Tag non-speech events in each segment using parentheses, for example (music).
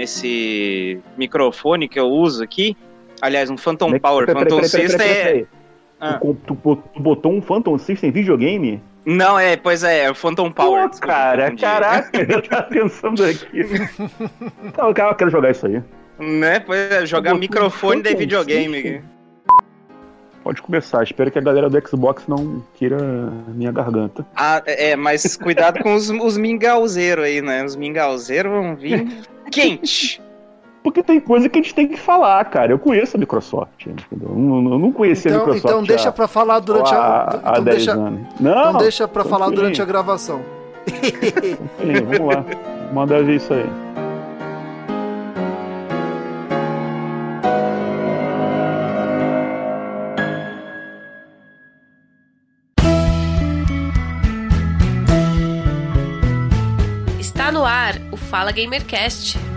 nesse microfone que eu uso aqui. Aliás, um Phantom Power. Peraí, Phantom System é. Ah. Tu, botou um Phantom System videogame? Não, é, pois é, é o Phantom Power. Pô, cara, caraca, (laughs) eu tava pensando aqui. Então, eu quero jogar isso aí. Né, pois é, jogar microfone de videogame. System? Pode começar. Espero que a galera do Xbox não queira minha garganta. Ah, é, mas cuidado com os, os mingauzeiros aí, né? Os mingauzeiros vão vir quente. Porque tem coisa que a gente tem que falar, cara. Eu conheço a Microsoft. Entendeu? Eu não conhecia então, a Microsoft. Então deixa pra falar durante a. Há então 10 deixa, anos. Não, então deixa pra falar durante a gravação. vamos lá. Manda ver isso aí. Fala Gamercast.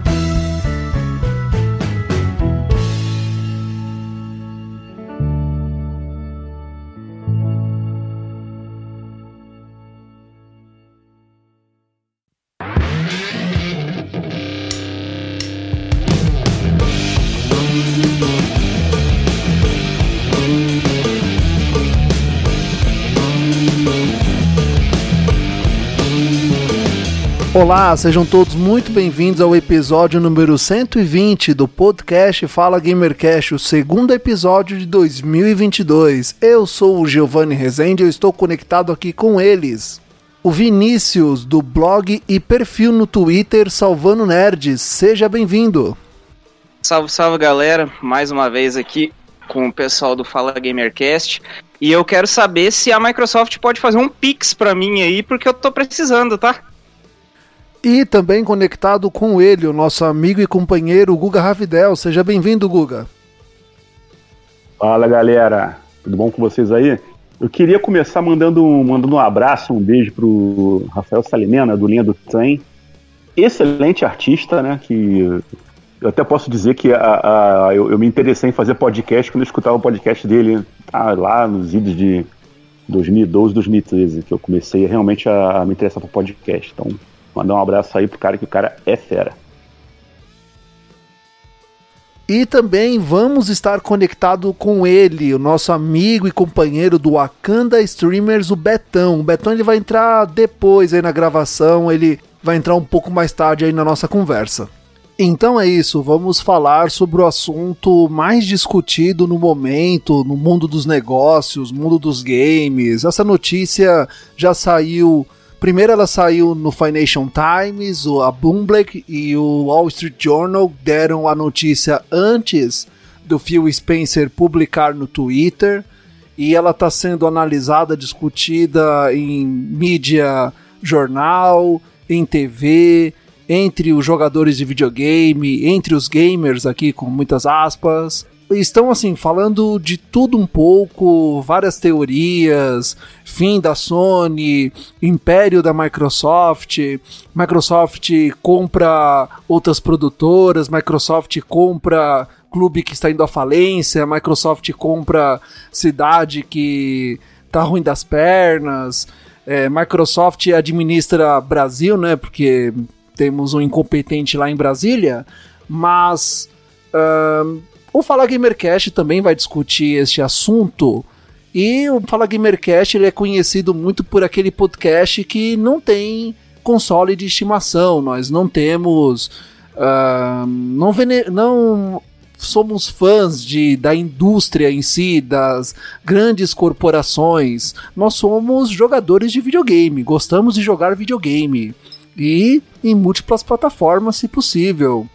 Olá, sejam todos muito bem-vindos ao episódio número 120 do podcast Fala Gamercast, o segundo episódio de 2022. Eu sou o Giovanni Rezende e eu estou conectado aqui com eles. O Vinícius, do blog e perfil no Twitter Salvando Nerds. Seja bem-vindo. Salve, salve galera, mais uma vez aqui com o pessoal do Fala Gamercast. E eu quero saber se a Microsoft pode fazer um Pix para mim aí, porque eu tô precisando, tá? E também conectado com ele, o nosso amigo e companheiro Guga Ravidel. Seja bem-vindo, Guga. Fala, galera. Tudo bom com vocês aí? Eu queria começar mandando, mandando um abraço, um beijo pro Rafael Salimena, do Linha do Trem. Excelente artista, né? Que eu até posso dizer que a, a eu, eu, me interessei em fazer podcast quando eu escutava o podcast dele tá, lá nos idos de 2012, 2013, que eu comecei realmente a, a me interessar por podcast. Então, Mandar um abraço aí pro cara que o cara é fera. E também vamos estar conectado com ele, o nosso amigo e companheiro do Wakanda Streamers, o Betão. O Betão ele vai entrar depois aí na gravação, ele vai entrar um pouco mais tarde aí na nossa conversa. Então é isso, vamos falar sobre o assunto mais discutido no momento, no mundo dos negócios, mundo dos games. Essa notícia já saiu Primeiro ela saiu no Financial Times, a Bloomberg e o Wall Street Journal deram a notícia antes do Phil Spencer publicar no Twitter. E ela está sendo analisada, discutida em mídia, jornal, em TV, entre os jogadores de videogame, entre os gamers aqui com muitas aspas estão assim falando de tudo um pouco, várias teorias, fim da Sony, império da Microsoft, Microsoft compra outras produtoras, Microsoft compra clube que está indo à falência, Microsoft compra cidade que tá ruim das pernas, é, Microsoft administra Brasil, né? Porque temos um incompetente lá em Brasília, mas uh, o Fala Gamercast também vai discutir este assunto. E o Fala Gamercast ele é conhecido muito por aquele podcast que não tem console de estimação. Nós não temos. Uh, não, vene não somos fãs de, da indústria em si, das grandes corporações. Nós somos jogadores de videogame, gostamos de jogar videogame. E em múltiplas plataformas, se possível.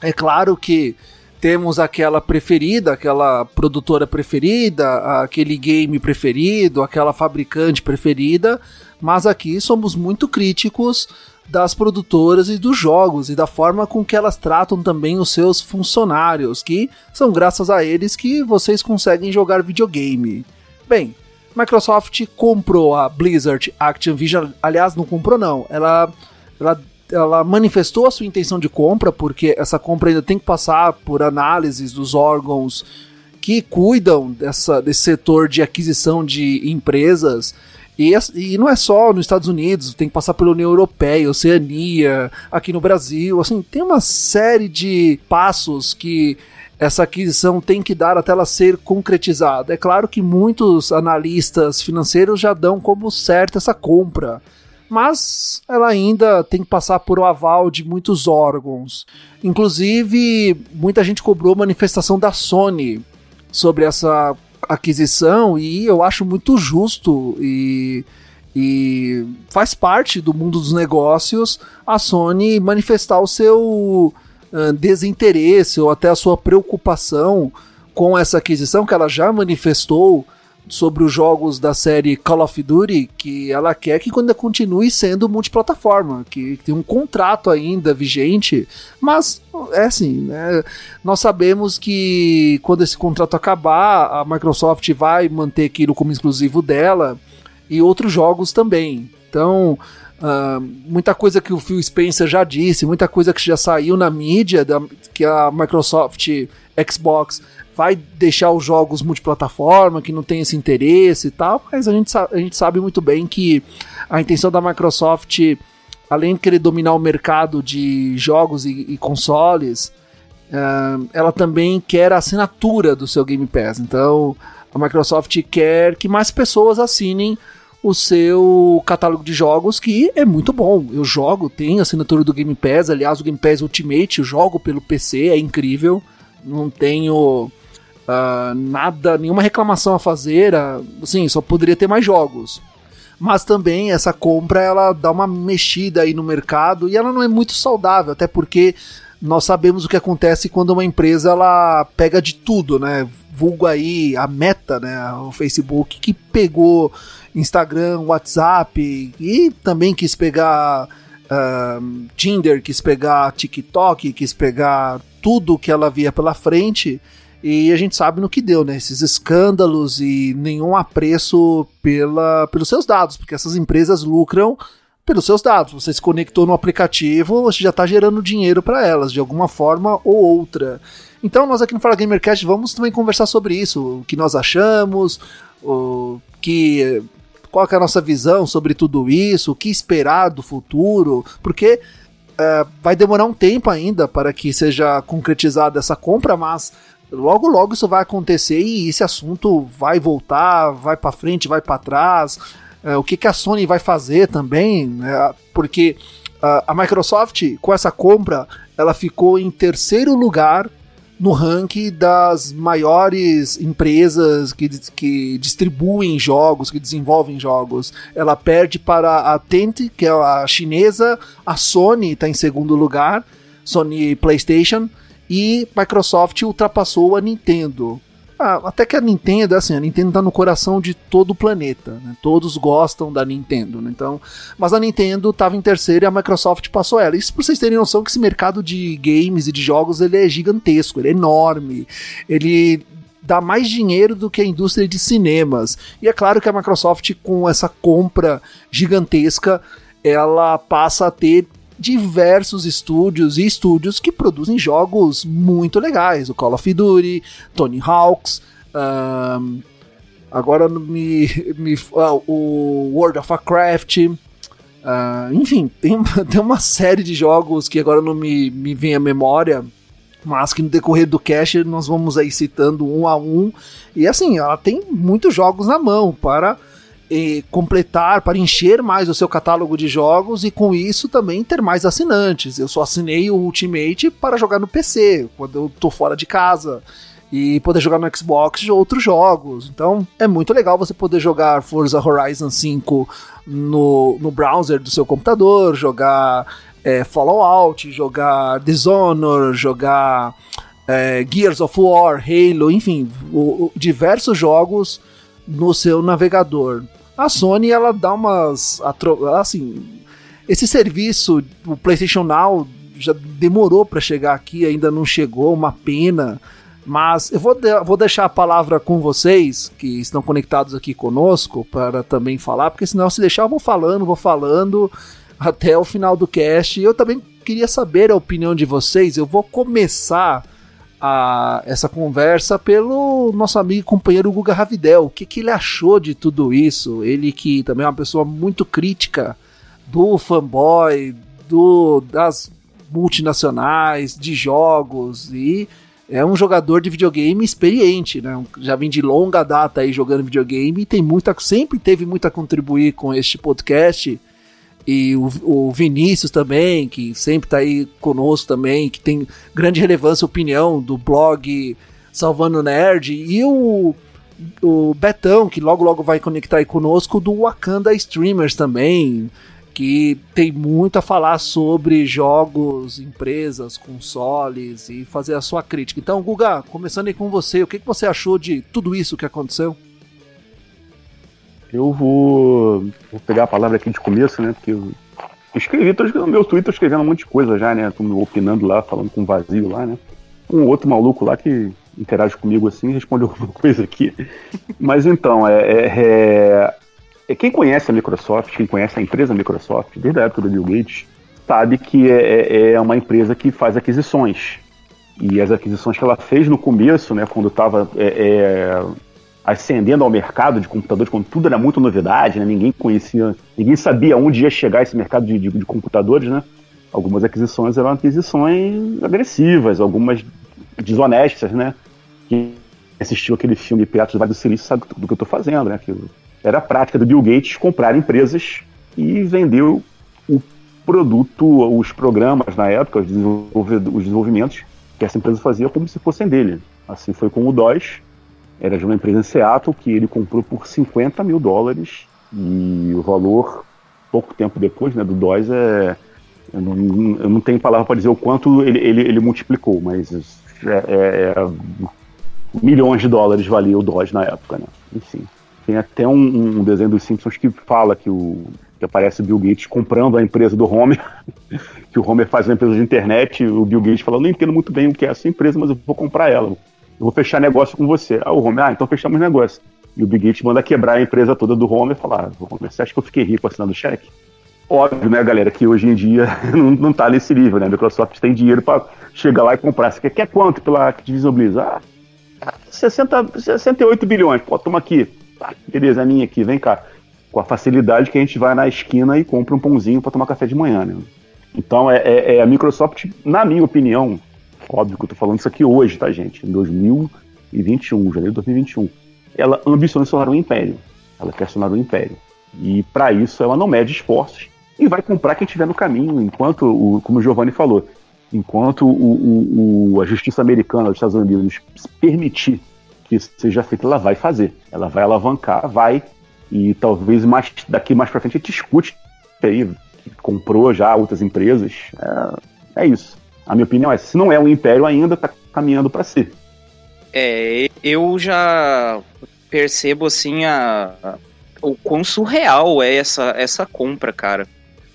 É claro que temos aquela preferida, aquela produtora preferida, aquele game preferido, aquela fabricante preferida, mas aqui somos muito críticos das produtoras e dos jogos e da forma com que elas tratam também os seus funcionários, que são graças a eles que vocês conseguem jogar videogame. Bem, Microsoft comprou a Blizzard Activision, aliás, não comprou não, ela ela ela manifestou a sua intenção de compra, porque essa compra ainda tem que passar por análises dos órgãos que cuidam dessa, desse setor de aquisição de empresas. E, e não é só nos Estados Unidos, tem que passar pela União Europeia, Oceania, aqui no Brasil, assim, tem uma série de passos que essa aquisição tem que dar até ela ser concretizada. É claro que muitos analistas financeiros já dão como certa essa compra, mas ela ainda tem que passar por o aval de muitos órgãos. Inclusive, muita gente cobrou manifestação da Sony sobre essa aquisição e eu acho muito justo e, e faz parte do mundo dos negócios a Sony manifestar o seu desinteresse ou até a sua preocupação com essa aquisição que ela já manifestou sobre os jogos da série Call of Duty, que ela quer que ainda continue sendo multiplataforma, que tem um contrato ainda vigente, mas é assim, né? Nós sabemos que quando esse contrato acabar, a Microsoft vai manter aquilo como exclusivo dela e outros jogos também. Então, Uh, muita coisa que o Phil Spencer já disse, muita coisa que já saiu na mídia, da, que a Microsoft Xbox vai deixar os jogos multiplataforma, que não tem esse interesse e tal, mas a gente, a gente sabe muito bem que a intenção da Microsoft, além de querer dominar o mercado de jogos e, e consoles, uh, ela também quer a assinatura do seu Game Pass. Então, a Microsoft quer que mais pessoas assinem o seu catálogo de jogos, que é muito bom. Eu jogo, tenho assinatura do Game Pass, aliás, o Game Pass Ultimate, eu jogo pelo PC, é incrível. Não tenho uh, nada, nenhuma reclamação a fazer. Uh, assim, só poderia ter mais jogos. Mas também essa compra ela dá uma mexida aí no mercado e ela não é muito saudável, até porque nós sabemos o que acontece quando uma empresa ela pega de tudo, né? Vulgo aí a Meta, né? O Facebook que pegou Instagram, WhatsApp e também quis pegar uh, Tinder, quis pegar TikTok, quis pegar tudo que ela via pela frente. E a gente sabe no que deu, né? Esses escândalos e nenhum apreço pela, pelos seus dados, porque essas empresas lucram pelos seus dados. Você se conectou no aplicativo, você já está gerando dinheiro para elas, de alguma forma ou outra. Então, nós aqui no Fala Gamercast vamos também conversar sobre isso, o que nós achamos, o que qual é a nossa visão sobre tudo isso, o que esperar do futuro, porque é, vai demorar um tempo ainda para que seja concretizada essa compra, mas logo logo isso vai acontecer e esse assunto vai voltar, vai para frente, vai para trás. É, o que, que a Sony vai fazer também, né? porque uh, a Microsoft com essa compra ela ficou em terceiro lugar no ranking das maiores empresas que, que distribuem jogos, que desenvolvem jogos. Ela perde para a Tent, que é a chinesa, a Sony está em segundo lugar, Sony PlayStation, e Microsoft ultrapassou a Nintendo. Ah, até que a Nintendo, assim, a Nintendo tá no coração de todo o planeta, né? Todos gostam da Nintendo, né? Então, mas a Nintendo tava em terceiro e a Microsoft passou ela. Isso pra vocês terem noção que esse mercado de games e de jogos, ele é gigantesco, ele é enorme. Ele dá mais dinheiro do que a indústria de cinemas. E é claro que a Microsoft com essa compra gigantesca, ela passa a ter diversos estúdios e estúdios que produzem jogos muito legais. O Call of Duty, Tony Hawks, um, agora me, me uh, o World of Warcraft. Uh, enfim, tem, (laughs) tem uma série de jogos que agora não me, me vem à memória, mas que no decorrer do cast nós vamos aí citando um a um. E assim, ela tem muitos jogos na mão para completar, para encher mais o seu catálogo de jogos e com isso também ter mais assinantes. Eu só assinei o Ultimate para jogar no PC, quando eu tô fora de casa. E poder jogar no Xbox de outros jogos. Então é muito legal você poder jogar Forza Horizon 5 no, no browser do seu computador, jogar é, Fallout, jogar Dishonored, jogar é, Gears of War, Halo, enfim, o, o, diversos jogos no seu navegador. A Sony, ela dá umas. Assim, esse serviço, o PlayStation Now, já demorou para chegar aqui, ainda não chegou, uma pena. Mas eu vou, de, vou deixar a palavra com vocês, que estão conectados aqui conosco, para também falar, porque senão, se deixar, eu vou falando, vou falando até o final do cast. Eu também queria saber a opinião de vocês. Eu vou começar a, essa conversa pelo nosso amigo e companheiro Guga Ravidel. O que, que ele achou de tudo isso? Ele que também é uma pessoa muito crítica do fanboy, do, das multinacionais, de jogos e é um jogador de videogame experiente, né? Já vem de longa data aí jogando videogame e tem muita, sempre teve muito a contribuir com este podcast. E o, o Vinícius também, que sempre está aí conosco também, que tem grande relevância opinião do blog Salvando Nerd. E o, o Betão, que logo logo vai conectar aí conosco, do Wakanda Streamers também que tem muito a falar sobre jogos, empresas, consoles e fazer a sua crítica. Então, Guga, começando aí com você, o que, que você achou de tudo isso que aconteceu? Eu vou, vou pegar a palavra aqui de começo, né? Porque eu escrevi, tô no meu Twitter escrevendo um monte de coisa já, né? Tô opinando lá, falando com vazio lá, né? Um outro maluco lá que interage comigo assim respondeu alguma (laughs) coisa aqui. Mas então, é, é, é é, quem conhece a Microsoft, quem conhece a empresa Microsoft, desde a época do Bill Gates, sabe que é, é, é uma empresa que faz aquisições. E as aquisições que ela fez no começo, né, quando estava é, é, ascendendo ao mercado de computadores, quando tudo era muito novidade, né, ninguém conhecia, ninguém sabia onde ia chegar esse mercado de, de, de computadores, né? Algumas aquisições eram aquisições agressivas, algumas desonestas, né? Quem assistiu aquele filme Piratas do Vale do Silício sabe do que eu estou fazendo, né? Que era a prática do Bill Gates comprar empresas e vender o produto, os programas na época, os, desenvolvimentos que essa empresa fazia como se fossem dele. Assim foi com o DOS, era de uma empresa em Seattle que ele comprou por 50 mil dólares e o valor, pouco tempo depois né, do DOS, é, eu, não, eu não tenho palavra para dizer o quanto ele, ele, ele multiplicou, mas é, é, é, milhões de dólares valia o DOS na época. Né? Enfim. Tem até um, um, desenho dos Simpsons que fala que, o, que aparece o Bill Gates comprando a empresa do Homer, (laughs) que o Homer faz uma empresa de internet, o Bill Gates fala, não entendo muito bem o que é essa empresa, mas eu vou comprar ela. Eu vou fechar negócio com você. Ah, o Homer, ah, então fechamos negócio. E o Bill Gates manda quebrar a empresa toda do Homer e falar, ah, Homer, você acha que eu fiquei rico assinando cheque? Óbvio, né, galera, que hoje em dia (laughs) não, não tá nesse nível, né? A Microsoft tem dinheiro para chegar lá e comprar. Você quer, quer quanto pela Activision Blizzard? Ah, 60, 68 bilhões. Pô, toma aqui. Tá, beleza, é minha aqui, vem cá. Com a facilidade que a gente vai na esquina e compra um pãozinho para tomar café de manhã, né? Então, é, é, é, a Microsoft, na minha opinião, óbvio que eu tô falando isso aqui hoje, tá, gente? Em 2021, janeiro de 2021. Ela ambiciona se tornar um império. Ela quer se tornar um império. E para isso ela não mede esforços e vai comprar quem estiver no caminho, enquanto, o, como o Giovanni falou, enquanto o, o, o, a justiça americana dos Estados Unidos permitir que isso seja feito, ela vai fazer. Ela vai alavancar, vai, e talvez mais daqui mais para frente a gente discute aí, comprou já outras empresas. É, é isso. A minha opinião é: se não é um império ainda, está caminhando para ser. É, eu já percebo assim a, a, o quão surreal é essa, essa compra, cara.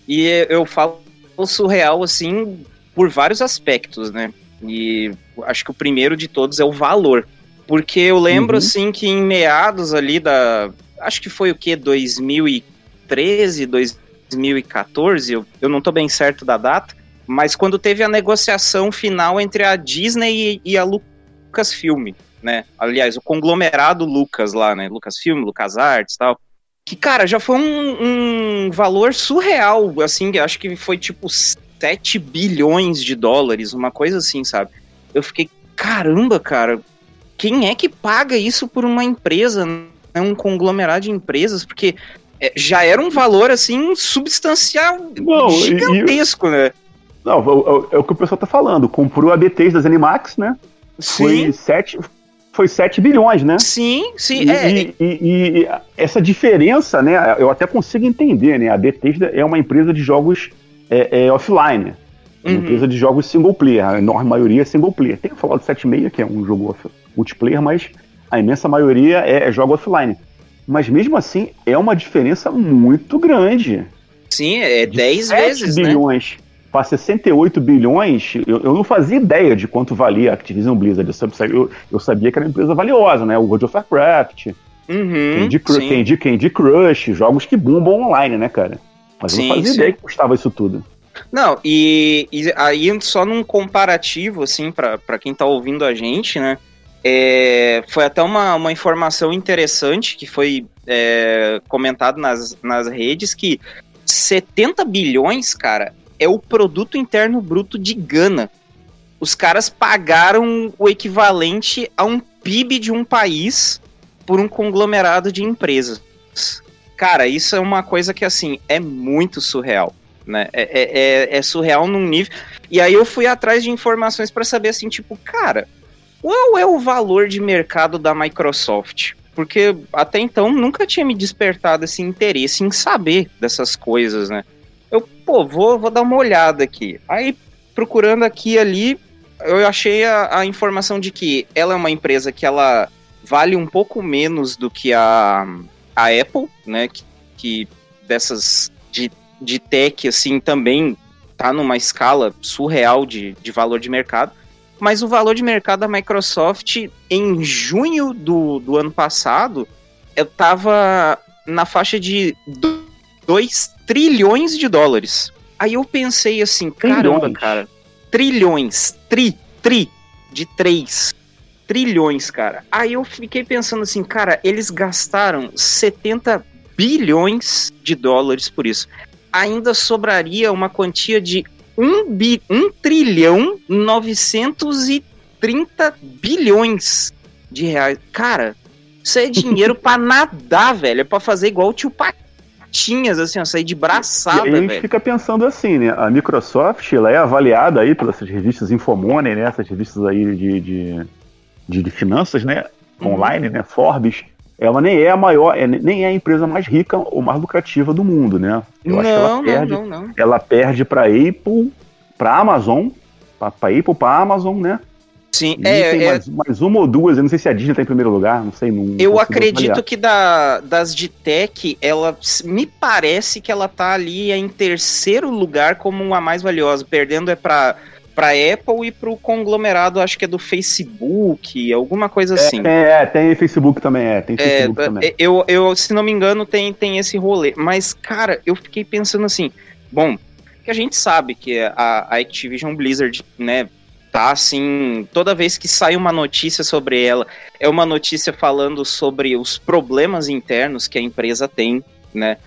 E eu falo surreal assim por vários aspectos, né? E acho que o primeiro de todos é o valor. Porque eu lembro, uhum. assim, que em meados ali da. Acho que foi o que? 2013, 2014, eu, eu não tô bem certo da data. Mas quando teve a negociação final entre a Disney e, e a Lucasfilm, né? Aliás, o conglomerado Lucas lá, né? Lucasfilm, LucasArts e tal. Que, cara, já foi um, um valor surreal, assim, acho que foi tipo 7 bilhões de dólares, uma coisa assim, sabe? Eu fiquei, caramba, cara, quem é que paga isso por uma empresa, né, um conglomerado de empresas? Porque é, já era um valor assim substancial, não, gigantesco, e, né? Não, é, é, o que o pessoal tá falando. Comprou a BTs das Animax, né? Sim. Foi 7 foi 7 bilhões, né? Sim, sim. E, é. e, e, e, essa diferença, né? Eu até consigo entender, né? A Bethesda é uma empresa de jogos é, é offline. Uma uhum. empresa de jogos single player. A enorme maioria é single player. Tem o Fallout 76, que é um jogo multiplayer, mas a imensa maioria é, é jogo offline. Mas mesmo assim, é uma diferença muito grande. Sim, é 10 vezes, né? bilhões né? Para 68 bilhões, eu, eu, não fazia ideia de quanto valia a Activision Blizzard. Eu, eu, sabia que era uma empresa valiosa, né? O World of Warcraft, uhum, Candy, Crush, Candy, Candy Crush, jogos que bombam online, né, cara? Mas sim, eu não fazia sim. ideia que custava isso tudo. Não, e, e aí só num comparativo, assim, para quem tá ouvindo a gente, né? É, foi até uma, uma informação interessante que foi é, comentado nas, nas redes que 70 bilhões, cara, é o produto interno bruto de Gana. Os caras pagaram o equivalente a um PIB de um país por um conglomerado de empresas. Cara, isso é uma coisa que, assim, é muito surreal. Né? É, é, é, é surreal num nível. E aí eu fui atrás de informações para saber, assim, tipo, cara, qual é o valor de mercado da Microsoft? Porque até então nunca tinha me despertado esse interesse em saber dessas coisas, né? Eu, pô, vou, vou dar uma olhada aqui. Aí, procurando aqui e ali, eu achei a, a informação de que ela é uma empresa que ela vale um pouco menos do que a, a Apple, né? Que, que dessas de, de tech, assim, também tá numa escala surreal de, de valor de mercado. Mas o valor de mercado da Microsoft em junho do, do ano passado eu tava na faixa de 2 trilhões de dólares. Aí eu pensei assim, caramba, trilhões. cara, trilhões, tri, tri, de 3 trilhões, cara. Aí eu fiquei pensando assim, cara, eles gastaram 70 bilhões de dólares por isso. Ainda sobraria uma quantia de 1, bi, 1 trilhão 930 bilhões de reais. Cara, isso é dinheiro para nadar, velho. É pra fazer igual o tio Patinhas, assim, ó, sair de braçada, e a gente velho. fica pensando assim, né? A Microsoft, ela é avaliada aí pelas revistas Infomoney, né? Essas revistas aí de, de, de, de finanças, né? Uhum. Online, né? Forbes ela nem é a maior, é, nem é a empresa mais rica ou mais lucrativa do mundo, né? Eu não, acho que ela perde, não, não, não. Ela perde para Apple, para Amazon, para Apple, para Amazon, né? Sim, e é, tem é... Mais, mais, uma ou duas, eu não sei se a Disney está em primeiro lugar, não sei. Não, eu acredito que da, das de tech, ela me parece que ela tá ali em terceiro lugar como a mais valiosa, perdendo é para para Apple e para o conglomerado, acho que é do Facebook, alguma coisa assim. É, é tem Facebook também, é, tem Facebook é, também. Eu, eu, se não me engano, tem, tem esse rolê. Mas, cara, eu fiquei pensando assim, bom, que a gente sabe que a, a Activision Blizzard, né, tá assim, toda vez que sai uma notícia sobre ela, é uma notícia falando sobre os problemas internos que a empresa tem, né,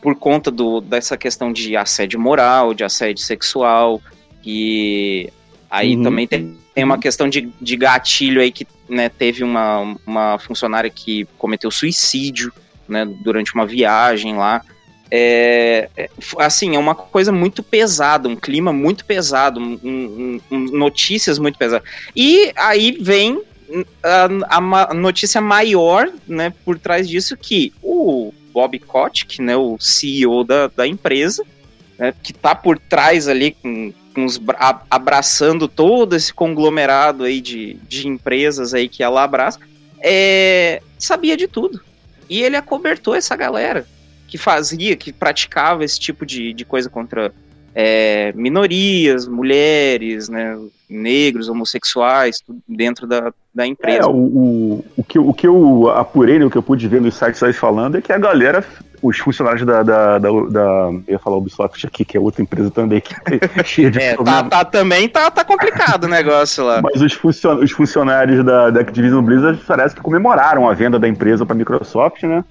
por conta do, dessa questão de assédio moral, de assédio sexual, e aí uhum. também tem, tem uma questão de, de gatilho aí que né, teve uma, uma funcionária que cometeu suicídio né, durante uma viagem lá. É, é, assim, é uma coisa muito pesada, um clima muito pesado, um, um, notícias muito pesadas. E aí vem a, a, notícia maior, né, por trás disso, que o Bob Kotick, né, o CEO da, da empresa, né, que está por trás ali com uns abraçando todo esse conglomerado aí de, de empresas aí que ela abraça, é, sabia de tudo. E ele acobertou essa galera que fazia, que praticava esse tipo de, de coisa contra é, minorias, mulheres, né, negros, homossexuais, dentro da, da empresa. É, o, o, o, que, o que eu apurei, né, o que eu pude ver nos sites aí falando, é que a galera os funcionários da, da, da, da, Eu ia falar Ubisoft aqui, que é outra empresa também que é (laughs) cheia de é, tá, tá, também tá, tá complicado o negócio lá. Mas os, funcion, os funcionários da, da Activision Blizzard parece que comemoraram a venda da empresa para Microsoft, né?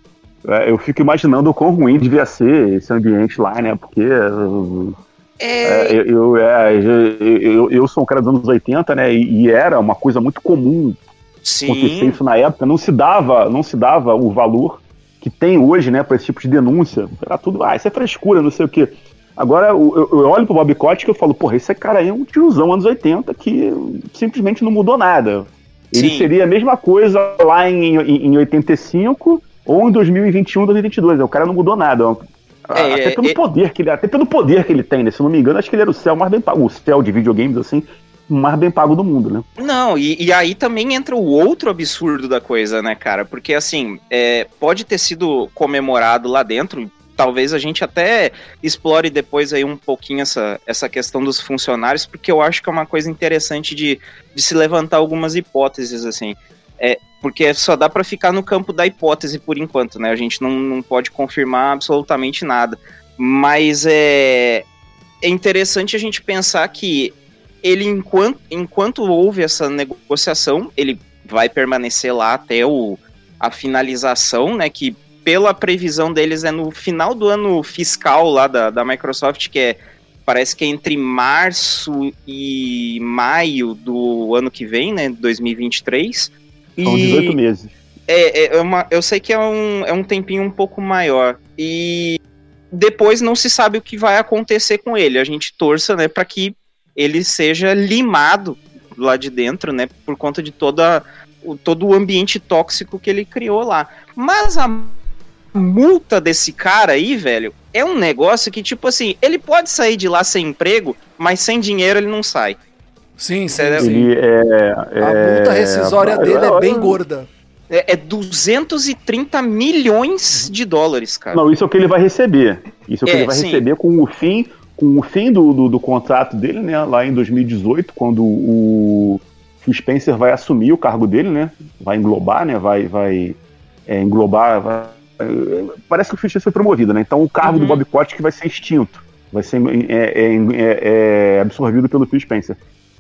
É, eu fico imaginando o quão ruim devia ser esse ambiente lá, né? Porque. É... É, eu, é, eu, eu, eu, sou um cara dos anos 80, né? E, e era uma coisa muito comum Sim. acontecer isso na época. Não se dava, não se dava o valor que tem hoje, né, para esse tipo de denúncia. Era tudo, ah, isso é frescura, não sei o quê. Agora, eu, eu olho pro Bob Kotick e eu falo, porra, esse cara aí é um tiozão anos 80 que simplesmente não mudou nada. Ele Sim. seria a mesma coisa lá em, em, em 85 ou em 2021, 2022. O cara não mudou nada. É, até pelo é, poder que ele, até pelo poder que ele tem, né? Se não me engano, acho que ele era o céu mais bem pago, o céu de videogames assim, mais bem pago do mundo, né? Não, e, e, aí também entra o outro absurdo da coisa, né, cara? Porque assim, é, pode ter sido comemorado lá dentro. Talvez a gente até explore depois aí um pouquinho essa, essa questão dos funcionários, porque eu acho que é uma coisa interessante de, de se levantar algumas hipóteses, assim. É, porque só dá para ficar no campo da hipótese por enquanto, né? A gente não, não pode confirmar absolutamente nada. Mas é, é interessante a gente pensar que ele, enquanto, enquanto houve essa negociação, ele vai permanecer lá até o, a finalização, né? Que pela previsão deles é no final do ano fiscal lá da, da Microsoft, que é parece que é entre março e maio do ano que vem, né? 2023. São 18 meses. É, é uma, eu sei que é um, é um tempinho um pouco maior. E depois não se sabe o que vai acontecer com ele. A gente torça, né, para que ele seja limado lá de dentro, né, por conta de toda o, todo o ambiente tóxico que ele criou lá. Mas a multa desse cara aí, velho, é um negócio que, tipo assim, ele pode sair de lá sem emprego, mas sem dinheiro ele não sai. Sim, sim, Entendeu? sim. Ele é, A multa rescisória dele é bem gorda. É, é 230 milhões de dólares, cara. Não, isso é o que ele vai receber. Isso é o que É, ele vai sim. receber com o fim, com o fim do, do, do contrato dele, né? Lá em 2018, quando o Phil Spencer vai assumir o cargo dele, né? Vai englobar, né? Vai, vai é, englobar. vai- é, parece que o Phil Spencer foi promovido, né? Então o cargo Uhum. do Bob Kotick vai ser extinto. Vai ser é, é, é, é absorvido pelo Phil Spencer.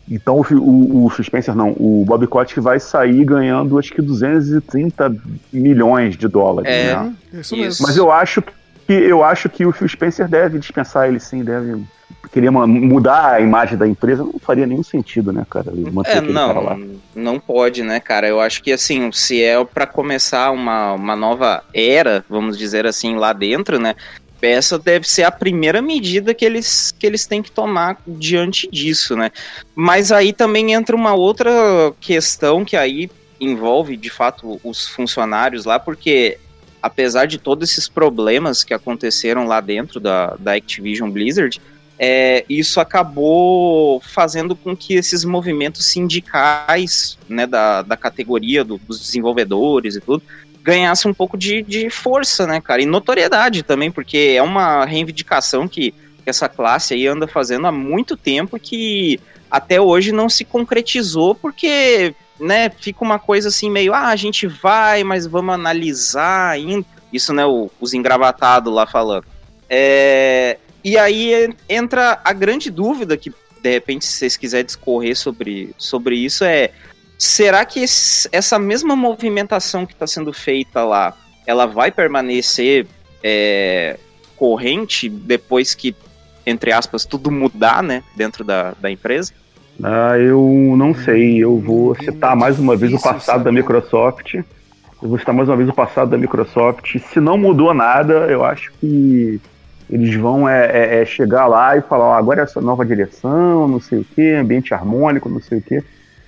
Então o, Phil- o, o Spencer não, o Bob Kotick vai sair ganhando acho que 230 milhões de dólares, É. né? Isso mesmo. Mas eu acho que eu acho que o Phil Spencer deve dispensar ele sim, deve querer ma- mudar a imagem da empresa, não faria nenhum sentido, né, cara? ele Manter É, aquele cara lá. não, não pode, né, cara? Eu acho que assim, se é pra começar uma, uma nova era, vamos dizer assim, lá dentro, né? Essa deve ser a primeira medida que eles, que eles têm que tomar diante disso, né? Mas aí também entra uma outra questão que aí envolve, de fato, os funcionários lá, porque apesar de todos esses problemas que aconteceram lá dentro da, da Activision Blizzard, é, isso acabou fazendo com que esses movimentos sindicais né, da, da categoria do- dos desenvolvedores e tudo ganhassem um pouco de, de força, né, cara? E notoriedade também, porque é uma reivindicação que, que essa classe aí anda fazendo há muito tempo que até hoje não se concretizou, porque né, fica uma coisa assim meio, ah, a gente vai, mas vamos analisar ainda. Isso, né, o- os engravatados lá falando. É, e aí en- entra a grande dúvida que, de repente, se vocês quiserem discorrer sobre, sobre isso, é será que esse- essa mesma movimentação que está sendo feita lá, ela vai permanecer é, corrente depois que, entre aspas, tudo mudar, né, dentro da, da empresa? Ah, eu não sei, eu vou Hum, citar mais uma vez o passado da. Microsoft. Eu vou citar mais uma vez o passado da Microsoft. Se não mudou nada, eu acho que eles vão é, é- é chegar lá e falar, ó, agora é essa nova direção, não sei o que, ambiente harmônico, não sei o que.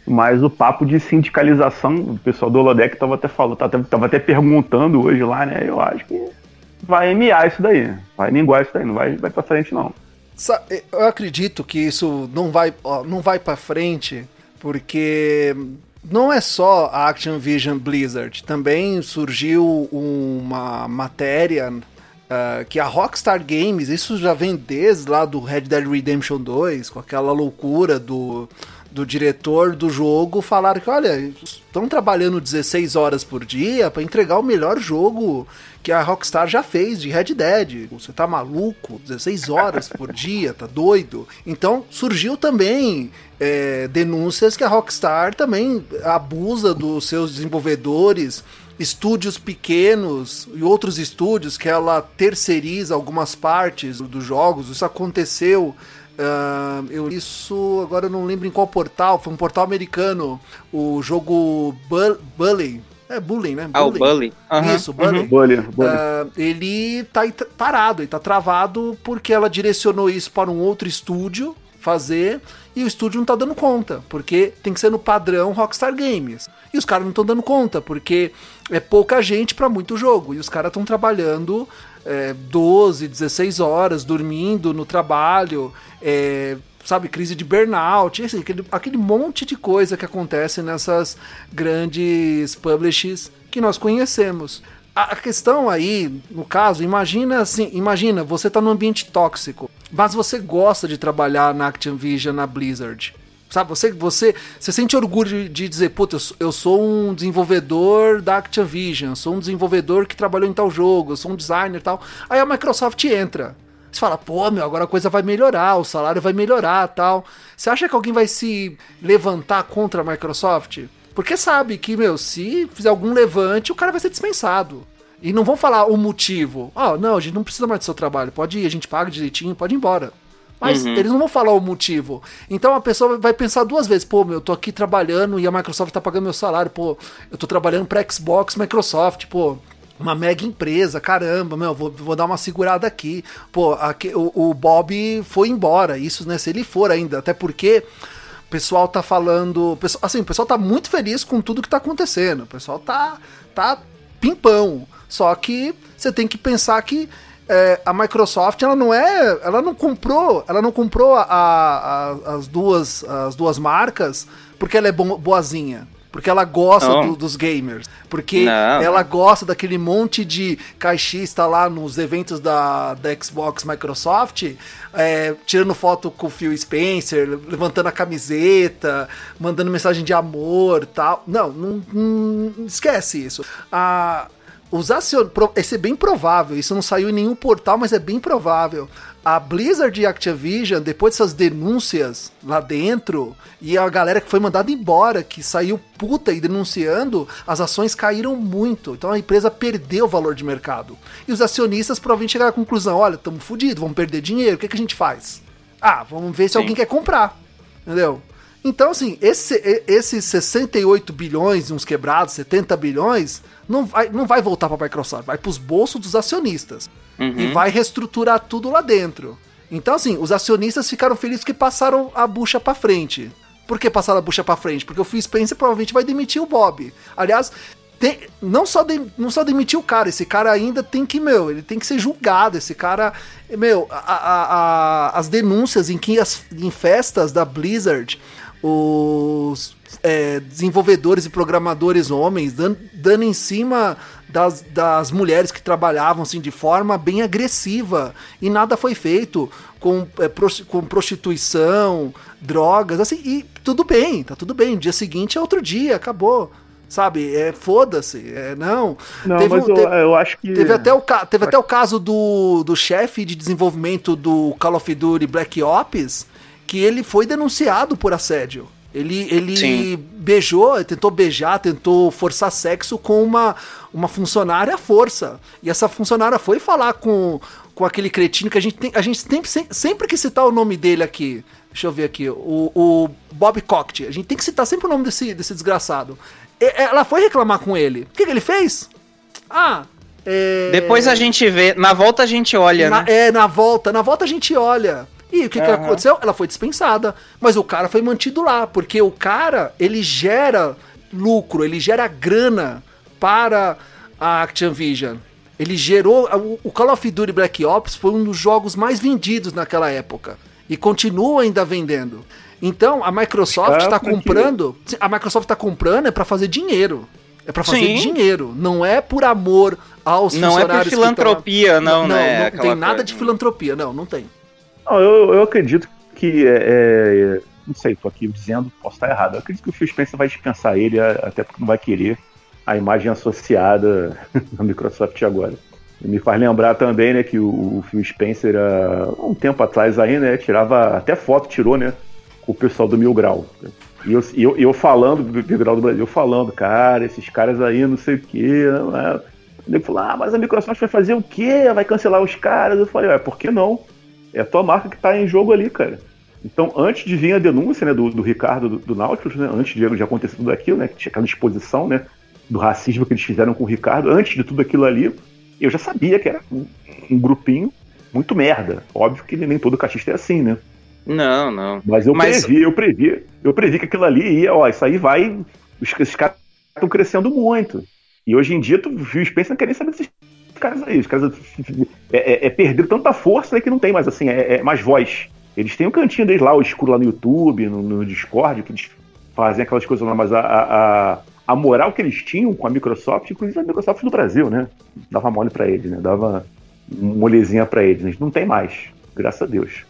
Mas o papo de sindicalização, o pessoal do Holodeck tava até falando, tava, até perguntando hoje lá, né? Eu acho que vai mear isso daí, vai minguar isso daí, não vai, vai pra frente não. Eu acredito que isso não vai, não vai para frente, porque não é só a Activision Blizzard. Também surgiu uma matéria ah, que a Rockstar Games, isso já vem desde lá do Red Dead Redemption 2, com aquela loucura do, do diretor do jogo, falaram que, olha, estão trabalhando 16 horas por dia para entregar o melhor jogo que a Rockstar já fez de Red Dead. Você tá maluco? 16 horas por dia, tá doido? Então surgiu também é, denúncias que a Rockstar também abusa dos seus desenvolvedores, estúdios pequenos e outros estúdios que ela terceiriza algumas partes dos jogos. Isso aconteceu. Ah, eu isso agora eu não lembro em qual portal, foi um portal americano, o jogo Bu- Bully, é Bully, né? Ah, o Bully. Aham, Isso, Bully. uhum. Bully, Bully. Ah, ele tá parado, ele tá travado porque ela direcionou isso para um outro estúdio fazer e o estúdio não tá dando conta, porque tem que ser no padrão Rockstar Games. E os caras não estão dando conta, porque é pouca gente para muito jogo. E os caras estão trabalhando é, 12, 16 horas, dormindo no trabalho, é, sabe, crise de burnout, assim, aquele, aquele monte de coisa que acontece nessas grandes publishers que nós conhecemos. A, a questão aí, no caso, imagina assim, imagina, você tá num ambiente tóxico, mas você gosta de trabalhar na Activision, na Blizzard. Sabe, você, você, você sente orgulho de, dizer, puta, eu eu sou um desenvolvedor da Activision, sou um desenvolvedor que trabalhou em tal jogo, eu sou um designer e tal. Aí a Microsoft entra. Você fala, pô, meu, agora a coisa vai melhorar, o salário vai melhorar tal. Você acha que alguém vai se levantar contra a Microsoft? Porque sabe que, meu, se fizer algum levante, o cara vai ser dispensado. E não vão falar o motivo. Ó, oh, não, a gente não precisa mais do seu trabalho. Pode ir, a gente paga direitinho, pode ir embora. Mas uhum. eles não vão falar o motivo. Então a pessoa vai pensar duas vezes: pô, meu, eu tô aqui trabalhando e a Microsoft tá pagando meu salário. Pô, eu tô trabalhando pra Xbox, Microsoft, pô. Uma mega empresa, caramba, meu, vou, vou dar uma segurada aqui. Pô, aqui, o, o Bob foi embora, isso, né? Se ele for ainda, até porque o pessoal tá falando. Assim, o pessoal tá muito feliz com tudo que tá acontecendo. O pessoal tá, tá pimpão. Só que você tem que pensar que é, a Microsoft ela não é, ela não comprou, ela não comprou a, a, as duas as duas marcas porque ela é boazinha. Porque ela gosta do, dos gamers. Porque não. ela gosta daquele monte de caixista lá nos eventos da, da Xbox Microsoft, é, tirando foto com o Phil Spencer, levantando a camiseta, mandando mensagem de amor tal. Não, não, não esquece isso. A os acion... Esse é bem provável, isso não saiu em nenhum portal, mas é bem provável. A Blizzard e a Activision, depois dessas denúncias lá dentro, e a galera que foi mandada embora, que saiu puta e denunciando, as ações caíram muito. Então a empresa perdeu o valor de mercado. E os acionistas provavelmente chegaram à conclusão: olha, estamos fodidos, vamos perder dinheiro, o que, que a gente faz? Ah, vamos ver se Sim. alguém quer comprar. Entendeu? Então, assim, esse, esses 68 bilhões, uns quebrados, 70 bilhões, não vai, não vai voltar para a Microsoft, vai para os bolsos dos acionistas. Uhum. E vai reestruturar tudo lá dentro. Então, assim, os acionistas ficaram felizes que passaram a bucha para frente. Por que passaram a bucha para frente? Porque o Phil Spencer provavelmente vai demitir o Bob. Aliás, tem, não, só de, não só demitir o cara, esse cara ainda tem que, meu, ele tem que ser julgado. Esse cara, meu, a, a, a, as denúncias em que as, em festas da Blizzard, os é, desenvolvedores e programadores homens, dando, dando em cima das, das mulheres que trabalhavam assim, de forma bem agressiva. E nada foi feito com, é, com prostituição, drogas, assim, e tudo bem, tá tudo bem. Dia seguinte é outro dia, acabou sabe? É, foda-se, é, não. Não, teve mas um, eu, teve, eu, acho que... Teve até o, teve até o caso do, do chefe de desenvolvimento do Call of Duty Black Ops, que ele foi denunciado por assédio. Ele, ele beijou, tentou beijar, tentou forçar sexo com uma, uma funcionária à força. E essa funcionária foi falar com, com aquele cretino que a gente tem. A gente tem, sempre que citar o nome dele aqui. Deixa eu ver aqui. O, o Bob Coct. A gente tem que citar sempre o nome desse, desse desgraçado. E, ela foi reclamar com ele. O que, que ele fez? Ah, é... Depois a gente vê. Na volta a gente olha, na, né? É, na volta. Na volta a gente olha. E o que, uhum. que aconteceu? Ela foi dispensada. Mas o cara foi mantido lá, porque o cara, ele gera lucro, ele gera grana para a Activision. Ele gerou. O Call of Duty Black Ops foi um dos jogos mais vendidos naquela época. E continua ainda vendendo. Então a Microsoft está comprando. A Microsoft está comprando é para fazer dinheiro. É para fazer Sim. dinheiro. Não é por amor aos não funcionários. Não é por filantropia, não, não, né? Não, tem nada coisa. de filantropia, não, não tem. Não, eu, eu acredito que. É, é, não sei, tô aqui dizendo, posso estar errado. Eu acredito que o Phil Spencer vai dispensar ele, até porque não vai querer a imagem associada (laughs) na Microsoft agora. Me faz lembrar também, né, que o, Phil Spencer, há um tempo atrás aí, né, tirava, até foto tirou, né, com o pessoal do Mil Grau. E eu, eu, eu falando do Mil Grau do Brasil, falando, cara, esses caras aí, não sei o quê, não é... Ele falou, ah, mas a Microsoft vai fazer o quê? Vai cancelar os caras? Eu falei, ué, por que não? É a tua marca que está em jogo ali, cara. Então, antes de vir a denúncia né, do, do Ricardo do, do Nautilus, né, antes de, de acontecer tudo aquilo, né, que tinha aquela exposição né, do racismo que eles fizeram com o Ricardo, antes de tudo aquilo ali, eu já sabia que era um, um grupinho muito merda. Óbvio que nem todo cachista é assim, né? Não, não. Mas eu Mas... previ, eu previ, eu previ que aquilo ali ia, ó, isso aí vai. Esses caras estão crescendo muito. E hoje em dia, tu viu Spencer não quer nem saber desses caras aí. Os caras é, é, é perderam tanta força né, que não tem mais assim, é, é, mais voz. Eles têm um cantinho deles lá, o escuro lá no YouTube, no, no Discord, que eles fazem aquelas coisas lá, mas a, a, a moral que eles tinham com a Microsoft, inclusive a Microsoft do Brasil, né? Dava mole para eles, né? Dava molezinha para eles. Né? Não tem mais, graças a Deus.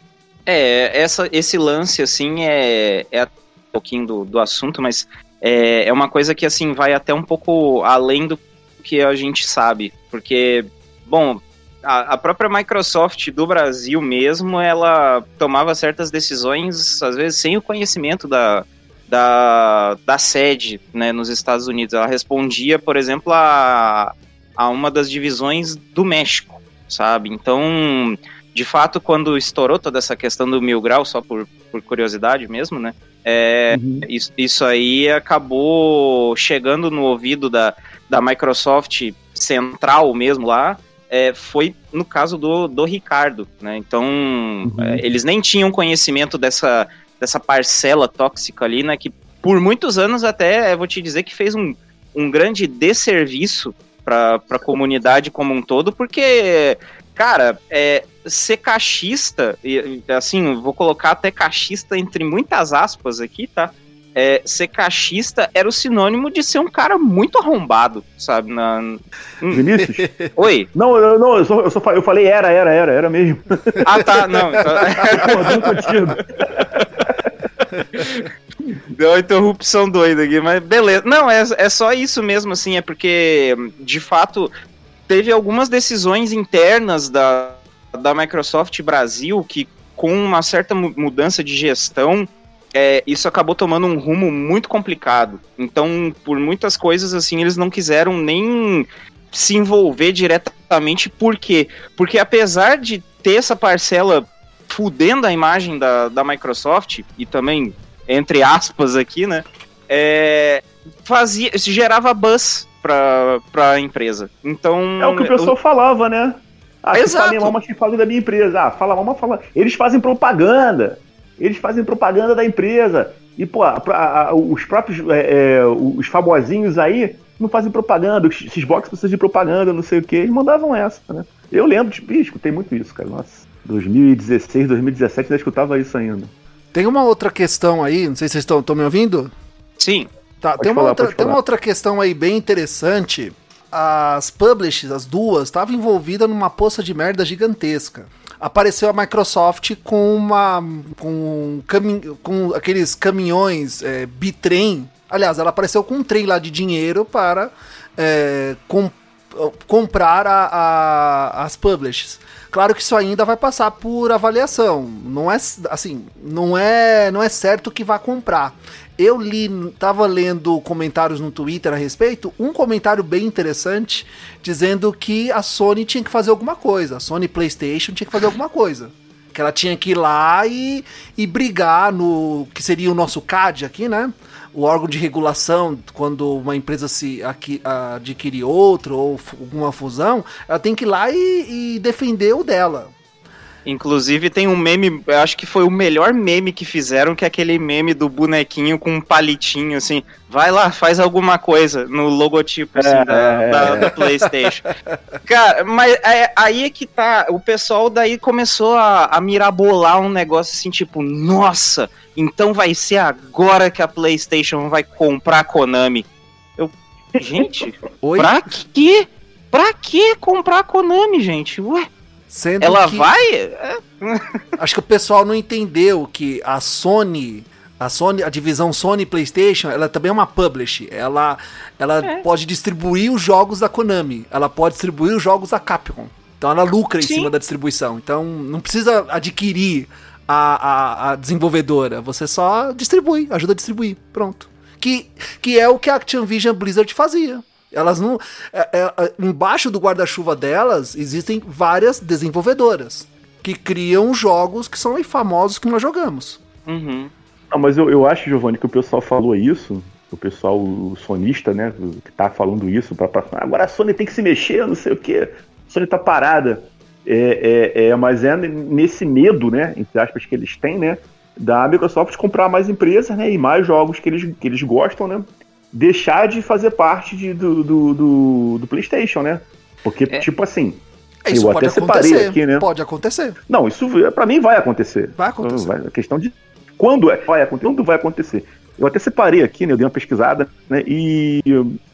É, essa, esse lance, assim, é, é um pouquinho do, do assunto, mas é, é uma coisa que, assim, vai até um pouco além do que a gente sabe. Porque, bom, a, a, própria Microsoft do Brasil mesmo, ela tomava certas decisões, às vezes, sem o conhecimento da, da, da sede né, nos Estados Unidos. Ela respondia, por exemplo, a, a uma das divisões do México, sabe? Então, de fato, quando estourou toda essa questão do mil grau, só por, por curiosidade mesmo, né? É, uhum. isso, isso aí acabou chegando no ouvido da, da Microsoft central mesmo lá, é, foi no caso do, do Ricardo, né? Então, uhum. é, eles nem tinham conhecimento dessa, dessa parcela tóxica ali, né? Que por muitos anos até, vou te dizer que fez um, um grande desserviço para a comunidade como um todo, porque, cara, é, ser cachista, e, assim, vou colocar até cachista entre muitas aspas aqui, tá? É, ser cachista era o sinônimo de ser um cara muito arrombado, sabe? Na... Hum. Vinícius? (laughs) Oi? Não, eu, não eu, só, eu, só, eu falei era, era, era, era mesmo. Ah, tá, não. (laughs) Então... Deu uma interrupção doida aqui, mas beleza. Não, é, é só isso mesmo, assim, é porque, de fato, teve algumas decisões internas da, da Microsoft Brasil que, com uma certa mudança de gestão, é, isso acabou tomando um rumo muito complicado. Então, por muitas coisas, assim, eles não quiseram nem se envolver diretamente. Por quê? Porque apesar de ter essa parcela fudendo a imagem da, da Microsoft, e também, entre aspas aqui, né? É, fazia, gerava buzz pra, pra empresa. Então. É o que o pessoal eu... falava, né? Ah, Exato. Fala mal, mas que fala da minha empresa. Ah, fala mal, mas fala. Eles fazem propaganda. Eles fazem propaganda da empresa. E, pô, a, a, os próprios é, é, os famosinhos aí não fazem propaganda, os Xbox precisam de propaganda, não sei o que, eles mandavam essa, né? Eu lembro, de, ih, escutei muito isso, cara. Nossa, 2016, 2017 ainda escutava isso ainda. Tem uma outra questão aí, não sei se vocês estão me ouvindo? Sim. Tá, tem uma, outra, tem uma outra questão aí bem interessante. As publishers, as duas, estavam envolvidas numa poça de merda gigantesca apareceu a Microsoft com uma com, com aqueles caminhões é, bitrem. Aliás, ela apareceu com um trem lá de dinheiro para é, com, comprar a, a, as publishers. Claro que isso ainda vai passar por avaliação. Não é assim, não é, não é certo que vá comprar. Eu li, tava lendo comentários no Twitter a respeito, um comentário bem interessante dizendo que a Sony tinha que fazer alguma coisa, a Sony PlayStation tinha que fazer alguma coisa. Que ela tinha que ir lá e, e brigar no que seria o nosso CAD aqui, né? O órgão de regulação, quando uma empresa se aqui, adquire outro ou alguma fusão, ela tem que ir lá e, e defender o dela. Inclusive tem um meme, eu acho que foi o melhor meme que fizeram, que é aquele meme do bonequinho com um palitinho, assim, vai lá, faz alguma coisa no logotipo assim, é, da, é, da, da, Playstation. Cara, mas é, aí é que tá, o pessoal daí começou a, a mirabolar um negócio assim, tipo, nossa, então vai ser agora que a Playstation vai comprar a Konami. Eu, gente, Oi? pra quê? Pra que comprar a Konami, gente? Ué? Sendo Ela que... vai? (laughs) Acho que o pessoal não entendeu que a Sony, a Sony, a divisão Sony PlayStation, ela também é uma publish. Ela, ela é. pode distribuir os jogos da Konami. Ela pode distribuir os jogos da Capcom. Então ela lucra Sim. em cima da distribuição. Então não precisa adquirir a, a, a, desenvolvedora. Você só distribui, ajuda a distribuir. Pronto. Que, que é o que a Activision Blizzard fazia. Elas não. É, é, embaixo do guarda-chuva delas existem várias desenvolvedoras que criam jogos que são famosos que nós jogamos. Uhum. Não, mas eu, eu acho, Giovanni, que o pessoal falou isso, o pessoal o sonista, né, que tá falando isso, pra, pra, agora a Sony tem que se mexer, não sei o que, a Sony tá parada. É, é, é, mas é nesse medo, né, entre aspas, que eles têm, né, da Microsoft comprar mais empresas, né, e mais jogos que eles, que eles gostam, né, deixar de fazer parte de, do, do, do, do, PlayStation, né? Porque, é. tipo assim. É, isso eu até separei aqui, né? Pode acontecer. Não, isso para mim vai acontecer. Vai acontecer. Vai, a questão de quando é, vai acontecer, quando vai acontecer. Eu até separei aqui, né? Eu dei uma pesquisada, né? E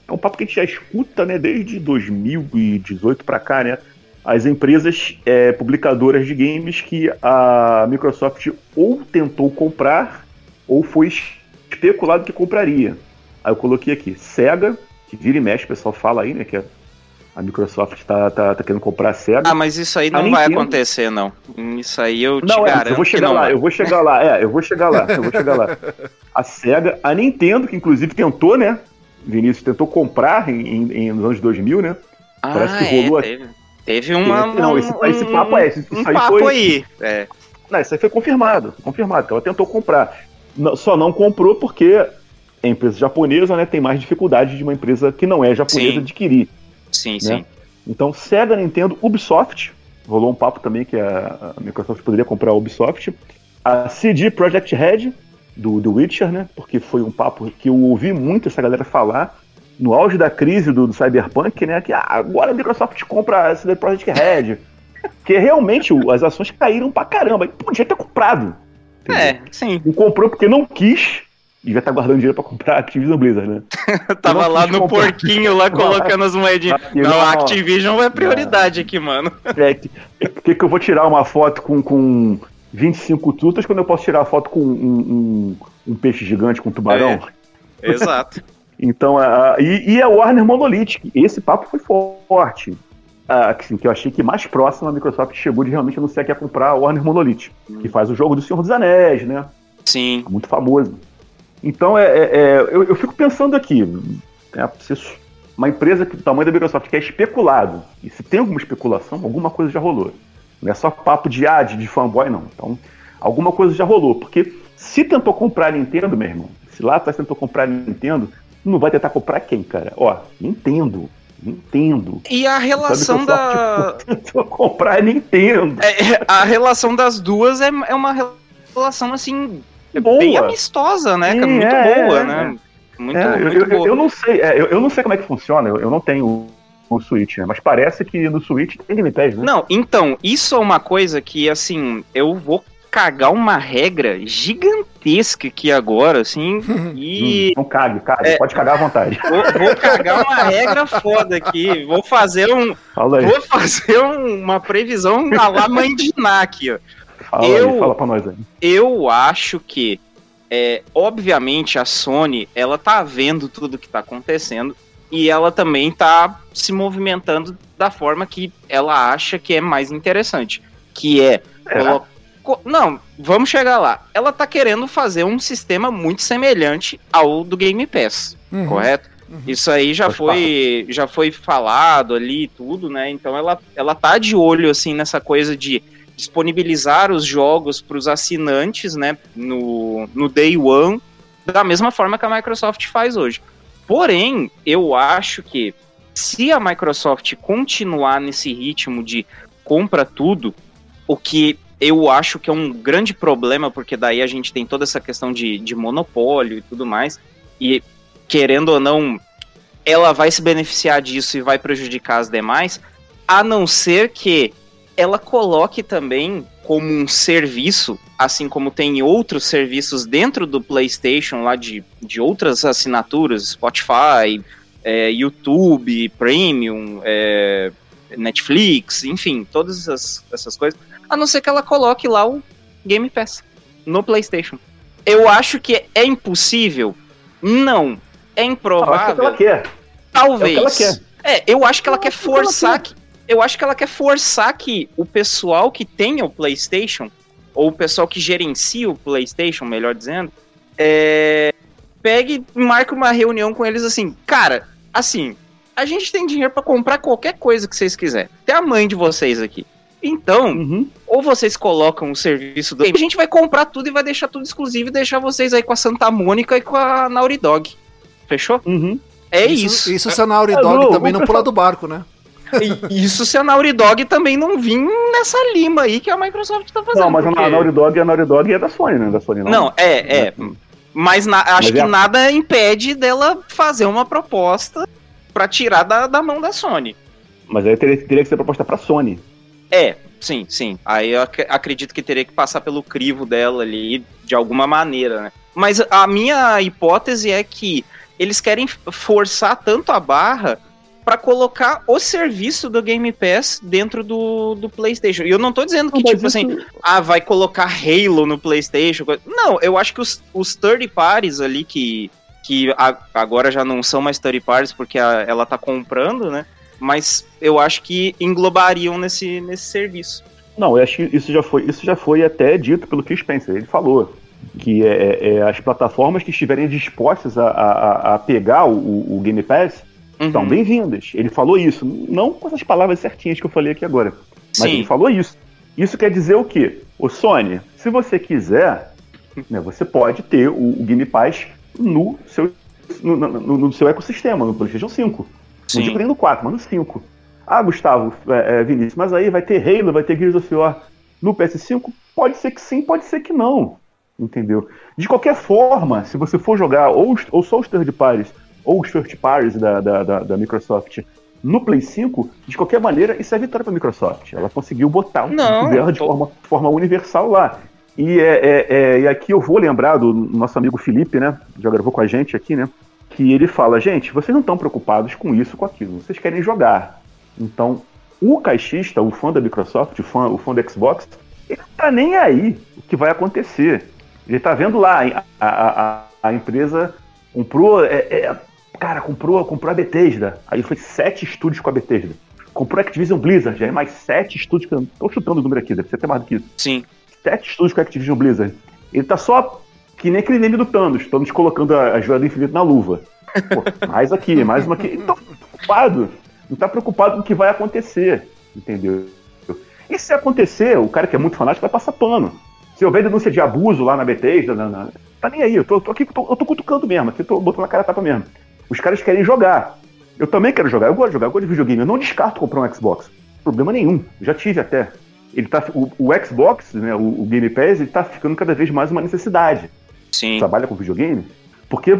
é um papo que a gente já escuta, né? Desde 2018 para cá, né? As empresas é, publicadoras de games que a Microsoft ou tentou comprar ou foi especulado que compraria. Aí eu coloquei aqui, SEGA, que vira e mexe, o pessoal fala aí, né? Que é A Microsoft tá, tá, tá querendo comprar a SEGA. Ah, mas isso aí A não vai Nintendo- acontecer, não. Isso aí eu te Não, é, eu vou chegar lá, vai. eu vou chegar lá, é, eu vou chegar lá, eu vou chegar lá. A SEGA, a Nintendo, que inclusive tentou, né? Vinícius tentou comprar em, em- em- nos anos 2000, né? parece ah, que rolou é, teve, teve uma, Não, esse- um, esse papo é, esse- um isso aí papo foi- aí. É. Não, isso aí foi confirmado, confirmado, que ela tentou comprar. Não- só não comprou porque é empresa japonesa, né? Tem mais dificuldade de uma empresa que não é japonesa Sim. adquirir. Sim, Né? sim. Então, Sega, Nintendo, Ubisoft. Rolou um papo também que a, a Microsoft poderia comprar a Ubisoft. A CD Projekt Red, do, do Witcher, né? Porque foi um papo que eu ouvi muito essa galera falar no auge da crise do, do Cyberpunk, né? Que ah, agora a Microsoft compra a CD Projekt Red. (laughs) que realmente o- as ações caíram pra caramba. E podia ter comprado. entendeu? É, sim. Não comprou porque não quis. E já tá guardando dinheiro pra comprar a Activision Blizzard, né? (laughs) Tava lá no comprar. porquinho lá (laughs) colocando as moedinhas. Não, não. a Activision é prioridade aqui, mano. (laughs) É, que, que, que eu vou tirar uma foto com, com 25 trutas quando eu posso tirar a foto com um, um, um peixe gigante com um tubarão? Exato. Então, a, e, e a Warner Monolithic. Esse papo foi forte. Ah, que, assim, que eu achei que mais próximo a Microsoft chegou de realmente anunciar que ia comprar a Warner Monolith, que faz o jogo do Senhor dos Anéis, né? Sim. muito famoso. Então, é, é- é, eu, eu fico pensando aqui, se uma empresa que- do tamanho da Microsoft que é especulado, e se tem alguma especulação, alguma coisa já rolou. Não é só papo de ah, de, fanboy, não. Então, alguma coisa já rolou. Porque se tentou comprar a Nintendo, meu irmão, se lá atrás tentou comprar a Nintendo, não vai tentar comprar quem, cara? Ó, Nintendo. Nintendo. E a relação da. Tentou comprar a Nintendo. É, é, a relação das duas é, é uma relação, assim, Boa. bem amistosa, né? Cara? Muito é, boa, é, né? Muito, É, eu, muito eu- boa. eu não sei, é, eu, eu não sei como é que funciona, eu, eu não tenho o Switch, né? Mas parece que no Switch tem Game Pass, né? Não, então, isso é uma coisa que, assim, eu vou cagar uma regra gigantesca aqui agora, assim, (laughs) e Hum, não cague, cague, É. pode cagar à vontade. vou, vou cagar uma regra foda aqui. Vou fazer um. Fala aí, Vou fazer um- uma previsão a lá Ná aqui, ó. Fala eu- aí, fala pra nós aí. Eu acho que, é, obviamente, a Sony, ela tá vendo tudo que tá acontecendo e ela também tá se movimentando da forma que ela acha que é mais interessante, que é É. colo- co- Não, vamos chegar lá. Ela tá querendo fazer um sistema muito semelhante ao do Game Pass, Uhum. correto? Isso aí já foi, já foi falado ali e tudo, né? Então ela, ela tá de olho assim nessa coisa de disponibilizar os jogos para os assinantes, né, no, no Day One, da mesma forma que a Microsoft faz hoje. Porém, eu acho que se a Microsoft continuar nesse ritmo de compra tudo, o que eu acho que é um grande problema, porque daí a gente tem toda essa questão de, de monopólio e tudo mais, e querendo ou não, ela vai se beneficiar disso e vai prejudicar as demais, a não ser que ela coloque também como um serviço, assim como tem outros serviços dentro do PlayStation, lá de, de outras assinaturas, Spotify, é, YouTube, Premium, é, Netflix, enfim, todas essas, essas coisas, a não ser que ela coloque lá o Game Pass no PlayStation. Eu acho que é impossível? Não. É Ah, eu acho que é improvável? ela quer. Talvez. É que ela É, eu acho que ela Eu quer forçar que. Eu acho que ela quer forçar que o pessoal que tenha o PlayStation, ou o pessoal que gerencia o PlayStation, melhor dizendo, é, pegue e marque uma reunião com eles assim, cara, assim, a gente tem dinheiro pra comprar qualquer coisa que vocês quiserem. Até a mãe de vocês aqui. Então, Uhum. ou vocês colocam o serviço do. A gente vai comprar tudo e vai deixar tudo exclusivo e deixar vocês aí com a Santa Mônica e com a Naughty Dog. Fechou? Uhum. É isso. Isso se a Naughty É, também não pula do barco, né? Isso se a Naughty Dog também não vir nessa lima aí que a Microsoft tá fazendo. Não, mas porque- a Naughty Dog, a Naughty Dog é da Sony, né? Da Sony, não. Não, é, é. Mas na- acho Mas que é nada impede dela fazer uma proposta pra tirar da, da mão da Sony. Mas aí teria, teria que ser proposta pra Sony. É, sim, sim. Aí eu ac- acredito que teria que passar pelo crivo dela ali de alguma maneira, né? Mas a minha hipótese é que eles querem forçar tanto a barra pra colocar o serviço do Game Pass dentro do, do PlayStation. E eu não tô dizendo que, Não, tipo assim, isso- ah, vai colocar Halo no PlayStation. Não, eu acho que os, os third parties ali que, que a- agora já não são mais third parties porque a- ela tá comprando, né? mas eu acho que englobariam nesse, nesse serviço. Não, eu acho que isso já foi, isso já foi até dito pelo Phil Spencer. Ele falou que é, é, é as plataformas que estiverem dispostas a, a, a pegar o, o, Game Pass uhum. são bem-vindas. Ele falou isso, não com essas palavras certinhas que eu falei aqui agora, mas Sim. ele falou isso. Isso quer dizer o quê? O Sony, se você quiser, né, você pode ter o, o Game Pass no seu, no, no, no, seu ecossistema, no PlayStation 5. Sim. Não digo nem no 4, mas no 5. Ah, Gustavo, é, é, Vinícius, mas aí vai ter Halo, vai ter Gears of War no PS5? Pode ser que sim, pode ser que não. Entendeu? De qualquer forma, se você for jogar ou, ou só os third parties ou os first parties da, da, da, da Microsoft no Play 5, de qualquer maneira, isso é vitória para a Microsoft. Ela conseguiu botar o não, dela de forma, forma universal lá. E, é, é, é, e aqui eu vou lembrar do nosso amigo Felipe, né? Já gravou com a gente aqui, né? Que ele fala, gente, vocês não estão preocupados com isso, com aquilo. Vocês querem jogar. Então, o caixista, o fã da Microsoft, o fã, o fã do Xbox, ele não tá nem aí o que vai acontecer. Ele tá vendo lá, a, a, a, empresa comprou, é, é, cara, comprou, comprou a Bethesda. Aí foi sete estúdios com a Bethesda. Comprou a Activision Blizzard, aí mais sete estúdios, que eu tô chutando o número aqui, deve ser até mais do que isso. Sim. Sete estúdios com a Activision Blizzard. Ele tá só que nem aquele meme do Thanos, Thanos colocando a, a joia do infinito na luva. Pô, (laughs) mais aqui, mais uma aqui. Então, preocupado não tá preocupado com o que vai acontecer, entendeu? E se acontecer, o cara que é muito fanático vai passar pano. Se houver denúncia de abuso lá na Bethesda, na, na, tá nem aí, eu tô, tô aqui, tô, eu tô cutucando mesmo, aqui tô botando a cara tapa mesmo. Os caras querem jogar. Eu também quero jogar, eu gosto de jogar, eu gosto de videogame, eu não descarto comprar um Xbox. Problema nenhum, já tive até. Ele tá, o, o Xbox, né, o, o, Game Pass, ele tá ficando cada vez mais uma necessidade. Sim. Trabalha com videogame? Porque (laughs)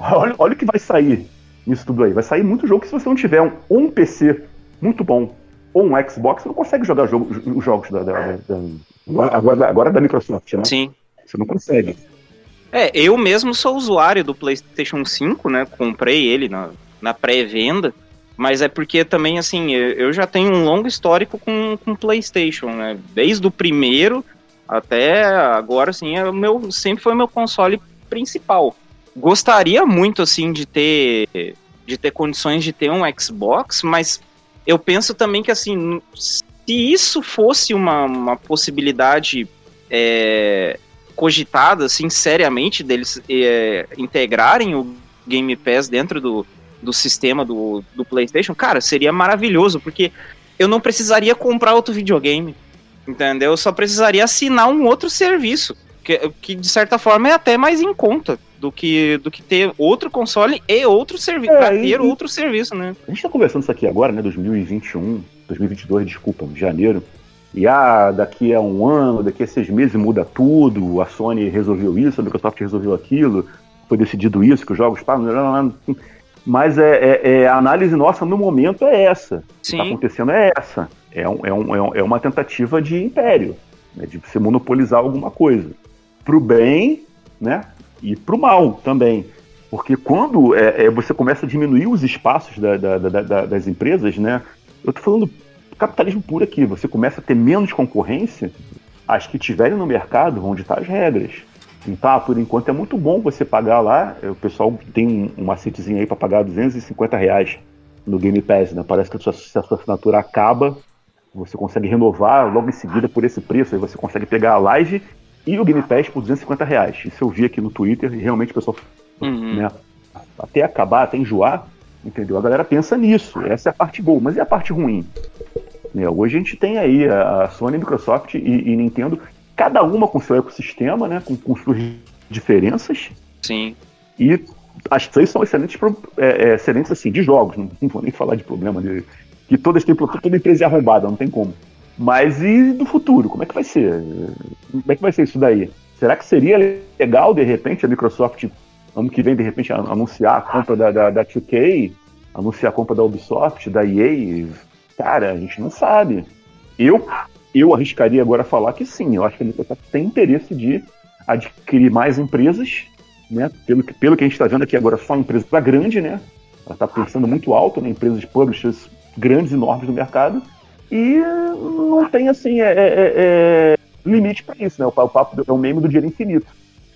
olha, olha o que vai sair nisso tudo aí. Vai sair muito jogo que se você não tiver um, um PC muito bom ou um Xbox, você não consegue jogar jogo, os jogos da, da, da, agora, agora da Microsoft, né? Sim. Você não consegue. É, eu mesmo sou usuário do PlayStation 5, né? Comprei ele na, na pré-venda. Mas é porque também, assim, eu já tenho um longo histórico com, com PlayStation, né? Desde o primeiro até agora, assim, é o meu, sempre foi meu console principal gostaria muito assim de ter de ter condições de ter um Xbox, mas eu penso também que assim, se isso fosse uma, uma possibilidade é, cogitada assim seriamente deles é, integrarem o Game Pass dentro do, do sistema do, do PlayStation, cara, seria maravilhoso, porque eu não precisaria comprar outro videogame, entendeu? Eu só precisaria assinar um outro serviço, que, que de certa forma é até mais em conta do que, do que ter outro console e outro serviço. É, pra ter e, outro serviço, né? A gente tá conversando isso aqui agora, né? 2021, 2022, desculpa, janeiro. E ah, daqui a um ano, daqui a seis meses muda tudo, a Sony resolveu isso, a Microsoft resolveu aquilo, foi decidido isso, que os jogos param. Mas é, é, é, a análise nossa no momento é essa. O que está acontecendo é essa. É, um, é, um, é, é uma tentativa de império, né, de você monopolizar alguma coisa. Pro bem, né? e para o mal também. Porque quando é, é, você começa a diminuir os espaços da, da, da, das empresas, né? Eu estou falando capitalismo puro aqui. Você começa a ter menos concorrência, as que tiverem no mercado vão ditar as regras. Então, ah, por enquanto é muito bom você pagar lá. O pessoal tem uma macetezinho aí para pagar 250 reais no Game Pass, né? Parece que a sua, a sua assinatura acaba, você consegue renovar logo em seguida por esse preço. Aí você consegue pegar a live e o Game Pass por 250 reais. Isso eu vi aqui no Twitter e realmente o pessoal, uhum. né, até acabar, até enjoar, entendeu? A galera pensa nisso. Essa é a parte boa, mas e a parte ruim? Né, hoje a gente tem aí a Sony, Microsoft e, e Nintendo, cada uma com seu ecossistema, né, com, com suas diferenças. Sim. E as três são excelentes, é, é, excelentes assim, de jogos, não, não, vou nem falar de problema de que todas têm toda empresa é arrombada, não tem como. Mas e do futuro? Como é que vai ser? Como é que vai ser isso daí? Será que seria legal, de repente, a Microsoft, ano que vem, de repente, anunciar a compra da, da, da 2K, anunciar a compra da Ubisoft, da EA? Cara, a gente não sabe. Eu, eu arriscaria agora falar que sim. Eu acho que a Microsoft tem interesse de adquirir mais empresas, né? Pelo que, pelo que a gente está vendo aqui agora, só empresa grande, né? Ela está pensando muito alto, né? Empresas publishers grandes, enormes no mercado e não tem, assim, é, é, é, é limite para isso, né? O, papo é o meme do dinheiro infinito.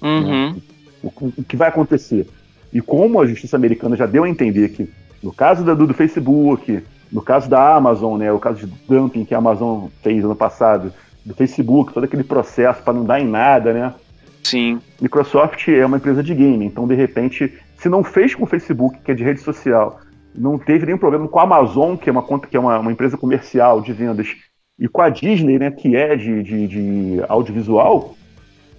Uhum. Né? O, o, que vai acontecer? E como a justiça americana já deu a entender que No caso do, do Facebook, no caso da Amazon, né, o caso de dumping que a Amazon fez ano passado, do Facebook, todo aquele processo para não dar em nada, né? Sim. Microsoft é uma empresa de game, então de repente, se não fez com o Facebook, que é de rede social, não teve nenhum problema com a Amazon, que é uma conta que é uma, uma empresa comercial de vendas, e com a Disney, né, que é de, de, de audiovisual,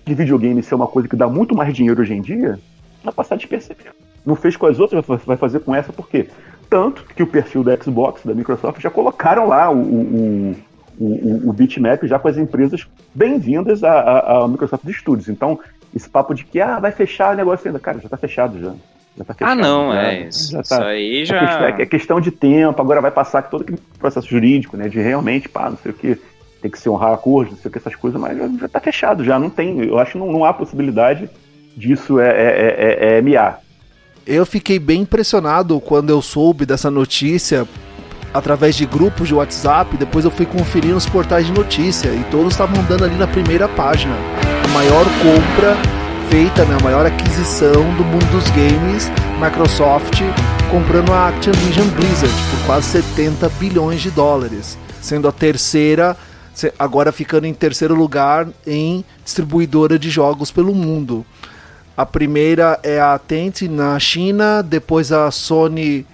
de videogame ser uma coisa que dá muito mais dinheiro hoje em dia, vai passar despercebido. Não fez com as outras, vai fazer com essa, por quê? Tanto que o perfil da Xbox, da Microsoft, já colocaram lá o, o, o, o bitmap já com as empresas bem-vindas à, Microsoft Studios. Então, esse papo de que ah, vai fechar o negócio ainda, cara, já está fechado já. Já tá fechado, ah, não, é. Isso, já tá, isso aí é já. É questão, é questão de tempo, agora vai passar todo aquele processo jurídico, né? De realmente, pá, não sei o que, tem que se honrar acordo, não sei o que, essas coisas, mas já, já tá fechado, já não tem. Eu acho que não, não há possibilidade disso é, é, é, é, é miar. Eu fiquei bem impressionado quando eu soube dessa notícia através de grupos de WhatsApp. Depois eu fui conferir nos portais de notícia e todos estavam dando ali na primeira página. A maior compra feita, né, a maior aquisição do mundo dos games, Microsoft comprando a Activision Blizzard por quase 70 bilhões de dólares, sendo a terceira, agora ficando em terceiro lugar em distribuidora de jogos pelo mundo. A primeira é a Tencent na China, depois a Sony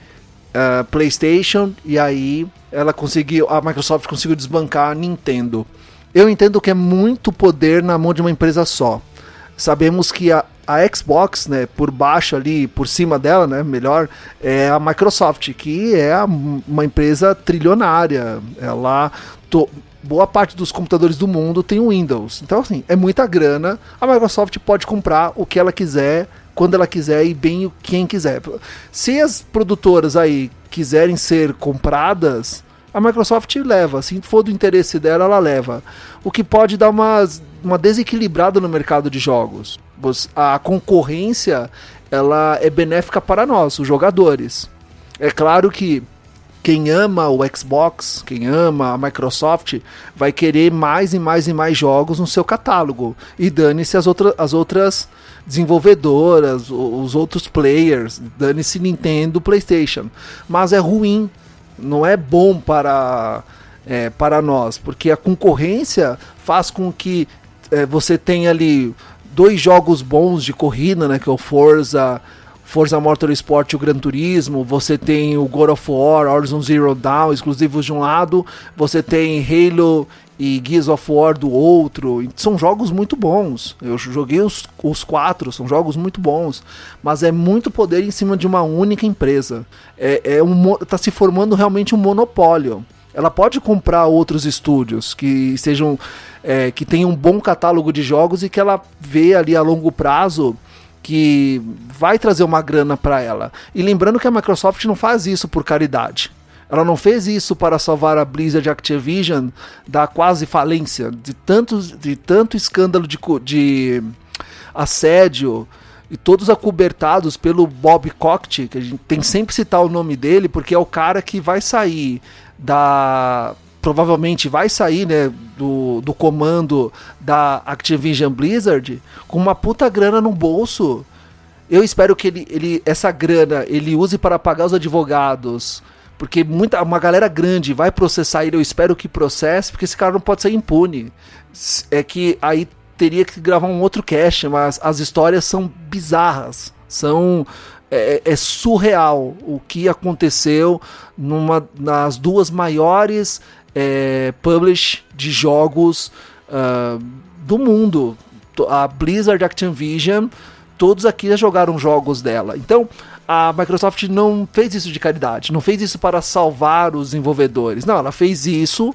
uh, PlayStation e aí ela conseguiu, a Microsoft conseguiu desbancar a Nintendo. Eu entendo que é muito poder na mão de uma empresa só. Sabemos que a, a Xbox, né, por baixo ali, por cima dela, né, melhor, é a Microsoft, que é a, uma empresa trilionária. Ela to, boa parte dos computadores do mundo tem o Windows. Então, assim, é muita grana. A Microsoft pode comprar o que ela quiser, quando ela quiser e bem quem quiser. Se as produtoras aí quiserem ser compradas, a Microsoft leva. Se for do interesse dela, ela leva. O que pode dar uma, uma desequilibrada no mercado de jogos. A concorrência ela é benéfica para nós, os jogadores. É claro que quem ama o Xbox, quem ama a Microsoft, vai querer mais e mais e mais jogos no seu catálogo. E dane-se as, outra, as outras desenvolvedoras, os outros players, dane-se Nintendo, PlayStation. Mas é ruim, não é bom para, é, para nós, porque a concorrência faz com que é, você tenha ali dois jogos bons de corrida, né, que é o Forza Forza Motorsport e o Gran Turismo, você tem o God of War, Horizon Zero Dawn, exclusivos de um lado, você tem Halo e Gears of War do outro. São jogos muito bons. Eu joguei os, os quatro, são jogos muito bons. Mas é muito poder em cima de uma única empresa. É, é um, tá se formando realmente um monopólio. Ela pode comprar outros estúdios que sejam é, que tenham um bom catálogo de jogos e que ela vê ali a longo prazo que vai trazer uma grana para ela. E lembrando que a Microsoft não faz isso por caridade. Ela não fez isso para salvar a Blizzard Activision da quase falência, de tanto, de tanto escândalo de, de assédio e todos acobertados pelo Bob Coct, que a gente tem sempre citar o nome dele, porque é o cara que vai sair da provavelmente vai sair né, do, do comando da Activision Blizzard com uma puta grana no bolso. Eu espero que ele, ele essa grana ele use para pagar os advogados, porque muita, uma galera grande vai processar ele. Eu espero que processe, porque esse cara não pode ser impune. É que aí teria que gravar um outro cast, mas as histórias são bizarras, são é, é, surreal o que aconteceu numa nas duas maiores é, publish de jogos uh, do mundo. A Blizzard Activision, todos aqui já jogaram jogos dela. Então, a Microsoft não fez isso de caridade, não fez isso para salvar os desenvolvedores. Não, ela fez isso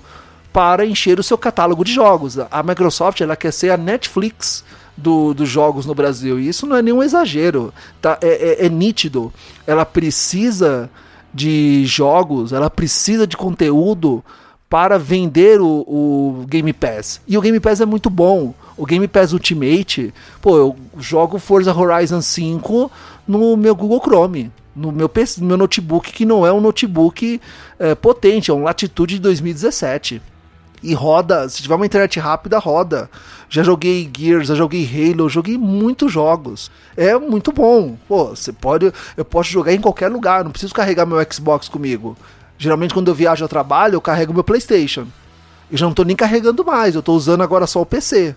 para encher o seu catálogo de jogos. A Microsoft ela quer ser a Netflix do, dos jogos no Brasil. E isso não é nenhum exagero. Tá? É, é, é nítido. Ela precisa de jogos, ela precisa de conteúdo para vender o, o, Game Pass. E o Game Pass é muito bom. O Game Pass Ultimate, pô, eu jogo Forza Horizon 5 no meu Google Chrome, no meu, PC, no meu notebook, que não é um notebook é, potente, é um Latitude de 2017. E roda, se tiver uma internet rápida, roda. Já joguei Gears, já joguei Halo, joguei muitos jogos. É muito bom. Pô, você pode. Eu posso jogar em qualquer lugar, não preciso carregar meu Xbox comigo. Geralmente quando eu viajo ao trabalho, eu carrego meu PlayStation. Eu já não tô nem carregando mais, eu tô usando agora só o PC.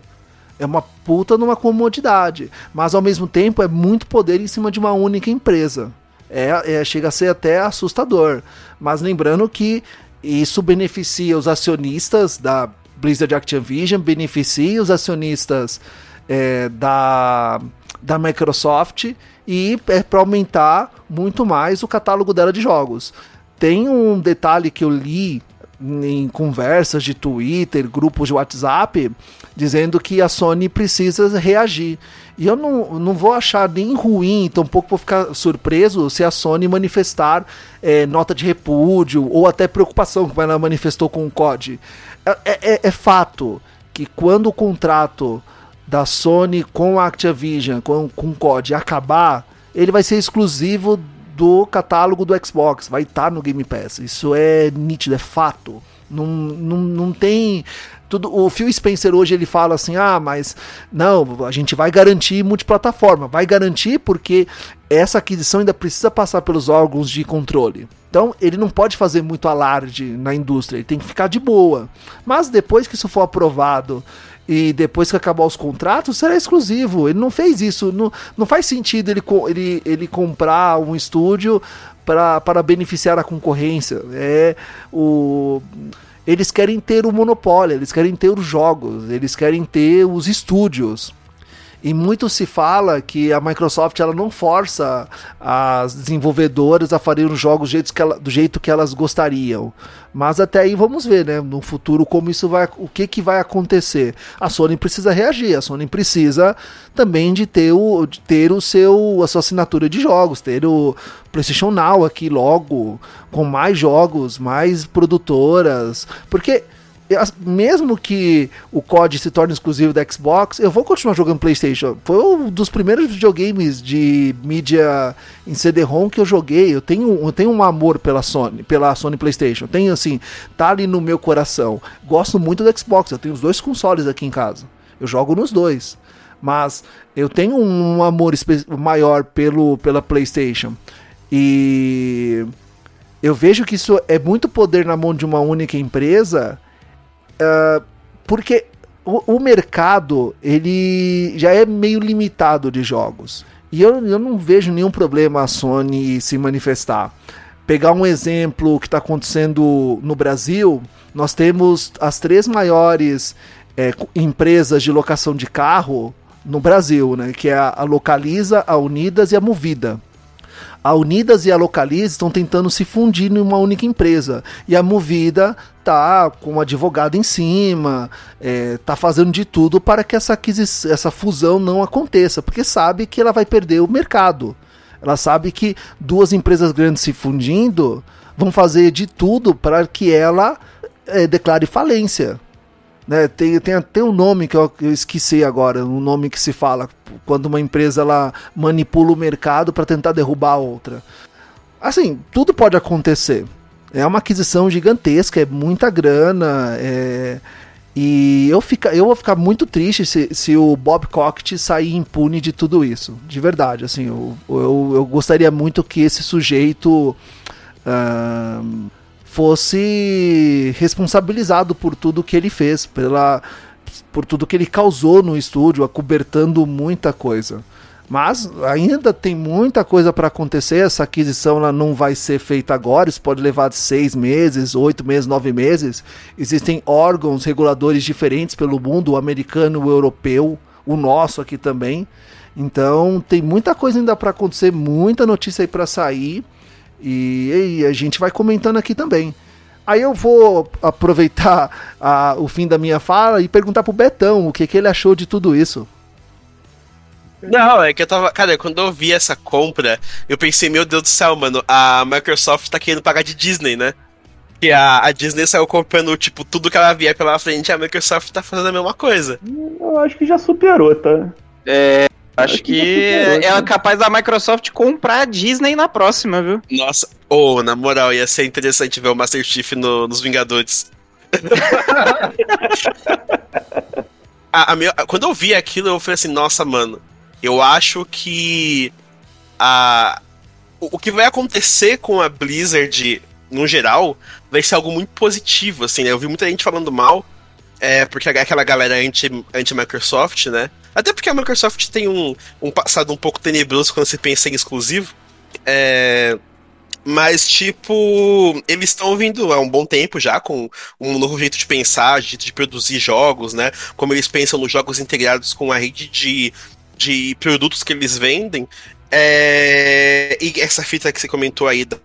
É uma puta numa comodidade. Mas ao mesmo tempo é muito poder em cima de uma única empresa. É, é, chega a ser até assustador. Mas lembrando que isso beneficia os acionistas da Blizzard Activision, beneficia os acionistas é, da, da Microsoft e é para aumentar muito mais o catálogo dela de jogos. Tem um detalhe que eu li em conversas de Twitter, grupos de WhatsApp, dizendo que a Sony precisa reagir. E eu não, não vou achar nem ruim, tampouco vou ficar surpreso se a Sony manifestar é, nota de repúdio ou até preocupação, como ela manifestou com o COD. É, é, é fato que quando o contrato da Sony com a Activision, com, com o COD acabar, ele vai ser exclusivo do catálogo do Xbox, vai estar tá no Game Pass. Isso é nítido, é fato. Não, não, não tem. Tudo, o Phil Spencer hoje ele fala assim: ah, mas não, a gente vai garantir multiplataforma. Vai garantir porque essa aquisição ainda precisa passar pelos órgãos de controle. Então ele não pode fazer muito alarde na indústria, ele tem que ficar de boa. Mas depois que isso for aprovado e depois que acabar os contratos, será exclusivo. Ele não fez isso. Não, não faz sentido ele, ele, ele comprar um estúdio para beneficiar a concorrência. É o eles querem ter o monopólio, eles querem ter os jogos, eles querem ter os estúdios. E muito se fala que a Microsoft ela não força as desenvolvedoras a fazerem os jogos do jeito, que ela, do jeito que elas gostariam. Mas até aí vamos ver, né? No futuro como isso vai, o que que vai acontecer. A Sony precisa reagir, a Sony precisa também de ter o, de ter o seu a sua assinatura de jogos, ter o PlayStation Now aqui logo com mais jogos, mais produtoras, porque mesmo que o COD se torne exclusivo da Xbox, eu vou continuar jogando PlayStation. Foi um dos primeiros videogames de mídia em CD-ROM que eu joguei. Eu tenho, eu tenho um amor pela Sony, pela Sony PlayStation. Tenho assim, tá ali no meu coração. Gosto muito do Xbox. Eu tenho os dois consoles aqui em casa. Eu jogo nos dois. Mas eu tenho um amor maior pelo, pela PlayStation. E eu vejo que isso é muito poder na mão de uma única empresa Uh, porque o, o, mercado ele já é meio limitado de jogos. E eu, eu não vejo nenhum problema a Sony se manifestar. Pegar um exemplo que está acontecendo no Brasil, nós temos as três maiores é, empresas de locação de carro no Brasil, né? Que é a Localiza, a Unidas e a Movida. A Unidas e a Localize estão tentando se fundir em uma única empresa. E a Movida tá com um advogado em cima, é, tá fazendo de tudo para que essa, essa fusão não aconteça, porque sabe que ela vai perder o mercado. Ela sabe que duas empresas grandes se fundindo vão fazer de tudo para que ela é, declare falência. Né, tem, tem até um nome que eu, eu esqueci agora, um nome que se fala quando uma empresa ela manipula o mercado para tentar derrubar a outra. Assim, tudo pode acontecer. É uma aquisição gigantesca, é muita grana, é... e eu, fica, eu vou ficar muito triste se, se o Bob Cockett sair impune de tudo isso, de verdade. Assim, eu, eu, eu gostaria muito que esse sujeito. Uh fosse responsabilizado por tudo que ele fez, pela, por tudo que ele causou no estúdio, acobertando muita coisa. Mas ainda tem muita coisa para acontecer. Essa aquisição ela não vai ser feita agora. Isso pode levar seis meses, oito meses, nove meses. Existem órgãos reguladores diferentes pelo mundo, o americano, o europeu, o nosso aqui também. Então tem muita coisa ainda para acontecer, muita notícia aí para sair. E, e, a gente vai comentando aqui também. Aí eu vou aproveitar a, o fim da minha fala e perguntar pro Betão o que, que ele achou de tudo isso. Não, é que eu tava. Cara, quando eu vi essa compra, eu pensei, meu Deus do céu, mano, a Microsoft tá querendo pagar de Disney, né? Que a, a Disney saiu comprando, tipo, tudo que ela via pela frente, a Microsoft tá fazendo a mesma coisa. Eu acho que já superou, tá? É, Acho que, é capaz da Microsoft comprar a Disney na próxima, viu? Nossa, ou oh, na moral, ia ser interessante ver o Master Chief no, nos Vingadores. (laughs) a, a minha- quando eu vi aquilo, eu falei assim, nossa, mano, eu acho que a, o, o que vai acontecer com a Blizzard, no geral, vai ser algo muito positivo, assim, né? Eu vi muita gente falando mal, é, porque aquela galera anti- anti-Microsoft, né? Até porque a Microsoft tem um, um passado um pouco tenebroso quando se pensa em exclusivo. É, mas, tipo, eles estão vindo há um bom tempo já com um novo jeito de pensar, jeito de produzir jogos, né? Como eles pensam nos jogos integrados com a rede de, de produtos que eles vendem. É, e essa fita que você comentou aí da,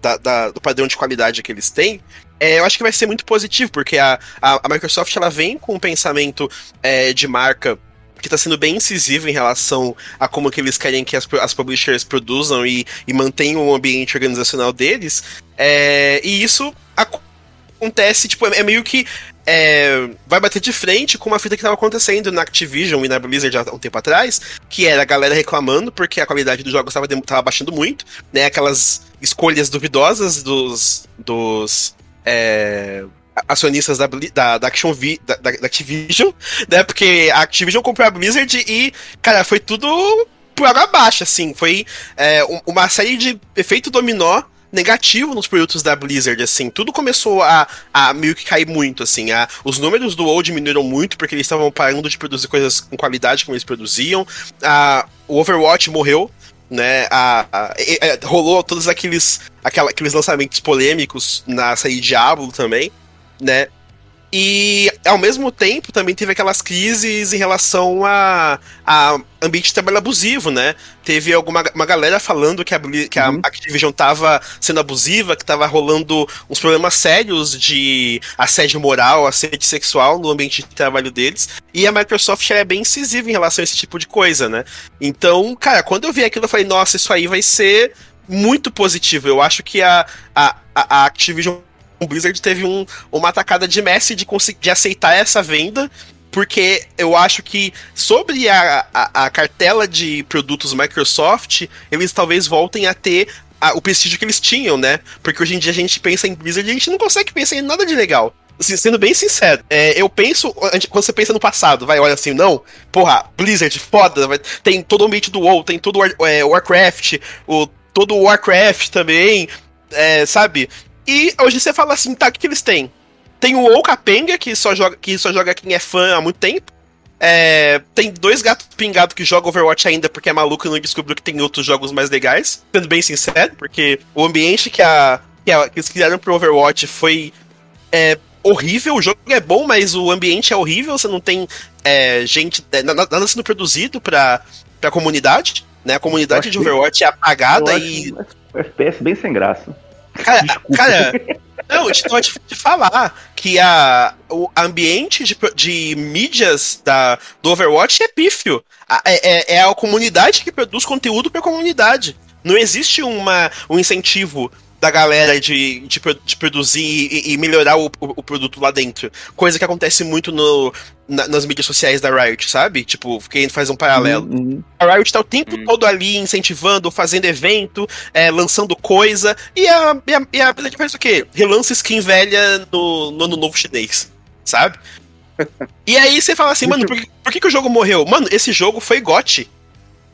da- da- do padrão de qualidade que eles têm, é, eu acho que vai ser muito positivo, porque a, a, a Microsoft ela vem com um pensamento é, de marca que está sendo bem incisivo em relação a como que eles querem que as, as publishers produzam e, e mantenham o ambiente organizacional deles. É, e isso ac- acontece, tipo, é, é meio que é, vai bater de frente com uma fita que estava acontecendo na Activision e na Blizzard há um tempo atrás, que era a galera reclamando porque a qualidade dos jogos estava baixando muito, né? Aquelas escolhas duvidosas dos, dos é, acionistas da, da, da, Action Vi- da, da- Activision, né? Porque a Activision comprou a Blizzard e, cara, foi tudo por água abaixo, assim. Foi é, um- uma série de efeito dominó negativo nos produtos da Blizzard, assim. Tudo começou a, a meio que cair muito, assim. A, os números do WoW diminuíram muito porque eles estavam parando de produzir coisas com qualidade como eles produziam. A, o Overwatch morreu, né? A, a- e- e- rolou todos aqueles, aquela, aqueles lançamentos polêmicos na série Diablo também, né? E ao mesmo tempo também teve aquelas crises em relação a, a ambiente de trabalho abusivo, né? Teve alguma uma galera falando que a, que a Uhum. Activision tava sendo abusiva, que tava rolando uns problemas sérios de assédio moral, assédio sexual no ambiente de trabalho deles. E a Microsoft é bem incisiva em relação a esse tipo de coisa, né? Então, cara, quando eu vi aquilo, eu falei, nossa, isso aí vai ser muito positivo. Eu acho que a, a, a a Activision Blizzard teve um, uma atacada de Messi de, de aceitar essa venda, porque eu acho que sobre a, a, a cartela de produtos Microsoft, eles talvez voltem a ter a- o prestígio que eles tinham, né? Porque hoje em dia a gente pensa em Blizzard e a gente não consegue pensar em nada de legal. Assim, sendo bem sincero, é, eu penso, quando você pensa no passado, vai, olha assim, não, porra, Blizzard, foda, vai- tem todo o ambiente do WoW, tem todo o é, Warcraft, o, todo o Warcraft também, é, sabe? E hoje você fala assim, tá, o que, que eles têm? Tem o WoW Capenga, que só joga, que só joga quem é fã há muito tempo. É, tem dois gatos pingados que jogam Overwatch ainda porque é maluco e não descobriu que tem outros jogos mais legais. Sendo bem sincero, porque o ambiente que, a, que, a- que eles criaram pro Overwatch foi é, horrível. O jogo é bom, mas o ambiente é horrível. Você não tem é, gente, é, nada, sendo produzido pra, pra comunidade. Né? A comunidade de Overwatch é apagada e FPS bem sem graça. Cara, Desculpa. cara, não, eu te, te falar que a, o ambiente de, de mídias da, do Overwatch é pífio. A- É, é- é a comunidade que produz conteúdo pra comunidade. Não existe uma, um incentivo da galera de, de, de produzir e, e melhorar o, o- o produto lá dentro. Coisa que acontece muito no, na- nas mídias sociais da Riot, sabe? Tipo, quem faz um paralelo. Uhum, uhum. A Riot tá o tempo Hum. todo ali incentivando, fazendo evento, é, lançando coisa. E a, e a, e a Blizzard faz o quê? Relança skin velha no, no ano novo chinês, sabe? (laughs) E aí você fala assim, mano, por, que- por que, que o jogo morreu? Mano, esse jogo foi GOT.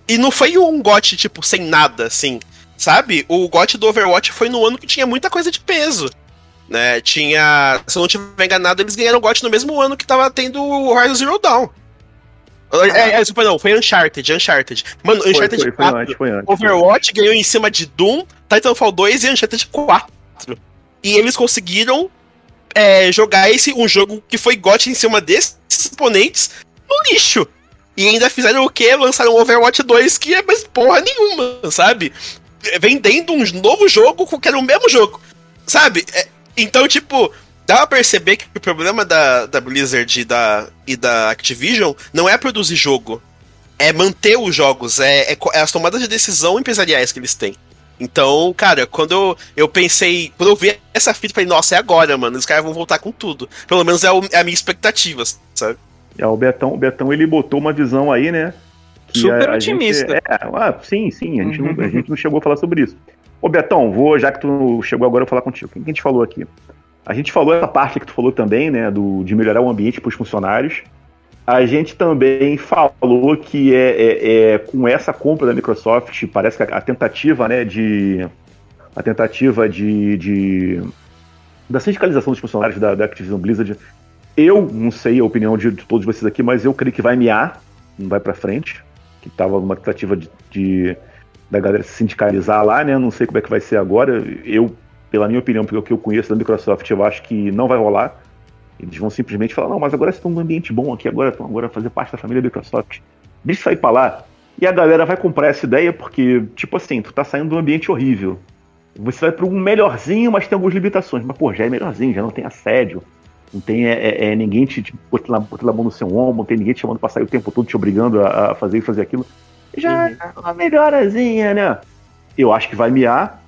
E não foi um GOT, tipo, sem nada, assim. Sabe? O GOT do Overwatch foi no ano que tinha muita coisa de peso. Né? Tinha. Se eu não tiver enganado, eles ganharam o GOT no mesmo ano que tava tendo o Horizon Zero Dawn. É, é, desculpa, não, foi Uncharted, Uncharted. Mano, Foi, Uncharted foi, foi 4, antes, foi antes. Overwatch ganhou em cima de Doom, Titanfall 2 e Uncharted 4. E eles conseguiram é, jogar esse um jogo que foi GOT em cima desses exponentes no lixo. E ainda fizeram o quê? Lançaram o Overwatch 2, que é mais porra nenhuma, sabe? Vendendo um novo jogo que era o mesmo jogo, sabe? É, então, tipo, dá pra perceber que o problema da, da Blizzard e da, e da Activision não é produzir jogo, é manter os jogos, é, é, é as tomadas de decisão empresariais que eles têm. Então, cara, quando eu, eu pensei, quando eu vi essa fita, falei, nossa, é agora, mano, os caras vão voltar com tudo. Pelo menos é, o- é a minha expectativa, sabe? É, o Betão, o Betão ele botou uma visão aí, né? Super a- a gente- otimista. é, ah, sim, sim, a gente, não, a gente não chegou a falar sobre isso. Ô Betão, vou, já que tu chegou agora, eu vou falar contigo. Quem que a gente falou aqui? A gente falou essa parte que tu falou também, né, do, de melhorar o ambiente para os funcionários. A gente também falou que é, é, é, com essa compra da Microsoft, parece que a, a tentativa, né, de a tentativa de, de da sindicalização dos funcionários da, da, Activision Blizzard, eu não sei a opinião de, de, todos vocês aqui, mas eu creio que vai miar, não vai para frente, que estava numa tentativa de, de, da galera se sindicalizar lá, né? Não sei como é que vai ser agora. Eu, pela minha opinião, pelo que eu conheço da Microsoft, eu acho que não vai rolar. Eles vão simplesmente falar, não, mas agora estão num ambiente bom aqui, agora estão agora fazer parte da família Microsoft. Deixa sair pra lá. E a galera vai comprar essa ideia porque, tipo assim, tu tá saindo de um ambiente horrível. Você vai para um melhorzinho, mas tem algumas limitações. Mas, pô, já é melhorzinho, já não tem assédio. Não tem é, é, é ninguém te, te botando, a mão no seu ombro, não tem ninguém te chamando pra sair o tempo todo, te obrigando a, a fazer e fazer aquilo. Já uhum. é uma melhorazinha, né? Eu acho que vai miar.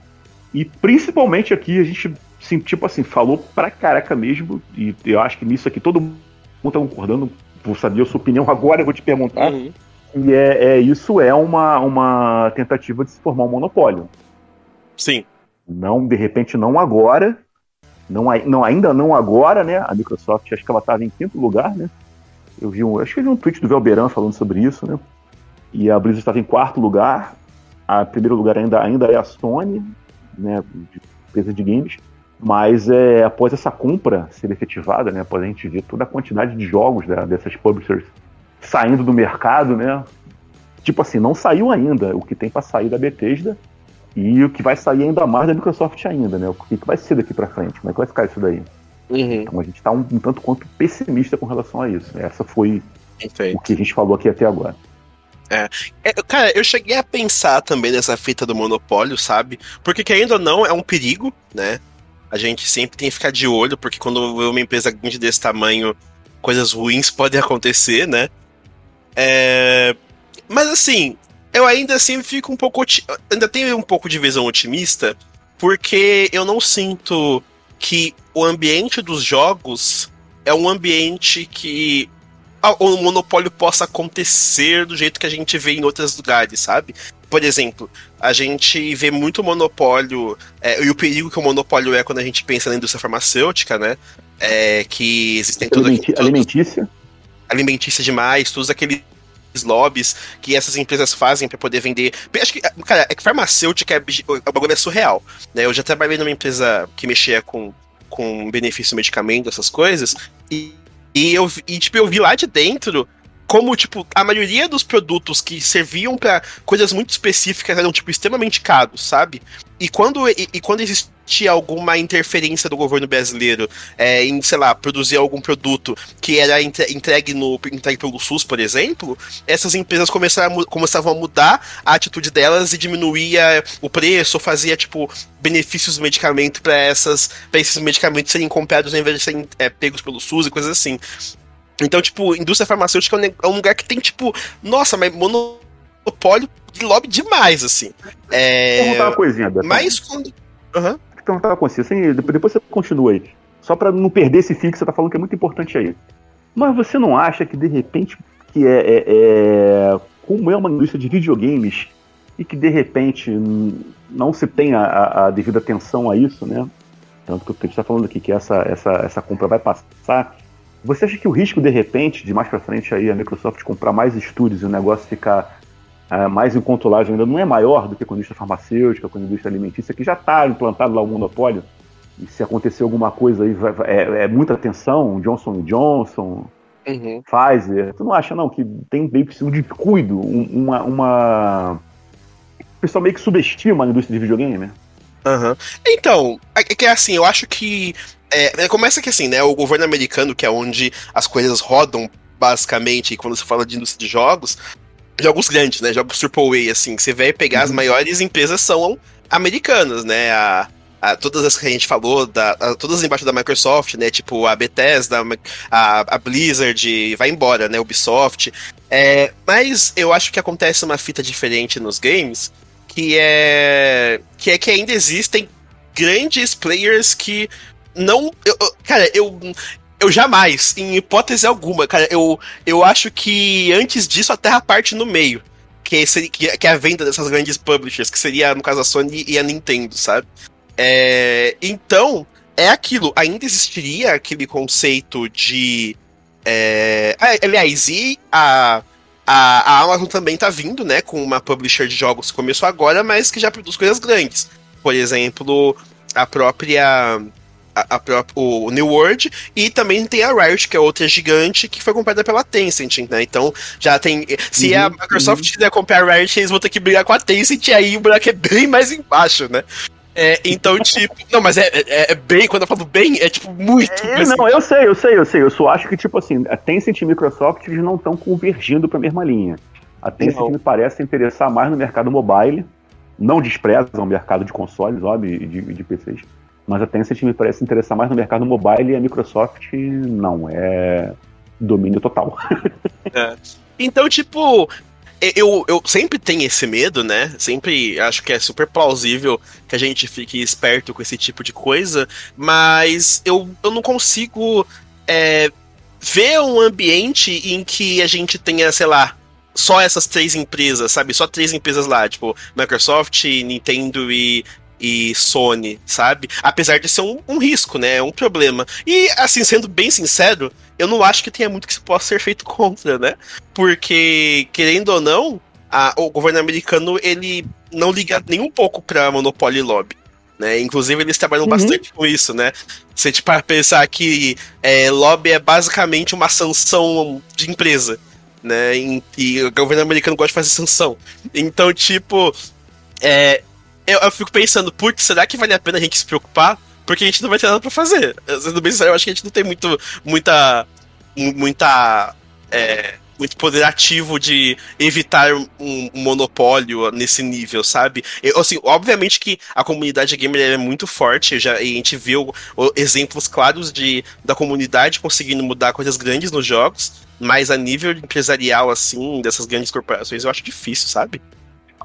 E principalmente aqui a gente sim, tipo assim, falou pra caraca mesmo, e eu acho que nisso aqui todo mundo tá concordando, vou saber a sua opinião (laughs) agora, eu vou te perguntar. Uhum. E é, é, isso é uma, uma tentativa de se formar um monopólio. Sim. Não, de repente, não agora. Não, não ainda não agora, né? A Microsoft, acho que ela estava em quinto lugar, né? Eu vi um, acho que eu vi um tweet do Velberan falando sobre isso, né? E a Blizzard estava em quarto lugar. A primeiro lugar ainda, ainda é a Sony, né? De empresa de games. Mas é, após essa compra ser efetivada, né, após a gente ver toda a quantidade de jogos né, dessas publishers saindo do mercado, né, tipo assim, não saiu ainda o que tem para sair da Bethesda e o que vai sair ainda mais da Microsoft ainda, né, o que, que vai ser daqui para frente, como é que vai ficar isso daí. Uhum. Então a gente está um, um, tanto quanto pessimista com relação a isso. Essa foi Perfeito. o que a gente falou aqui até agora. É. é. Cara, eu cheguei a pensar também nessa fita do monopólio, sabe? Porque querendo ou não, é um perigo, né? a gente sempre tem que ficar de olho, porque quando uma empresa grande desse tamanho, coisas ruins podem (laughs) acontecer, né? É... Mas assim, eu ainda assim fico um pouco. Ainda tenho um pouco de visão otimista, porque eu não sinto que o ambiente dos jogos é um ambiente que o monopólio possa acontecer do jeito que a gente vê em outros lugares, sabe? por exemplo, a gente vê muito monopólio, é, e o perigo que o monopólio é quando a gente pensa na indústria farmacêutica, né? É, que existem tudo Alimenti Alimentícia. Alimentícia demais, todos aqueles lobbies que essas empresas fazem para poder vender. Acho que, cara, é que farmacêutica é, o bagulho é surreal. Né? Eu já trabalhei numa empresa que mexia com, com benefício medicamento, essas coisas, e, e, eu, e tipo, eu vi lá de dentro como, tipo, a maioria dos produtos que serviam para coisas muito específicas eram, tipo, extremamente caros, sabe? E quando, e, e quando alguma interferência do governo brasileiro é, em, sei lá, produzir algum produto que era entregue, no, entregue pelo SUS, por exemplo, essas empresas começaram a, começavam a mudar a atitude delas e diminuía o preço, fazia, tipo, benefícios do medicamento para esses medicamentos serem comprados ao invés de serem é, pegos pelo SUS e coisas assim. Então, tipo, indústria farmacêutica é um lugar que tem, tipo, nossa, mas monopólio de lobby demais, assim. É... Vou perguntar uma coisinha, Beto. Mas quando. Uhum. Perguntar coisinha, assim, depois você continua aí. Só para não perder esse fio que você tá falando que é muito importante aí. Mas você não acha que, de repente, que é, é, é como é uma indústria de videogames e que, de repente, não se tem a, a devida atenção a isso, né? Tanto que a gente está falando aqui que essa, essa, essa compra vai passar você acha que o risco, de repente, de mais para frente aí a Microsoft comprar mais estúdios e o negócio ficar uh, mais incontrolável ainda não é maior do que com a indústria farmacêutica, com a indústria alimentícia, que já está implantado lá o monopólio? E se acontecer alguma coisa aí, vai, vai, é, é, muita atenção, Johnson Johnson, uhum. Pfizer. Tu não acha, não, que tem meio que de cuido, uma, uma... O pessoal meio que subestima a indústria de videogame, né? Uhum. Então, é que é assim, eu acho que é, começa que assim, né? O governo americano, que é onde as coisas rodam, basicamente, quando você fala de indústria de jogos, jogos grandes, né? Jogos AAA, assim, você vai pegar uhum. as maiores empresas são americanas, né? A, a, todas as que a gente falou, da, a, todas embaixo da Microsoft, né? Tipo a Bethesda, a, a Blizzard, vai embora, né? Ubisoft. É, mas eu acho que acontece uma fita diferente nos games, que é que é que ainda existem grandes players que não. Eu, cara, eu. Eu jamais, em hipótese alguma, cara, eu, eu acho que antes disso a Terra parte no meio. Que é, que é a venda dessas grandes publishers, que seria, no caso, a Sony e a Nintendo, sabe? É, então, é aquilo, ainda existiria aquele conceito de. É, aliás, e a, a, a Amazon também tá vindo, né, com uma publisher de jogos que começou agora, mas que já produz coisas grandes. Por exemplo, a própria a, a, o New World, e também tem a Riot, que é outra gigante, que foi comprada pela Tencent, né? Então já tem. Se uhum, a Microsoft uhum. quiser comprar a Riot, eles vão ter que brigar com a Tencent, e aí o buraco é bem mais embaixo, né? É, então, (laughs) tipo. Não, mas é, é, é, bem, quando eu falo bem, é tipo muito. É, não, eu sei, eu sei, eu sei. Eu só acho que, tipo assim, a Tencent e a Microsoft eles não estão convergindo para a mesma linha. A Tencent não. me parece interessar mais no mercado mobile, não despreza o mercado de consoles, óbvio, de, de, de PCs mas a Tencent me parece interessar mais no mercado mobile e a Microsoft não, é domínio total. (laughs) é. Então, tipo, eu, eu sempre tenho esse medo, né? Sempre acho que é super plausível que a gente fique esperto com esse tipo de coisa, mas eu, eu não consigo é, ver um ambiente em que a gente tenha, sei lá, só essas três empresas, sabe? Só três empresas lá, tipo, Microsoft, Nintendo e e Sony, sabe? Apesar de ser um, um, risco, né? É um problema. E, assim, sendo bem sincero, eu não acho que tenha muito que se possa ser feito (laughs) contra, né? Porque, querendo ou não, a, o governo americano, ele não liga nem um pouco pra Monopoly Lobby. Né? Inclusive, eles trabalham uhum. bastante com isso, né? Se tipo, pensar que é, lobby é basicamente uma sanção de empresa, né? E, e o governo americano gosta de fazer sanção. Então, tipo, é, eu, eu fico pensando, putz, será que vale a pena a gente se preocupar? Porque a gente não vai ter nada pra fazer. Sendo bem sincero, eu acho que a gente não tem muito, muita. muita. É, muito poder ativo de evitar um, monopólio nesse nível, sabe? Eu, assim, obviamente que a comunidade gamer é muito forte, já, a gente viu exemplos claros de, da comunidade conseguindo mudar coisas grandes nos jogos, mas a nível empresarial, assim, dessas grandes corporações, eu acho difícil, sabe?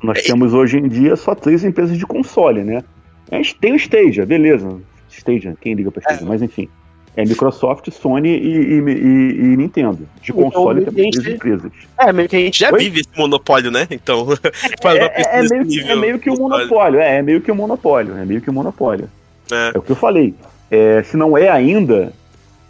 Nós é. temos hoje em dia só três empresas de console, né? A gente tem o Stadia, beleza. Stadia, quem liga pra Stadia, é. mas enfim. É Microsoft, Sony e, e, e, e Nintendo. De então, console tem três gente... empresas. É, meio que a gente já Oi? vive esse monopólio, né? Então. (laughs) É, é, é, meio, que, é meio que um monopólio, é, é meio que um monopólio. É meio que um monopólio. É, é o que eu falei. É, se não é ainda,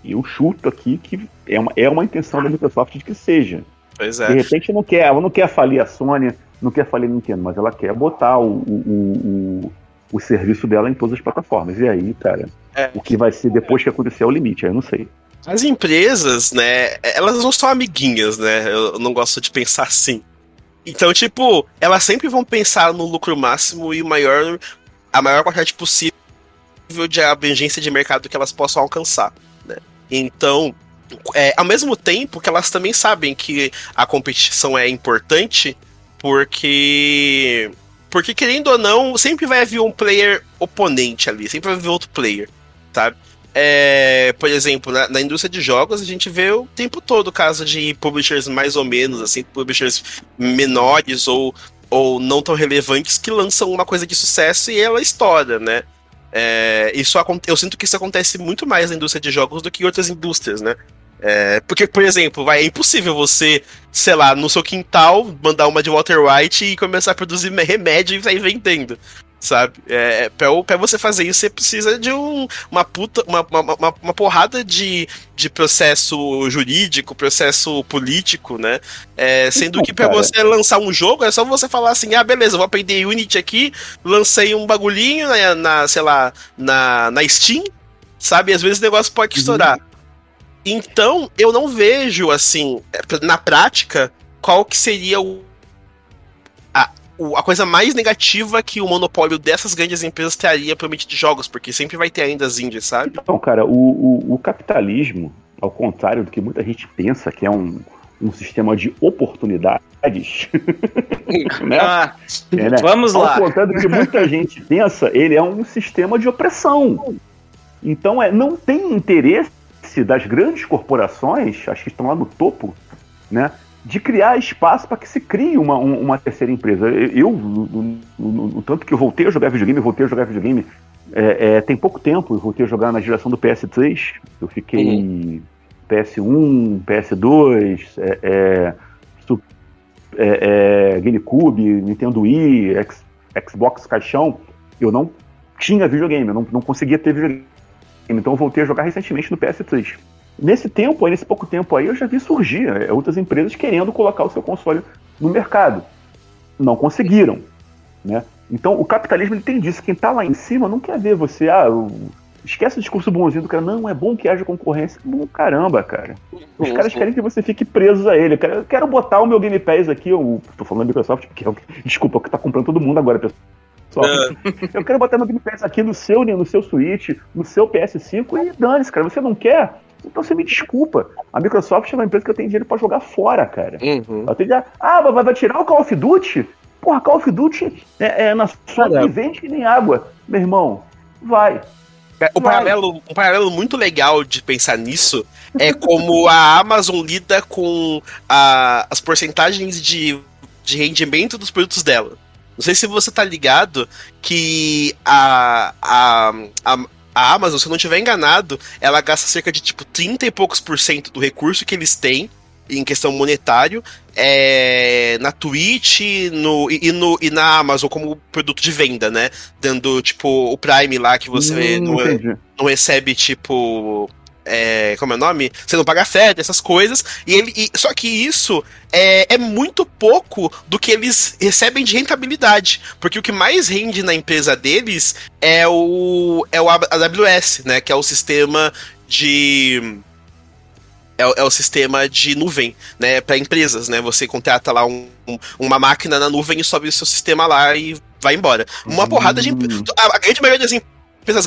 eu chuto aqui que é uma, é uma intenção da Microsoft de que seja. Pois é. De repente não quer, não quer falir a Sony, não quer falir Nintendo, mas ela quer botar o, o, o, o, serviço dela em todas as plataformas. E aí, cara, é. o que vai ser depois que acontecer é o limite, aí eu não sei. As empresas, né, elas não são amiguinhas, né? Eu não gosto de pensar assim. Então, tipo, elas sempre vão pensar no lucro máximo e o maior, a maior quantidade possível de abrangência de mercado que elas possam alcançar, né? Então, é, ao mesmo tempo que elas também sabem que a competição é importante, porque. Porque, querendo ou não, sempre vai haver um player oponente ali, sempre vai haver outro player, sabe? É, por exemplo, na, na, indústria de jogos, a gente vê o tempo todo caso de publishers mais ou menos, assim, publishers menores ou, ou não tão relevantes que lançam uma coisa de sucesso e ela estoura, né? É, isso, eu sinto que isso acontece muito mais na indústria de jogos do que em outras indústrias, né? É, porque, por exemplo, vai, é impossível você, sei lá, no seu quintal, mandar uma de Walter White e começar a produzir remédio e sair vendendo. Sabe? É, pra, pra você fazer isso, você precisa de um, uma puta, uma, uma, uma, porrada de, de processo jurídico, processo político, né? É, sendo que para você lançar um jogo é só você falar assim: ah, beleza, vou aprender Unity aqui, lancei um bagulhinho na, na sei lá, na, na Steam, sabe? Às vezes o negócio pode uhum. Então, eu não vejo, assim, na prática, qual que seria o, a, a coisa mais negativa que o monopólio dessas grandes empresas traria para o de jogos, porque sempre vai ter ainda as indies, sabe? Então, cara, o, o, o capitalismo, ao contrário do que muita gente pensa, que é um, um sistema de oportunidades. (laughs) né? Ah, é, né? Vamos lá. Ao contrário do que muita gente pensa, ele é um sistema de opressão. Então, é, não tem interesse das grandes corporações, acho que estão lá no topo, né, de criar espaço para que se crie uma, uma terceira empresa. Eu, no, no, no, tanto que eu voltei a jogar videogame, voltei a jogar videogame é, é, tem pouco tempo, eu voltei a jogar na geração do PS3, eu fiquei uhum. PS1, PS2, é, é, é, é, GameCube, Nintendo Wii, X, Xbox caixão, eu não tinha videogame, eu não, não conseguia ter videogame Então eu voltei a jogar recentemente no PS3. Nesse tempo, aí, nesse pouco tempo aí, eu já vi surgir é, outras empresas querendo colocar o seu console no mercado. Não conseguiram, né? Então o capitalismo ele tem disso. Quem está lá em cima não quer ver você, ah, esquece o discurso bonzinho do cara, não, é bom que haja concorrência. Bom, caramba, cara. Os caras querem que você fique preso a ele. Eu quero, eu quero botar o meu Game Pass aqui, eu tô falando da Microsoft, porque é o, desculpa, é que tá comprando todo mundo agora, pessoal. Eu quero botar meu Game Pass aqui no seu, no seu Switch, no seu PS5 e dane-se, cara. Você não quer? Então você me desculpa. A Microsoft é uma empresa que eu tenho dinheiro pra jogar fora, cara. Uhum. Eu tenho dinheiro... Ah, vai, vai tirar o Call of Duty? Porra, Call of Duty é, é na sua que vende que nem água. Meu irmão, vai. Um paralelo, um paralelo muito legal de pensar nisso é como a Amazon lida com a, as porcentagens de, de rendimento dos produtos dela. Não sei se você tá ligado que a, a, a, a Amazon, se eu não estiver enganado, ela gasta cerca de tipo 30 e poucos por cento do recurso que eles têm em questão monetário é, na Twitch no, e, no, e na Amazon como produto de venda, né? Dando, tipo, o Prime lá que você hum, não, não, recebe, tipo. É, como é o nome? Você não paga férias, essas coisas. E ele, e, só que isso é, é muito pouco do que eles recebem de rentabilidade. Porque o que mais rende na empresa deles é o, é o AWS, né? Que é o sistema de é, é, o sistema de nuvem, né, para empresas, né? Você contrata lá um, um, uma máquina na nuvem e sobe o seu sistema lá e vai embora. Uma porrada de a, a grande maioria das empresas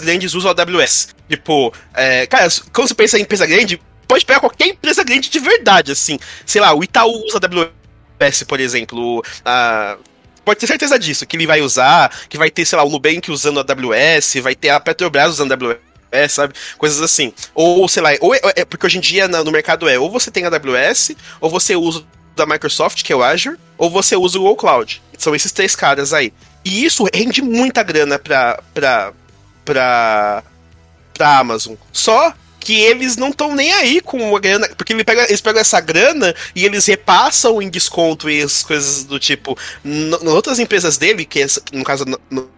grandes usa o AWS. Tipo, é, cara, quando você pensa em empresa grande, pode pegar qualquer empresa grande de verdade, assim. Sei lá, o Itaú usa AWS, por exemplo. A, pode ter certeza disso, que ele vai usar, que vai ter, sei lá, o Nubank usando a AWS, vai ter a Petrobras usando a AWS é, sabe? Coisas assim. Ou, sei lá, ou é, é, porque hoje em dia no mercado é ou você tem a AWS, ou você usa da Microsoft, que é o Azure, ou você usa o Google Cloud. São esses três caras aí. E isso rende muita grana pra, pra, pra, pra Amazon. Só que eles não estão nem aí com a grana, porque eles pegam, eles pegam essa grana e eles repassam em desconto e as coisas do tipo. Nas outras empresas dele, que é, no caso no,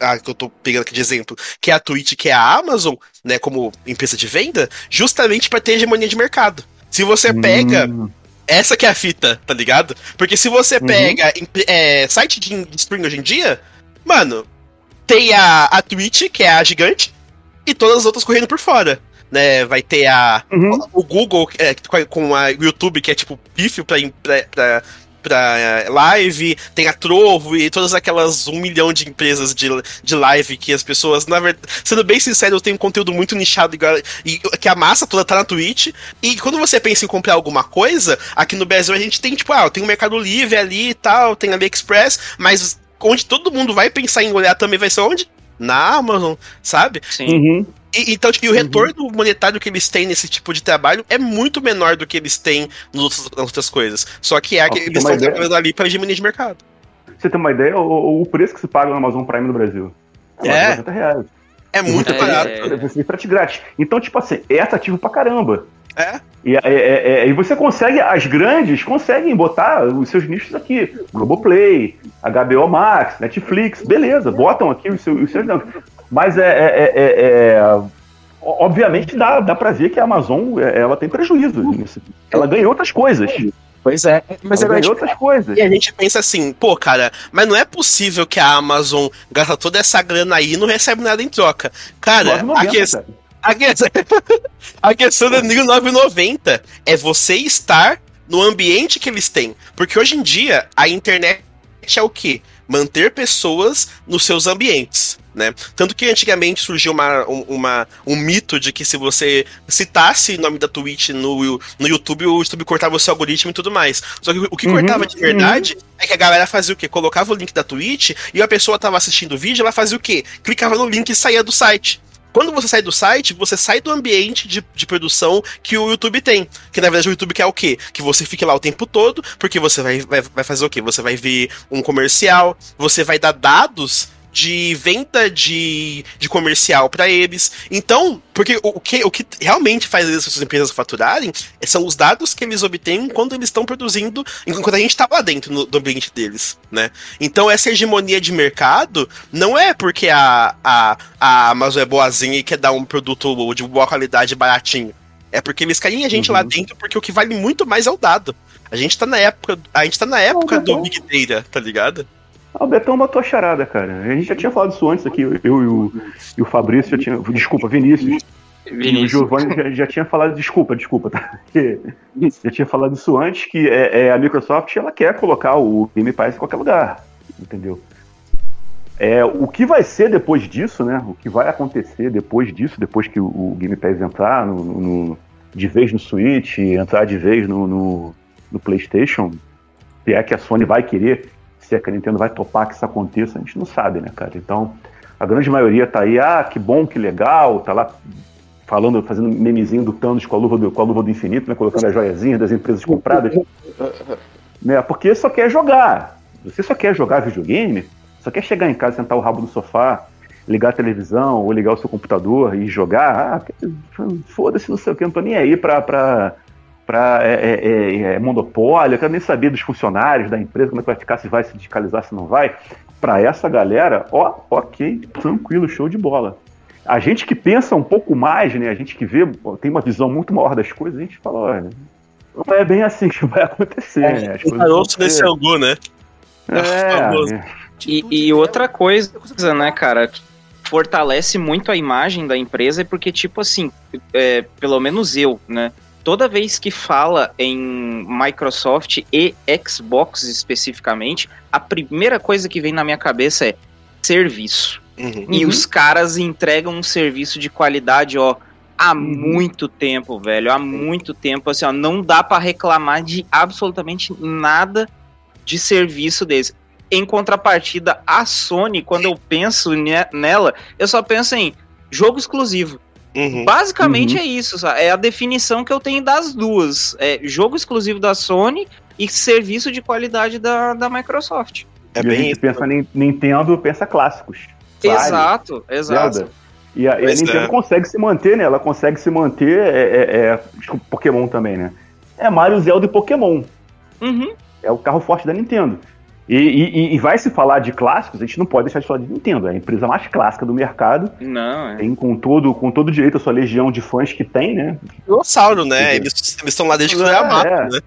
a que eu tô pegando aqui de exemplo, que é a Twitch, que é a Amazon, né, como empresa de venda, justamente para ter hegemonia de mercado. Se você pega hum. essa que é a fita, tá ligado? Porque se você uhum. pega é, site de streaming hoje em dia, mano, tem a, a Twitch, que é a gigante, e todas as outras correndo por fora. Né, vai ter a uhum. o Google é, com a YouTube, que é tipo pífio pra, pra, pra, pra eh, live, tem a Trovo e todas aquelas um milhão de empresas de, de live que as pessoas, na verdade, sendo bem sincero, eu tenho um conteúdo muito nichado igual, e que a massa toda tá na Twitch. E quando você pensa em comprar alguma coisa, aqui no Brasil a gente tem, tipo, ah, tem o Mercado Livre ali e tal, tem a AliExpress, mas onde todo mundo vai pensar em olhar também vai ser onde? Na Amazon, sabe? Sim. Uhum. E, então, tipo, e o uhum. retorno monetário que eles têm nesse tipo de trabalho é muito menor do que eles têm nas outras, nas outras coisas. Só que é que eles estão trabalhando ali para hegemonia de mercado. Você tem uma ideia? O, o, preço que se paga no Amazon Prime no Brasil? É. é. reais. É muito é, barato. É. Você frete grátis. Então, tipo assim, é atrativo pra caramba. É. E, é, é, é, e você consegue, as grandes conseguem botar os seus nichos aqui. Globoplay, HBO Max, Netflix, beleza, botam aqui os seus. Os seus mas é, é, é, é, obviamente dá, dá pra ver que a Amazon ela tem prejuízo. Ela ganhou outras coisas. Pois é, mas ela ganhou outras coisas. E a gente pensa assim, pô, cara, mas não é possível que a Amazon gasta toda essa grana aí e não recebe nada em troca. Cara, 90, a, que... A, que... a questão (laughs) da 990 é você estar no ambiente que eles têm. Porque hoje em dia a internet é o quê? Manter pessoas nos seus ambientes né? Tanto que antigamente surgiu uma, uma, um mito de que se você citasse o nome da Twitch no, no YouTube, o YouTube cortava o seu algoritmo e tudo mais. Só que o que uhum, cortava de verdade uhum. é que a galera fazia o quê? Colocava o link da Twitch e a pessoa tava assistindo o vídeo, ela fazia o quê? Clicava no link e saía do site. Quando você sai do site, você sai do ambiente de, de produção que o YouTube tem. Que na verdade o YouTube quer o quê? Que você fique lá o tempo todo, porque você vai, vai, vai fazer o quê? Você vai ver um comercial, você vai dar dados de venda de, de comercial para eles. Então, porque o, o, que, o que realmente faz essas empresas faturarem são os dados que eles obtêm quando eles estão produzindo, enquanto a gente está lá dentro no, do ambiente deles, né? Então, essa hegemonia de mercado não é porque a, a, a Amazon é boazinha e quer dar um produto de boa qualidade baratinho. É porque eles querem a gente uhum. lá dentro porque o que vale muito mais é o dado. A gente tá na época, a gente tá na época do Big Data, tá ligado? Ah, o Betão matou a charada, cara. A gente já tinha falado isso antes aqui. Eu e o, e o Fabrício já tinha. Desculpa, Vinícius. Vinícius. E o Giovanni já, já, tinha falado, desculpa, desculpa, tá? (laughs) já tinha falado isso antes, que é, é, a Microsoft ela quer colocar o Game Pass em qualquer lugar. Entendeu? É, o que vai ser depois disso, né? O que vai acontecer depois disso, depois que o, o Game Pass entrar no, no, de vez no Switch, entrar de vez no, no, no PlayStation, se é que a Sony vai querer, se é que a Nintendo vai topar que isso aconteça, a gente não sabe, né, cara? Então, a grande maioria tá aí, ah, que bom, que legal, tá lá falando, fazendo memezinho do Thanos com a luva do, com a luva do infinito, né, colocando as joiazinhas das empresas compradas, né? Porque só quer jogar. Você só quer jogar videogame, só quer chegar em casa, sentar o rabo no sofá, ligar a televisão ou ligar o seu computador e jogar. Ah, foda-se, não sei o que, não tô nem aí pra, pra, pra é, é, é, é, monopólio, eu quero nem saber dos funcionários da empresa, como é que vai ficar, se vai se descalizar, se não vai. Para essa galera, ó, ok, tranquilo, show de bola. A gente que pensa um pouco mais, né? A gente que vê, tem uma visão muito maior das coisas, a gente fala, olha, não é bem assim que vai (laughs) acontecer, é, né? As coisas nesse angu, né? É, é. E, e, outra coisa, né, cara, fortalece muito a imagem da empresa, porque, tipo assim, é, pelo menos eu, né, toda vez que fala em Microsoft e Xbox especificamente, a primeira coisa que vem na minha cabeça é serviço. Uhum. E uhum. os caras entregam um serviço de qualidade, ó, há uhum. muito tempo, velho, há muito tempo, assim, ó, não dá para reclamar de absolutamente nada de serviço deles. Em contrapartida, a Sony, quando eu penso nela, eu só penso em jogo exclusivo. Uhum. Basicamente uhum. é isso, sabe? é a definição que eu tenho das duas. É jogo exclusivo da Sony e serviço de qualidade da, da Microsoft. É e bem a gente pensa em Nintendo, pensa clássicos. Exato, exato. Zelda. E a, e a Nintendo é. consegue se manter, né? Ela consegue se manter. É, é, é, Pokémon também, né? É Mario, Zelda e Pokémon. Uhum. É o carro forte da Nintendo. E, e, e, vai se falar de clássicos, a gente não pode deixar de falar de Nintendo, é a empresa mais clássica do mercado. Não, é. Tem com todo, com todo direito a sua legião de fãs que tem, né? Dinossauro, né? Eles, eles estão lá desde que foi a mapa, é. né?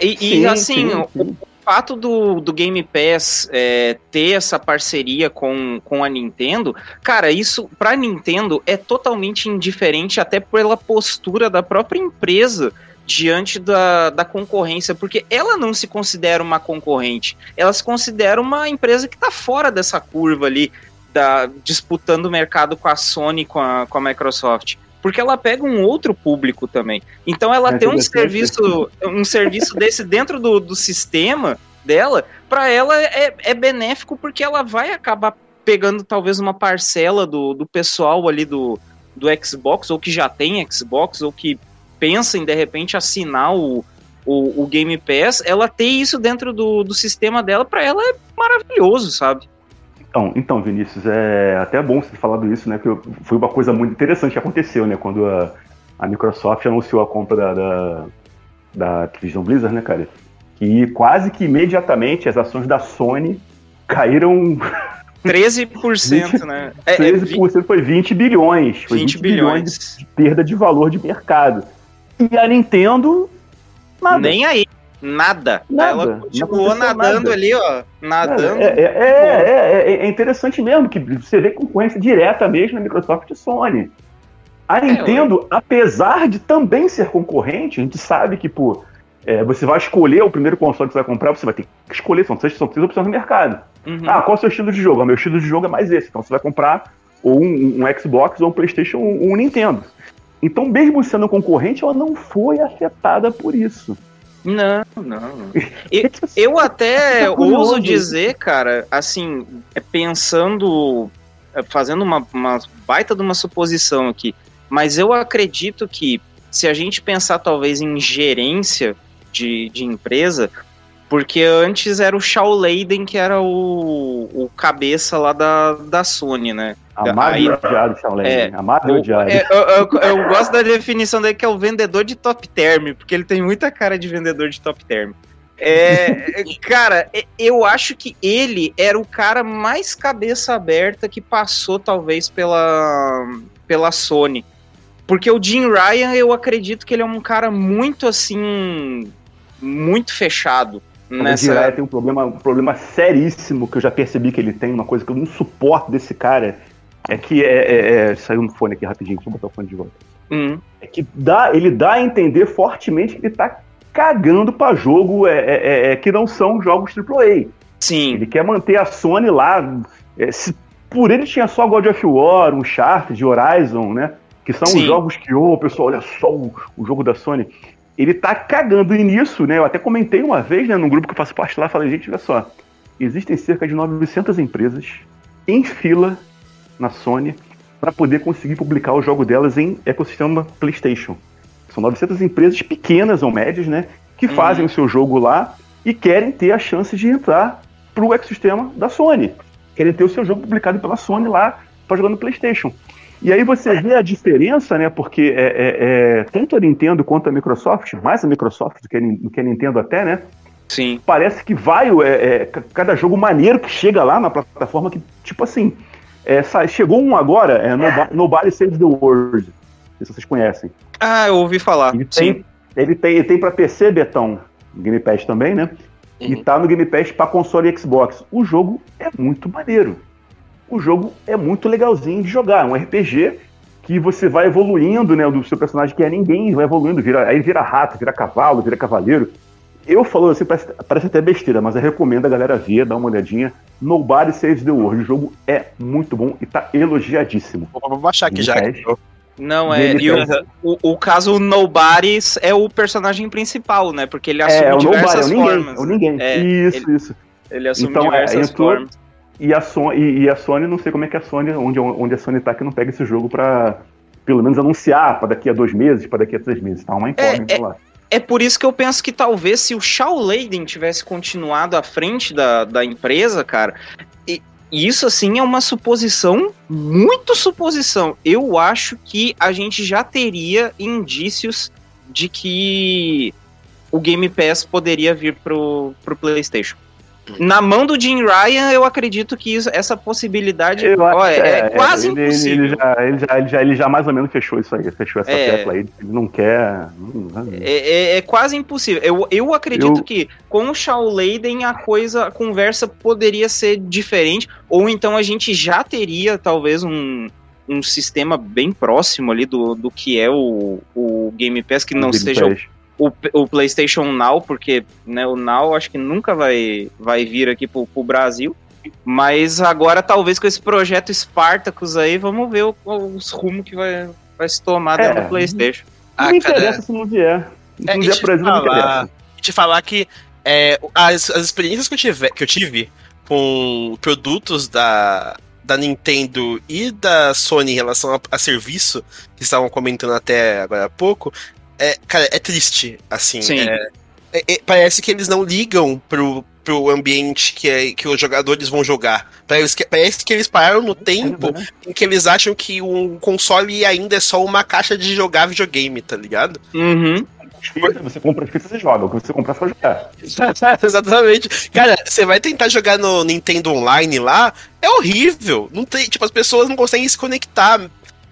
E, sim, assim, sim, sim. o fato do, do Game Pass é, ter essa parceria com, com a Nintendo, cara, isso pra Nintendo é totalmente indiferente, até pela postura da própria empresa diante da, da concorrência, porque ela não se considera uma concorrente, ela se considera uma empresa que está fora dessa curva ali, da, disputando o mercado com a Sony, com a, com a Microsoft. Porque ela pega um outro público também. Então ela é tem um serviço, um serviço desse dentro do, do sistema dela, para ela é, é benéfico porque ela vai acabar pegando talvez uma parcela do, do pessoal ali do, do Xbox, ou que já tem Xbox, ou que pensa em de repente assinar o, o, o Game Pass, ela ter isso dentro do, do sistema dela, para ela é maravilhoso, sabe? Então, então, Vinícius, é até bom você ter falado isso, né? Que foi uma coisa muito interessante que aconteceu, né? Quando a, a Microsoft anunciou a compra da, da, da Activision Blizzard, né, cara? Que quase que imediatamente as ações da Sony caíram (laughs) 13%, né? É, 13% é, foi 20 bilhões. Foi 20, 20 bilhões. bilhões de perda de valor de mercado. E a Nintendo, nada. Nem aí. Nada. Nada. Ela continuou nadando nada. ali, ó. Nadando. É, é, é, é, interessante mesmo que você vê concorrência direta mesmo na Microsoft e Sony. A Nintendo, apesar de também ser concorrente, a gente sabe que, pô, você vai escolher o primeiro console que você vai comprar, você vai ter que escolher, são três, são três opções no mercado. Uhum. Ah, qual é o seu estilo de jogo? O meu estilo de jogo é mais esse. Então você vai comprar ou um, um Xbox ou um PlayStation ou um Nintendo. Então, mesmo sendo concorrente, ela não foi afetada por isso. Não, não. Eu, eu até (laughs) é ouso dizer, cara, assim, é pensando, é, fazendo uma, uma baita de uma suposição aqui, mas eu acredito que se a gente pensar talvez em gerência de, de empresa, Porque antes era o Shaw Leiden que era o, o cabeça lá da, da Sony, né? Amado Aí- e odiado, Shaolin. É. Amado e Eu, odiado. é, eu- eu- eu gosto da definição dele que é o vendedor de top term, porque ele tem muita cara de vendedor de top term. É, (laughs) cara, é- eu acho que ele era o cara mais cabeça aberta que passou, talvez, pela, pela Sony. Porque o Jim Ryan, eu acredito que ele é um cara muito assim. Muito fechado. O Nessa... Jiraiya tem um problema, um problema seríssimo que eu já percebi que ele tem, uma coisa que eu não suporto desse cara, é que é, é- é- saiu no fone aqui rapidinho, deixa eu botar o fone de volta. Hum, É que dá, ele dá a entender fortemente que ele tá cagando pra jogo é, é- é- é que não são jogos AAA. sim. Ele quer manter a Sony lá. é, se por ele tinha só God of War, Uncharted, Horizon, né? Que são Sim. os jogos que, ô, pessoal, olha só o, o jogo da Sony. Ele tá cagando e nisso, né? Eu até comentei uma vez, né, num grupo que eu faço parte lá, falei, gente, olha só, existem cerca de 900 empresas em fila na Sony para poder conseguir publicar o jogo delas em ecossistema PlayStation. São 900 empresas pequenas ou médias, né, que Uhum. fazem o seu jogo lá e querem ter a chance de entrar pro ecossistema da Sony. Querem ter o seu jogo publicado pela Sony lá para jogar no PlayStation. E aí você vê a diferença, né? Porque é, é- é, tanto a Nintendo quanto a Microsoft, mais a Microsoft do que a, do que a Nintendo até, né? Sim. Parece que vai é, é, ca- cada jogo maneiro que chega lá na plataforma que, tipo assim, é, chegou um agora, é Nobo- Nobody Saves the World. Não sei se vocês conhecem. Ah, eu ouvi falar. Ele Sim. tem, ele tem, ele tem para PC, Betão, Game Pass também, né? E Uhum. tá no Game Pass para console e Xbox. O jogo é muito maneiro. O jogo é muito legalzinho de jogar. É um RPG que você vai evoluindo, né? Do seu personagem que é ninguém, vai evoluindo, vira, aí vira rato, vira cavalo, vira cavaleiro. Eu falo assim, parece, parece até besteira, mas eu recomendo a galera ver, dar uma olhadinha. Nobody Saves the World. O jogo é muito bom e tá elogiadíssimo. Vou baixar aqui já. Não, é. E o, o, o caso Nobody é o personagem principal, né? Porque ele assume É, o Nobody, é diversas o ninguém. formas. É o ninguém. É, isso, isso. Ele assume Então, é, diversas entrou- formas. E a, Sony, e, e a Sony, não sei como é que a Sony, onde, onde a Sony tá, que não pega esse jogo pra, pelo menos, anunciar pra daqui a dois meses, pra daqui a três meses. Tá uma incógnita É, lá. É por isso que eu penso que talvez se o Shaw Leiden tivesse continuado à frente da, da empresa, cara, e, e isso assim é uma suposição, muito suposição. Eu acho que a gente já teria indícios de que o Game Pass poderia vir pro, pro PlayStation. Na mão do Jim Ryan, eu acredito que isso- essa possibilidade ó, que é, é quase ele, impossível. Ele já, ele, já, ele, já, ele já mais ou menos fechou isso aí, fechou essa É. tecla aí. Ele não quer. não- não- É, é- é quase impossível. Eu, eu acredito Eu- que com o Shaw Leiden a coisa, a conversa poderia ser diferente, ou então a gente já teria talvez um, um sistema bem próximo ali do, do que é o, o Game Pass, que não Game seja Pass. O, o PlayStation Now, porque né, o Now acho que nunca vai, vai vir aqui pro, pro Brasil. Mas agora, talvez com esse projeto Spartacus aí, vamos ver o- os rumos que vai, vai se tomar dentro É. do PlayStation. Não Ah, interessa cara, se não vier. Se É, não vier Brasil, não falar- interessa. te falar que é, as, as experiências que eu, tive, que eu tive com produtos da, da Nintendo e da Sony em relação a, a serviço, que estavam comentando até agora há pouco, é, cara, é triste, assim. Sim. é- é- é- parece que eles não ligam pro, pro ambiente que, é, que os jogadores vão jogar. Parece que, parece que eles pararam no tempo em que eles acham que um console ainda é só uma caixa de jogar videogame, tá ligado? Uhum. Você compra as fitas e joga. O que você comprar, você vai jogar. (laughs) Exatamente. Cara, você vai tentar jogar no Nintendo Online lá, é horrível. Não tem, tipo, as pessoas não conseguem se conectar.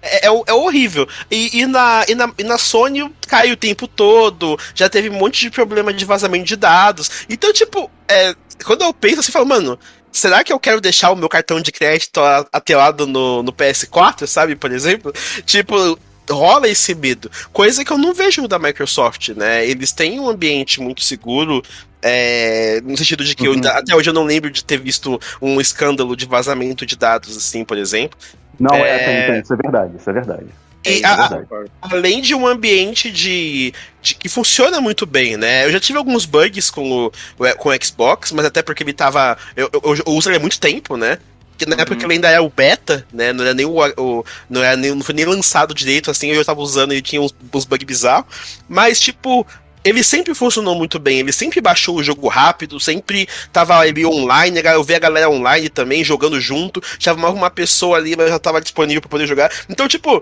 É, é, é horrível. E, e na, e, na, e na Sony cai o tempo todo. Já teve um monte de problema de vazamento de dados. Então, tipo, é, quando eu penso assim, eu falo, mano, será que eu quero deixar o meu cartão de crédito atelado no, no PS4, sabe, por exemplo? Tipo, rola esse medo. Coisa que eu não vejo da Microsoft, né? Eles têm um ambiente muito seguro. é, no sentido de que eu Uhum. ainda- até hoje eu não lembro de ter visto um escândalo de vazamento de dados, assim, por exemplo. Não, é, É. isso é verdade, isso é verdade. E é a- além de um ambiente de, de- que funciona muito bem, né? Eu já tive alguns bugs com o, com o Xbox, mas até porque ele tava. Eu, eu, eu uso ele há muito tempo, né? Porque na época Uhum. que ele ainda era o beta, né? Não era nem o. o- não, era nem, não foi nem lançado direito, assim, eu já tava usando e tinha uns, uns bugs bizarros. Mas, tipo. ele sempre funcionou muito bem, ele sempre baixou o jogo rápido, sempre tava online, eu vi a galera online também jogando junto, chamava uma pessoa ali, mas já tava disponível para poder jogar. Então, tipo,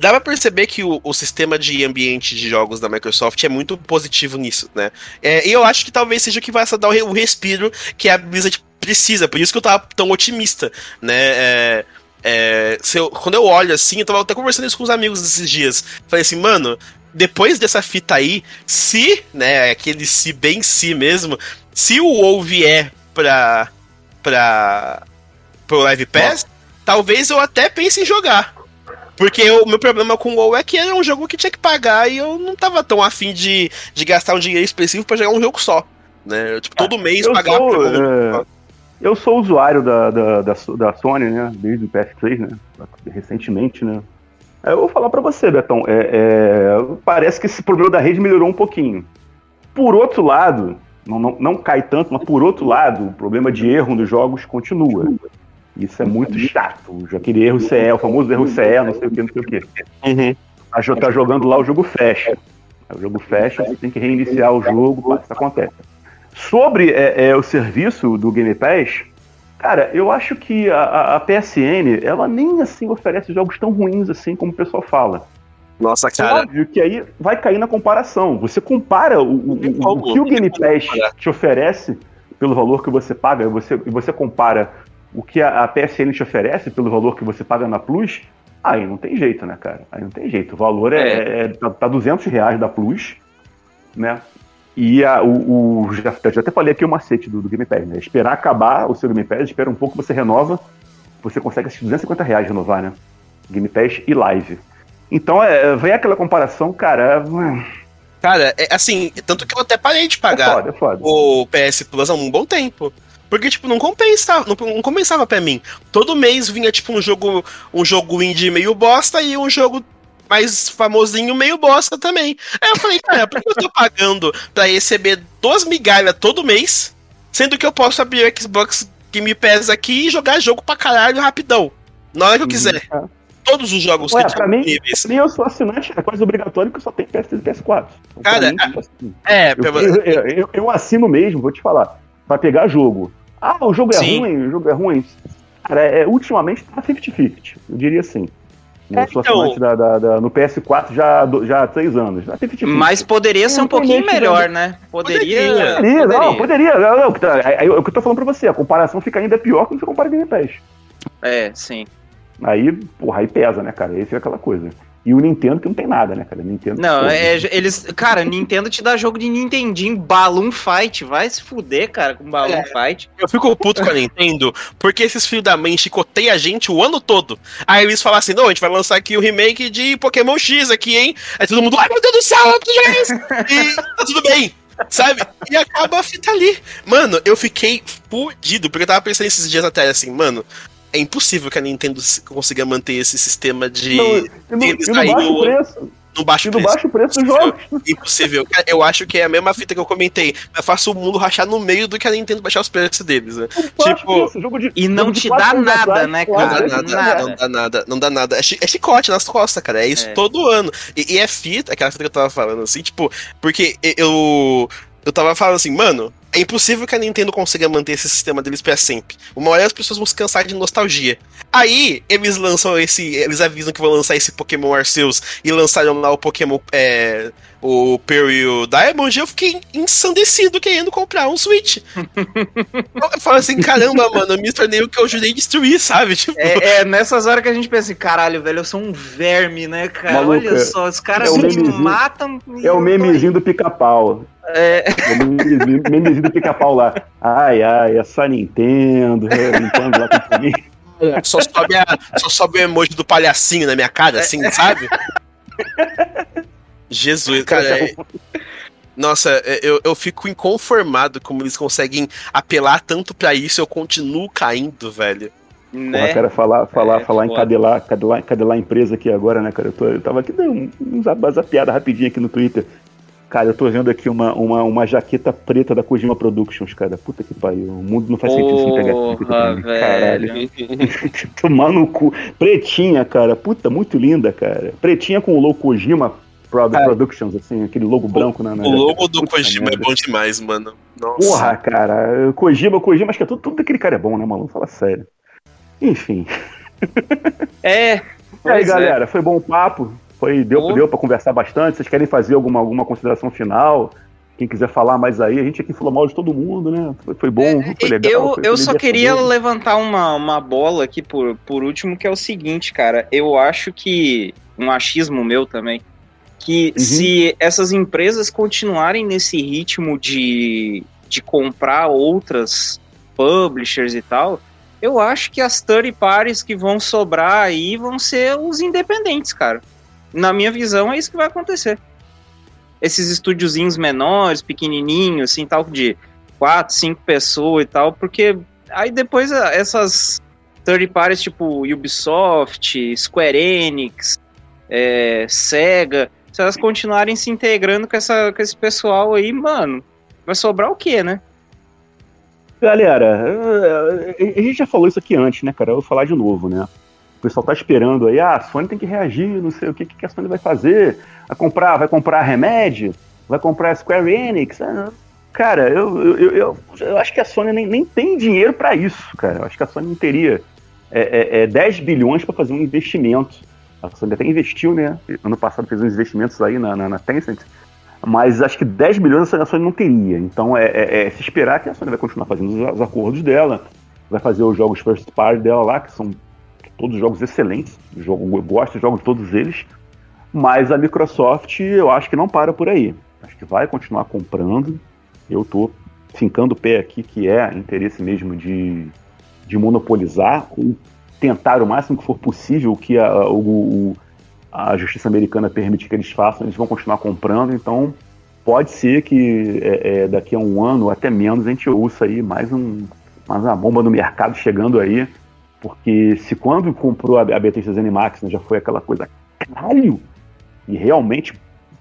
dá pra perceber que o, o, sistema de ambiente de jogos da Microsoft é muito positivo nisso, né? É, e eu acho que talvez seja o que vai dar o, respiro que a Blizzard precisa, por isso que eu tava tão otimista, né? É, é, eu, quando eu olho assim, eu tava até conversando isso com os amigos esses dias. Falei assim, mano, depois dessa fita aí, se, né, aquele se bem se mesmo, se o WoW vier pra, pra, pro Live Pass, Nossa. talvez eu até pense em jogar. Porque o meu problema com o WoW é que era um jogo que tinha que pagar e eu não tava tão afim de, de gastar um dinheiro expressivo para jogar um jogo só. Né? Tipo, todo mês pagar sou, é, Eu sou usuário da, da, da, da, Sony, né? Desde o PS3, né? Recentemente, né? Eu vou falar para você, Betão. É, é, parece que esse problema da rede melhorou um pouquinho. Por outro lado, não, não, não cai tanto, mas por outro lado, o problema de erro nos jogos continua. Isso é muito chato. Aquele erro CE, o famoso erro CE, não sei o que, não sei o que. Uhum. Tá, tá jogando lá, o jogo fecha. O jogo fecha, você tem que reiniciar o jogo, isso acontece. Sobre é, é, o serviço do Game Pass, cara, eu acho que a, a, PSN, ela nem assim oferece jogos tão ruins assim como o pessoal fala. Nossa, cara. Óbvio que aí vai cair na comparação. Você compara o, o, o, o que o Game Pass te oferece pelo valor que você paga, e você, você compara o que a, a PSN te oferece pelo valor que você paga na Plus, aí não tem jeito, né, cara? Aí não tem jeito. O valor é, é. é tá, tá 200 reais da Plus, né? E a, o, o já, já, até falei aqui o macete do, do Game Pass, né? Esperar acabar o seu Game Pass, espera um pouco, você renova, você consegue assistir 250 reais renovar, né? Game Pass e live. Então, é, vem aquela comparação, cara. É... Cara, é, assim, tanto que eu até parei de pagar é foda, é foda. o PS Plus há um bom tempo. Porque, tipo, não compensava, não, não compensava pra mim. Todo mês vinha, tipo, um jogo, um jogo indie meio bosta e um jogo mais famosinho meio bosta também. Aí eu falei, cara, por que eu tô pagando pra receber duas migalhas todo mês, sendo que eu posso abrir o Xbox Game Pass aqui e jogar jogo pra caralho rapidão, na hora que eu quiser. Uhum. Todos os jogos Ué, que pra mim, pra mim, eu sou assinante, é quase obrigatório que eu só tenho PS3 e PS4. Então, cara, mim, assim, é, eu, eu, eu, eu assino mesmo, vou te falar para pegar jogo. Ah, o jogo é Sim. ruim, o jogo é ruim. Cara, é, ultimamente tá 50-50, eu diria assim. É, sou então... da, da, da, no PS4 já, já há três anos. 50 -50. Mas poderia ser um pouquinho melhor, né? Poderia. Poderia, poderia. não, poderia. Não, não, tá, é, é, o que eu tô falando pra você, a comparação fica ainda pior quando você compara Game Pass. É, sim. Aí, porra, aí pesa, né, cara? Aí fica aquela coisa. E o Nintendo que não tem nada, né, cara? Nintendo. Não, é, eles. Cara, Nintendo te dá jogo de Nintendinho, Balloon Fight. Vai se fuder, cara, com Balloon é, Fight. Eu fico puto com a Nintendo, porque esses filhos da mãe chicoteiam a gente o ano todo. Aí eles falam assim: não, a gente vai lançar aqui o remake de Pokémon X aqui, hein? Aí todo mundo, ai meu Deus do céu, eu preciso isso! E tá tudo bem. Sabe? E acaba a fita ali. Mano, eu fiquei fudido, porque eu tava pensando esses dias até assim, mano, é impossível que a Nintendo consiga manter esse sistema de. Não, e no, e no baixo preço. No baixo preço. baixo preço do jogo. Impossível. Eu acho que é a mesma fita que eu comentei. Eu faço o mundo rachar no meio do que a Nintendo baixar os preços deles, né? Tipo. Preço, de, e não te dá nada, atrás, né, cara? Não dá nada, não dá nada, não dá nada. É, é chicote nas costas, cara. É isso é. todo ano. E, e, é fita, aquela fita que eu tava falando, assim, tipo, porque eu. Eu tava falando assim, mano, é impossível que a Nintendo consiga manter esse sistema deles para sempre. Uma hora as pessoas vão se cansar de nostalgia. Aí, eles lançam esse. Eles avisam que vão lançar esse Pokémon Arceus e lançaram lá o Pokémon. É, o Pearl e o Diamond, eu fiquei ensandecido querendo comprar um Switch. (laughs) eu falo assim, caramba, mano, eu me tornei o que eu ajudei a destruir, sabe? (laughs) Tipo... É, é, nessas horas que a gente pensa assim, caralho, velho, eu sou um verme, né, cara? Maluca, Olha só, os caras é me matam. É o memezinho do pica-pau. É. é o memezinho do pica-pau lá. Ai, ai, essa Nintendo, é, Nintendo lá contra mim. Só sobe, a, só sobe o emoji do palhacinho na minha cara, assim, sabe? (laughs) Jesus, cara. É... Nossa, é, eu, eu fico inconformado como eles conseguem apelar tanto para isso eu continuo caindo, velho. Né? Porra, cara, falar, falar, é, falar em cadelar, cadelar, cadelar empresa aqui agora, né, cara? Eu, tô, eu tava aqui dando um, uma piada rapidinho aqui no Twitter. Cara, eu tô vendo aqui uma, uma, uma jaqueta preta da Kojima Productions, cara. Puta que pariu. O mundo não faz sentido sem pegar essa Caralho. (laughs) Tomar no cu. Pretinha, cara. Puta, muito linda, cara. Pretinha com o logo Kojima Produ Productions, assim, aquele logo branco na. na O logo do Puta Kojima é bom demais, mano. Nossa. Porra, cara, Kojima, Kojima, acho que é tudo, tudo daquele cara é bom, né, maluco? Fala sério. Enfim. É. E aí, é. galera, foi bom o papo? Foi, deu, Pô. deu pra conversar bastante? Vocês querem fazer alguma, alguma consideração final? Quem quiser falar mais aí, a gente aqui falou mal de todo mundo, né? Foi, foi bom, foi legal. É, eu, foi- eu foi só queria levantar uma, uma bola aqui por, por último, que é o seguinte, cara. Eu acho que. Um achismo meu também. Que Uhum. se essas empresas continuarem nesse ritmo de, de comprar outras publishers e tal, eu acho que as third parties que vão sobrar aí vão ser os independentes, cara. Na minha visão, é isso que vai acontecer. Esses estúdiozinhos menores, pequenininhos, assim, tal, de quatro, cinco pessoas e tal, porque aí depois a- essas third parties tipo Ubisoft, Square Enix, é, Sega, se elas continuarem se integrando com, essa, com esse pessoal aí, mano, vai sobrar o quê, né? Galera, eh, a gente já falou isso aqui antes, né, cara? Eu vou falar de novo, né? O pessoal tá esperando aí, ah, a Sony tem que reagir, não sei o que, que a Sony vai fazer. Vai comprar, vai comprar remédio? Vai comprar Square Enix? Ah, Cara, eu, eu, eu, eu- acho que a Sony nem, nem tem dinheiro pra isso, cara. Eu acho que a Sony não teria é, é, é, 10 bilhões pra fazer um investimento. A Sony até investiu, né? Ano passado fez uns investimentos aí na, na, na Tencent. Mas acho que 10 bilhões a Sony não teria. Então é, é- é se esperar que a Sony vai continuar fazendo os, os acordos dela, vai fazer os jogos first party dela lá, que são todos jogos excelentes. Jogo, eu gosto dos jogos de todos eles. Mas a Microsoft eu acho que não para por aí. Acho que vai continuar comprando. Eu tô fincando o pé aqui que é interesse mesmo de, de monopolizar tentar o máximo que for possível o que a, o, o- a justiça americana permite que eles façam, eles vão continuar comprando, então pode ser que é, é, daqui a um ano, até menos, a gente ouça aí mais, um, mais uma bomba no mercado chegando aí, porque se quando comprou a, a Bethesda Zenimax né, já foi aquela coisa caralho, e realmente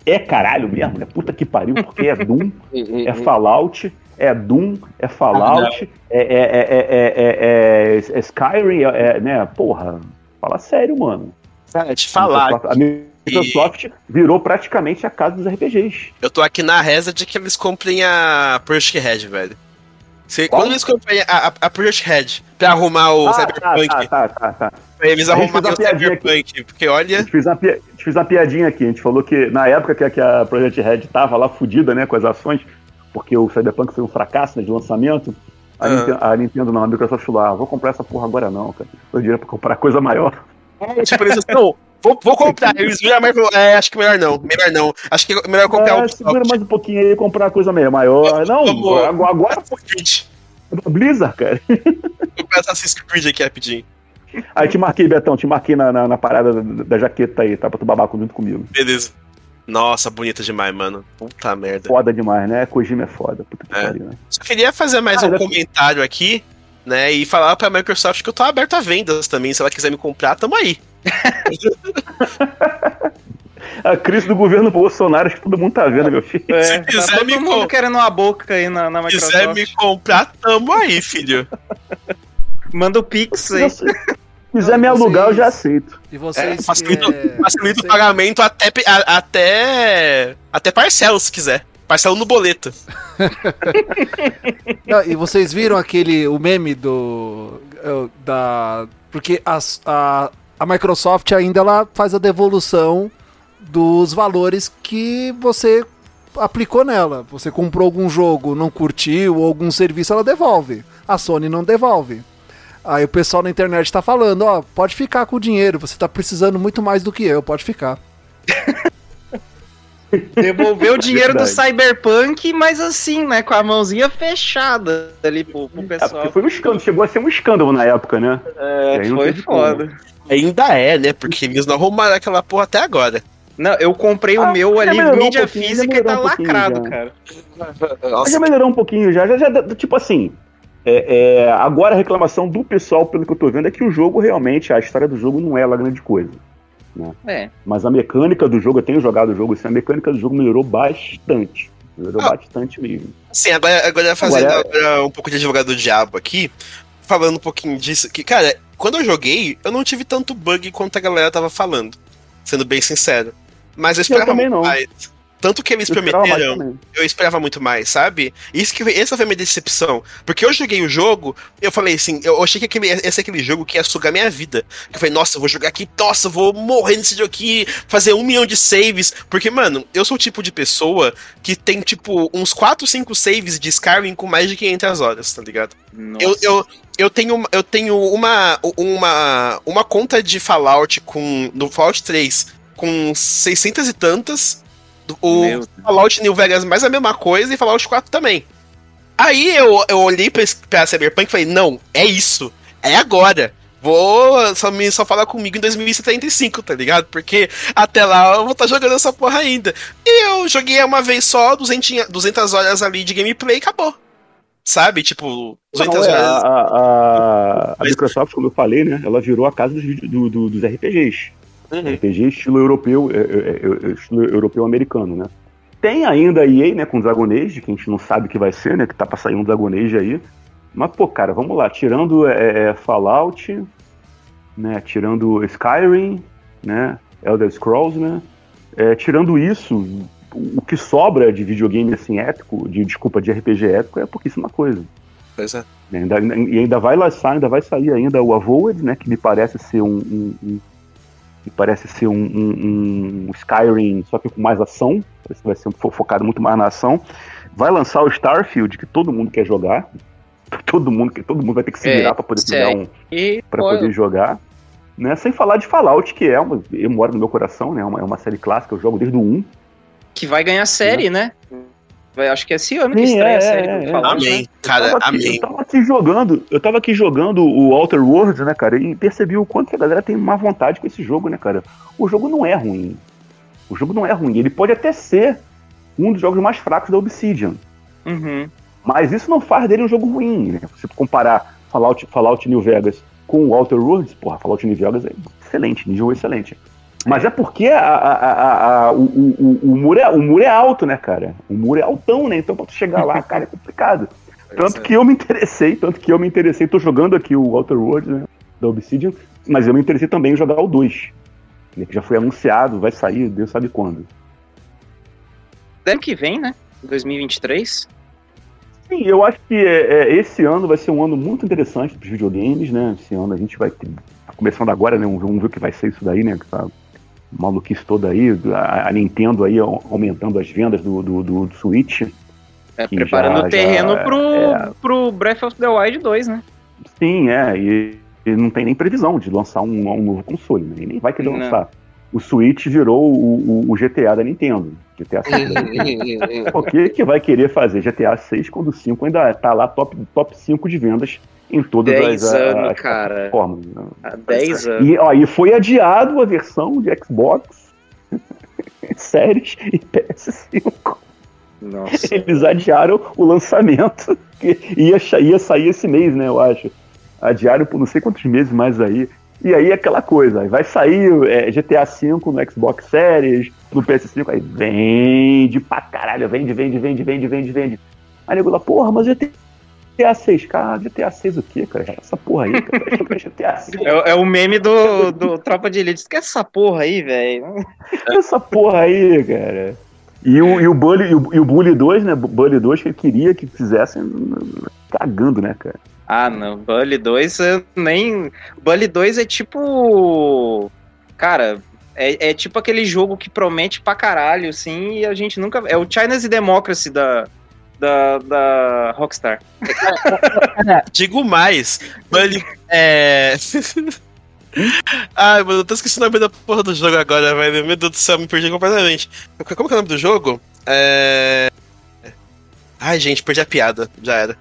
é caralho mesmo, né? Puta que pariu, porque é Doom, (laughs) é Fallout, é Doom, é Fallout, é, é, é, é, é, é- é Skyrim, é, é, né? Porra, fala sério, mano. Cara, te falar. A Microsoft virou praticamente a casa dos RPGs. Eu tô aqui na reza de que eles comprem a Project Red, velho. Se, quando eles comprem a, a, a Project Red pra arrumar o Ah, Cyberpunk, tá, tá, tá, tá. pra eles A arrumarem o Cyberpunk, porque A olha. gente, fez uma, a fez uma piadinha aqui. A gente falou que na época que, a- que a Project Red tava lá fudida, né, com as ações, porque o Cyberpunk foi um fracasso né, de lançamento. A, Ah. Nintendo, a Nintendo não, a Microsoft falou: ah, vou comprar essa porra agora não, cara. Foi dinheiro pra comprar coisa maior. (laughs) Tipo, eles assim, não, vou, vou comprar. (laughs) Eles viram a Marvel. É, acho que melhor não. Melhor não. Acho que é melhor comprar Ah, o segura mais um pouquinho aí e comprar coisa meio maior. Não, Vamos- agora, agora é Blizzard, cara. (laughs) Vou comprar Assassin's Creed aqui rapidinho. Aí te marquei, Betão, te marquei na, na, na parada da, da jaqueta aí, tá? Pra tu babar junto comigo. Beleza. Nossa, bonita demais, mano. Puta merda. Foda demais, né? Kojima é foda. Puta que É. pariu, né? Só queria fazer mais Ah, um comentário aqui, né? E falar pra Microsoft que eu tô aberto a vendas também. Se ela quiser me comprar, tamo aí. (laughs) A crise do governo Bolsonaro, acho que todo mundo tá vendo, meu filho. É, Se tá quiser todo me mundo com- querendo uma boca aí na, na Se Microsoft. quiser me comprar, tamo aí, filho. Manda o Pix aí. Se quiser me alugar, eu já aceito. E vocês. É, facilita, é, facilita o vocês- pagamento até, até, até parcela, se quiser. Parcela no boleto. (laughs) Não, e vocês viram aquele o meme do eh, da porque as- a, a Microsoft ainda ela faz a devolução dos valores que você aplicou nela. Você comprou algum jogo, não curtiu, ou algum serviço, ela devolve. A Sony não devolve. Aí o pessoal na internet tá falando, ó, pode ficar com o dinheiro, você tá precisando muito mais do que eu, pode ficar. (laughs) Devolveu o dinheiro do Verdade. Cyberpunk, mas assim, né? Com a mãozinha fechada ali pro, pro É, pessoal. porque foi um escândalo, chegou a ser um escândalo na época, né? É, foi teve como. foda. Ainda é, né? Porque eles não arrumaram aquela porra até agora. Não, eu comprei o Ah, meu já ali, um mídia já física, e tá um lacrado, já. cara. Nossa, já melhorou um pouquinho já. já, já tipo assim, é, é, agora a reclamação do pessoal, pelo que eu tô vendo, é que o jogo realmente, a história do jogo não é lá grande coisa. É. Mas a mecânica do jogo, eu tenho jogado o jogo assim, a mecânica do jogo melhorou bastante. Melhorou Ah. bastante mesmo. Assim, agora, agora fazendo Agora- agora um pouco de advogado do diabo aqui, falando um pouquinho disso, que, cara, quando eu joguei, eu não tive tanto bug quanto a galera tava falando, sendo bem sincero. Mas eu esperava também muito não. mais. Tanto que eles Eu prometeram, eu esperava muito mais, sabe? Isso que essa foi a minha decepção. Porque eu joguei o jogo, eu falei assim, eu achei que aquele, esse é aquele jogo que ia sugar minha vida. Eu falei, nossa, eu vou jogar aqui, nossa, eu vou morrer nesse jogo aqui, fazer um milhão de saves. Porque, mano, eu sou o tipo de pessoa que tem, tipo, uns 4, 5 saves de Skyrim com mais de 500 horas, tá ligado? Eu, Nossa. eu, eu tenho, eu tenho uma, uma, uma conta de Fallout com, no Fallout 3 com 600 e tantas. O Meu. Fallout New Vegas mais a mesma coisa e Fallout 4 também. Aí eu, eu olhei pra, pra Cyberpunk e falei, não, é isso. É agora. Vou só, me, só falar comigo em 2075, tá ligado? Porque até lá eu vou estar jogando essa porra ainda. E eu joguei uma vez só, 200, 200 horas ali de gameplay e acabou. Sabe? Tipo, 200 Não, é, a, horas. a, a- a Microsoft, como eu falei, né? Ela virou a casa dos, do- do- dos RPGs. Uhum. RPG estilo europeu, é, é, é, estilo europeu-americano, né? Tem ainda a EA, né, com Dragon Age, que a gente não sabe o que vai ser, né? Que tá pra sair um Dragon Age aí. Mas, pô, cara, vamos lá. Tirando é, é, Fallout, né? Tirando Skyrim, né? Elder Scrolls, né? É, tirando isso, o que sobra de videogame assim épico, de desculpa, de RPG épico é pouquíssima coisa. Pois é. né? Ainda, e ainda vai lançar, ainda vai sair ainda o Avowed, né? Que me parece ser um, um- um- me parece ser um, um- um Skyrim, só que com mais ação. Parece que vai ser fo- focado muito mais na ação. Vai lançar o Starfield, que todo mundo quer jogar. (laughs) Todo mundo, que todo mundo vai ter que se É, virar para poder pegar um, E, para pô, poder jogar. Né? Sem falar de Fallout, que é uma, eu moro no meu coração, né? É uma, é uma série clássica, eu jogo desde o 1. que vai ganhar série, né? Vai, acho que é esse ano que Sim, estreia é, a série é, é. Fallout, Amém. né? Cara, eu tava aqui, amém. Eu tava aqui jogando, eu tava aqui jogando o Outer Worlds, né, cara, e percebi o quanto que a galera tem má vontade com esse jogo, né, cara. O jogo não é ruim. O jogo não é ruim. Ele pode até ser um dos jogos mais fracos da Obsidian. Uhum. Mas isso não faz dele um jogo ruim, né? Se comparar Fallout, Fallout New Vegas com o Outer Worlds, porra, Fallout New Vegas é excelente, nível excelente. Mas é porque a- a- a- o, o- o- muro é, o muro é alto, né, cara? O muro é altão, né? Então pra tu chegar lá, cara, é complicado. (laughs) Tanto que eu me interessei, tanto que eu me interessei, tô jogando aqui o Outer Worlds, né, da Obsidian, mas eu me interessei também em jogar o 2, né, que já foi anunciado, vai sair, Deus sabe quando. Ano que vem, né? 2023. Sim, eu acho que é, é, esse ano vai ser um ano muito interessante para os videogames, né? Esse ano a gente vai ter, tá começando agora, né? Vamos ver, vamos ver o que vai ser isso daí, né? Que tá maluquice toda aí, a, a Nintendo aí au- aumentando as vendas do, do, do, do Switch. É, preparando já- o terreno já- pro, é. pro Breath of the Wild 2, né? Sim, é, e, e não tem nem previsão de lançar um, um novo console, né? E nem vai querer Não. lançar. O Switch virou o, o- o GTA da Nintendo. GTA 6 da Nintendo. Por que, que vai querer fazer GTA 6 quando o 5 ainda tá lá top, top 5 de vendas em todas 10 as, anos, as cara. plataformas? né? Há 10 anos. E, ó, e foi adiado a versão de Xbox, (laughs) Series e PS5. Nossa. Eles adiaram o lançamento, que ia, ia sair esse mês, né, eu acho. Adiaram por não sei quantos meses mais aí. E aí aquela coisa, vai sair é, GTA V no Xbox Series, no PS5, aí vende pra caralho, vende, vende, vende, vende, vende, vende. Aí nego lá, porra, mas GTA 6, cara, GTA 6 o quê, cara? Essa porra aí, cara, GTA 6. É, é o meme do, do Tropa de Elite. Que é essa porra aí, velho? Essa porra aí, cara. E o, e o, Bully, e o, e o Bully 2, né? Bully 2 que ele queria que fizessem cagando, né, cara? Ah, não. Bully 2 eu nem. Bully 2 é tipo. Cara, é, é tipo aquele jogo que promete pra caralho, assim, e a gente nunca. É o China's Democracy da, da, da Rockstar. (laughs) Digo mais. Bully. É. (laughs) Ai, mano, eu tô esquecendo o nome da porra do jogo agora, velho. Meu Deus do céu, me perdi completamente. Como que é o nome do jogo? É. Ai, gente, perdi a piada. Já era.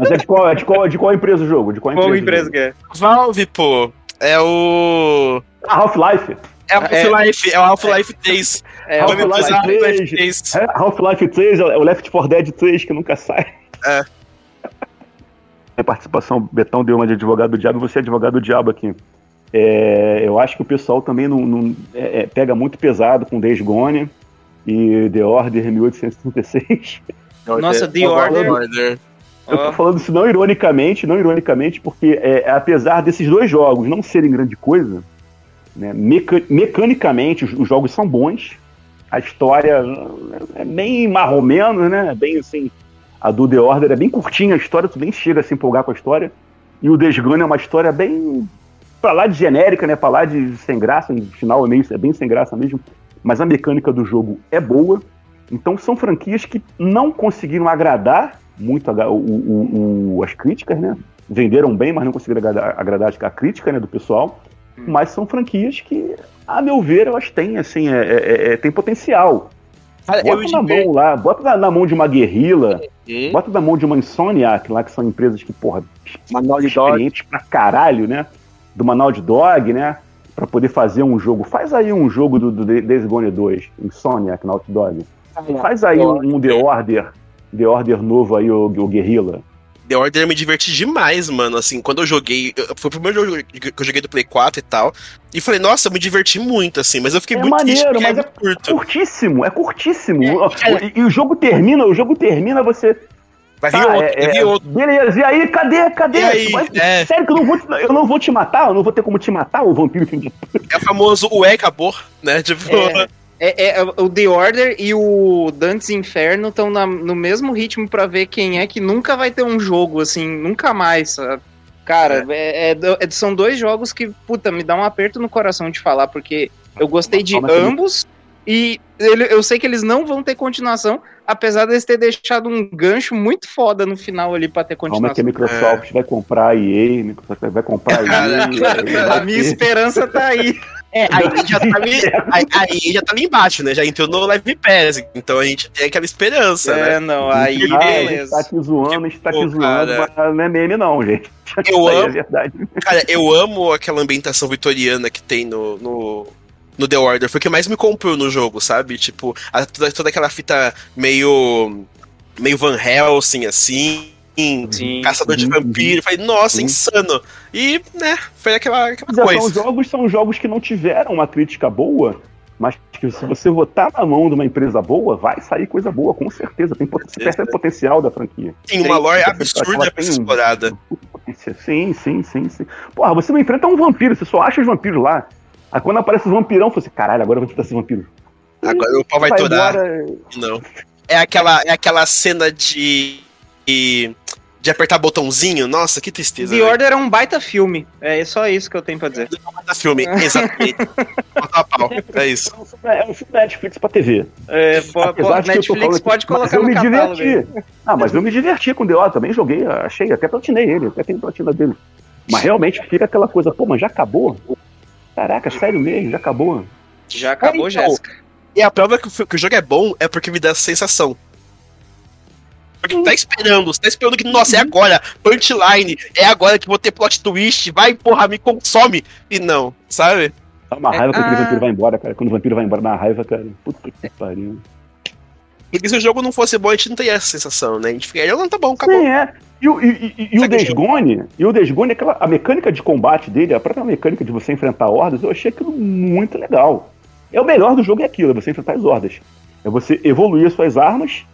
Mas é de qual, é de qual, de qual empresa o jogo? De qual empresa? Qual empresa que é? Valve, pô. É o. Ah, Half-Life. É o Half-Life, é o Half-Life 3. É, Half-Life Vamos usar o 3. Half-Life 3. É, Half-Life 3 é o Left 4 Dead 3 que nunca sai. É. (laughs) A participação, Betão deu uma de advogado do diabo, você é advogado do diabo aqui. É, eu acho que o pessoal também não, não- é, é, pega muito pesado com Days Gone e The Order 1836. Nossa, The Tá Order. Order. Eu tô falando isso não ironicamente, não ironicamente, porque é, apesar desses dois jogos não serem grande coisa, Né? Meca mecanicamente, os, os, jogos são bons. A história é bem marromeno, né? Bem assim. A do The Order é bem curtinha a história, tu nem chega a se empolgar com a história. E o Desgone é uma história bem. pra lá de genérica, né? Pra lá de sem graça, no final é, meio, é bem sem graça mesmo. Mas a mecânica do jogo é boa. Então são franquias que não conseguiram agradar muito a, o, o, o, as críticas, né? Venderam bem, mas não conseguiram agradar, agradar a crítica né, do pessoal. Hum. Mas são franquias que, a meu ver, elas têm, assim, é, é, é tem potencial. Cara, bota na mão lá, bota na, na, mão de uma guerrilla, uhum. bota na mão de uma Insomniac lá, que são empresas que, porra, experientes pra caralho, né? Do Manal de Dog, né? Pra poder fazer um jogo. Faz aí um jogo do, do Days Gone 2, Insomniac, Naughty Dog. Faz aí um, The Order, The Order novo aí, o, o Guerrilla. The Order eu me diverti demais, mano. Assim, quando eu joguei. Foi o primeiro jogo que eu joguei do Play 4 e tal. E falei, nossa, eu me diverti muito, assim, mas eu fiquei é muito maneiro, mas é, é curto. curtíssimo, é curtíssimo. É, e, e, o jogo termina, o jogo termina, você. Vai vir tá, outro, é, vai vir outro. Beleza, e aí, cadê? Cadê? Aí, mas, é... Sério que eu não, vou, eu não vou te matar? Eu não vou ter como te matar, o vampiro É o famoso ué, acabou, né? Tipo. É. É, é, o The Order e o Dantes Inferno estão no mesmo ritmo para ver quem é que nunca vai ter um jogo, assim, nunca mais, sabe? Cara, é. É, é são dois jogos que, puta, me dá um aperto no coração de falar, porque eu gostei de ambos e ele, eu sei que eles não vão ter continuação, apesar de eles ter deixado um gancho muito foda no final ali pra ter continuação. Como é que a Microsoft vai comprar (laughs) a EA, Microsoft vai comprar a EA. a minha esperança tá aí. (laughs) É, aí já tá ali, (laughs) aí, aí, já tá ali embaixo, né? Já entrou no Live Pass. Então a gente tem aquela esperança, é, né? não, aí ah, beleza. A gente tá te zoando, a gente tá te zoando, mas não é meme não, gente. Eu amo, é verdade. Cara, eu amo aquela ambientação vitoriana que tem no, no, no The Order. Foi o que mais me comprou no jogo, sabe? Tipo, a, toda, toda aquela fita meio meio Van Helsing, assim, Sim, caçador de vampiro. Falei, nossa, sim. insano. E, né, foi aquela, aquela coisa. São jogos, são jogos que não tiveram uma crítica boa, mas que se você botar na mão de uma empresa boa, vai sair coisa boa, com certeza. Tem certeza. potencial da franquia. Tem uma lore absurda pra explorada. Sim, sim, sim, sim. Porra, você não enfrenta um vampiro, você só acha os vampiros lá. Aí quando aparece o vampirão, você assim, caralho, agora eu vou enfrentar esse vampiro. Agora o pau vai, vai torar. Não. É aquela, é aquela cena de e de apertar botãozinho. Nossa, que tristeza. The Order é um baita filme. É só isso que eu tenho pra dizer. É um baita filme, (laughs) exatamente. pau. É isso. É um filme Netflix pra TV. É, pô, pô, Netflix pode colocar mas eu me diverti. Ah, mas eu me diverti com The Order. Também joguei, achei, até platinei ele, até tem platina dele. Mas realmente fica aquela coisa, pô, mas já acabou? Caraca, sério mesmo, já acabou. Já acabou, é, então, Jéssica. E a prova que o, que o jogo é bom é porque me dá essa sensação. Porque tá esperando, você tá esperando que, nossa, é agora, punchline, é agora que vou ter plot twist, vai, porra, me consome. E não, sabe? Dá uma raiva é, quando ah. o vampiro vai embora, cara. Quando o vampiro vai embora, dá uma raiva, cara. Puta que pariu. E se o jogo não fosse bom, a gente não teria essa sensação, né? A gente ficaria, não, tá bom, acabou. Sim, é. E, o, e, e, e o Desgone, e o Desgone, aquela, a mecânica de combate dele, a própria mecânica de você enfrentar hordas, eu achei aquilo muito legal. É o melhor do jogo é aquilo, é você enfrentar as hordas. É você evoluir as suas armas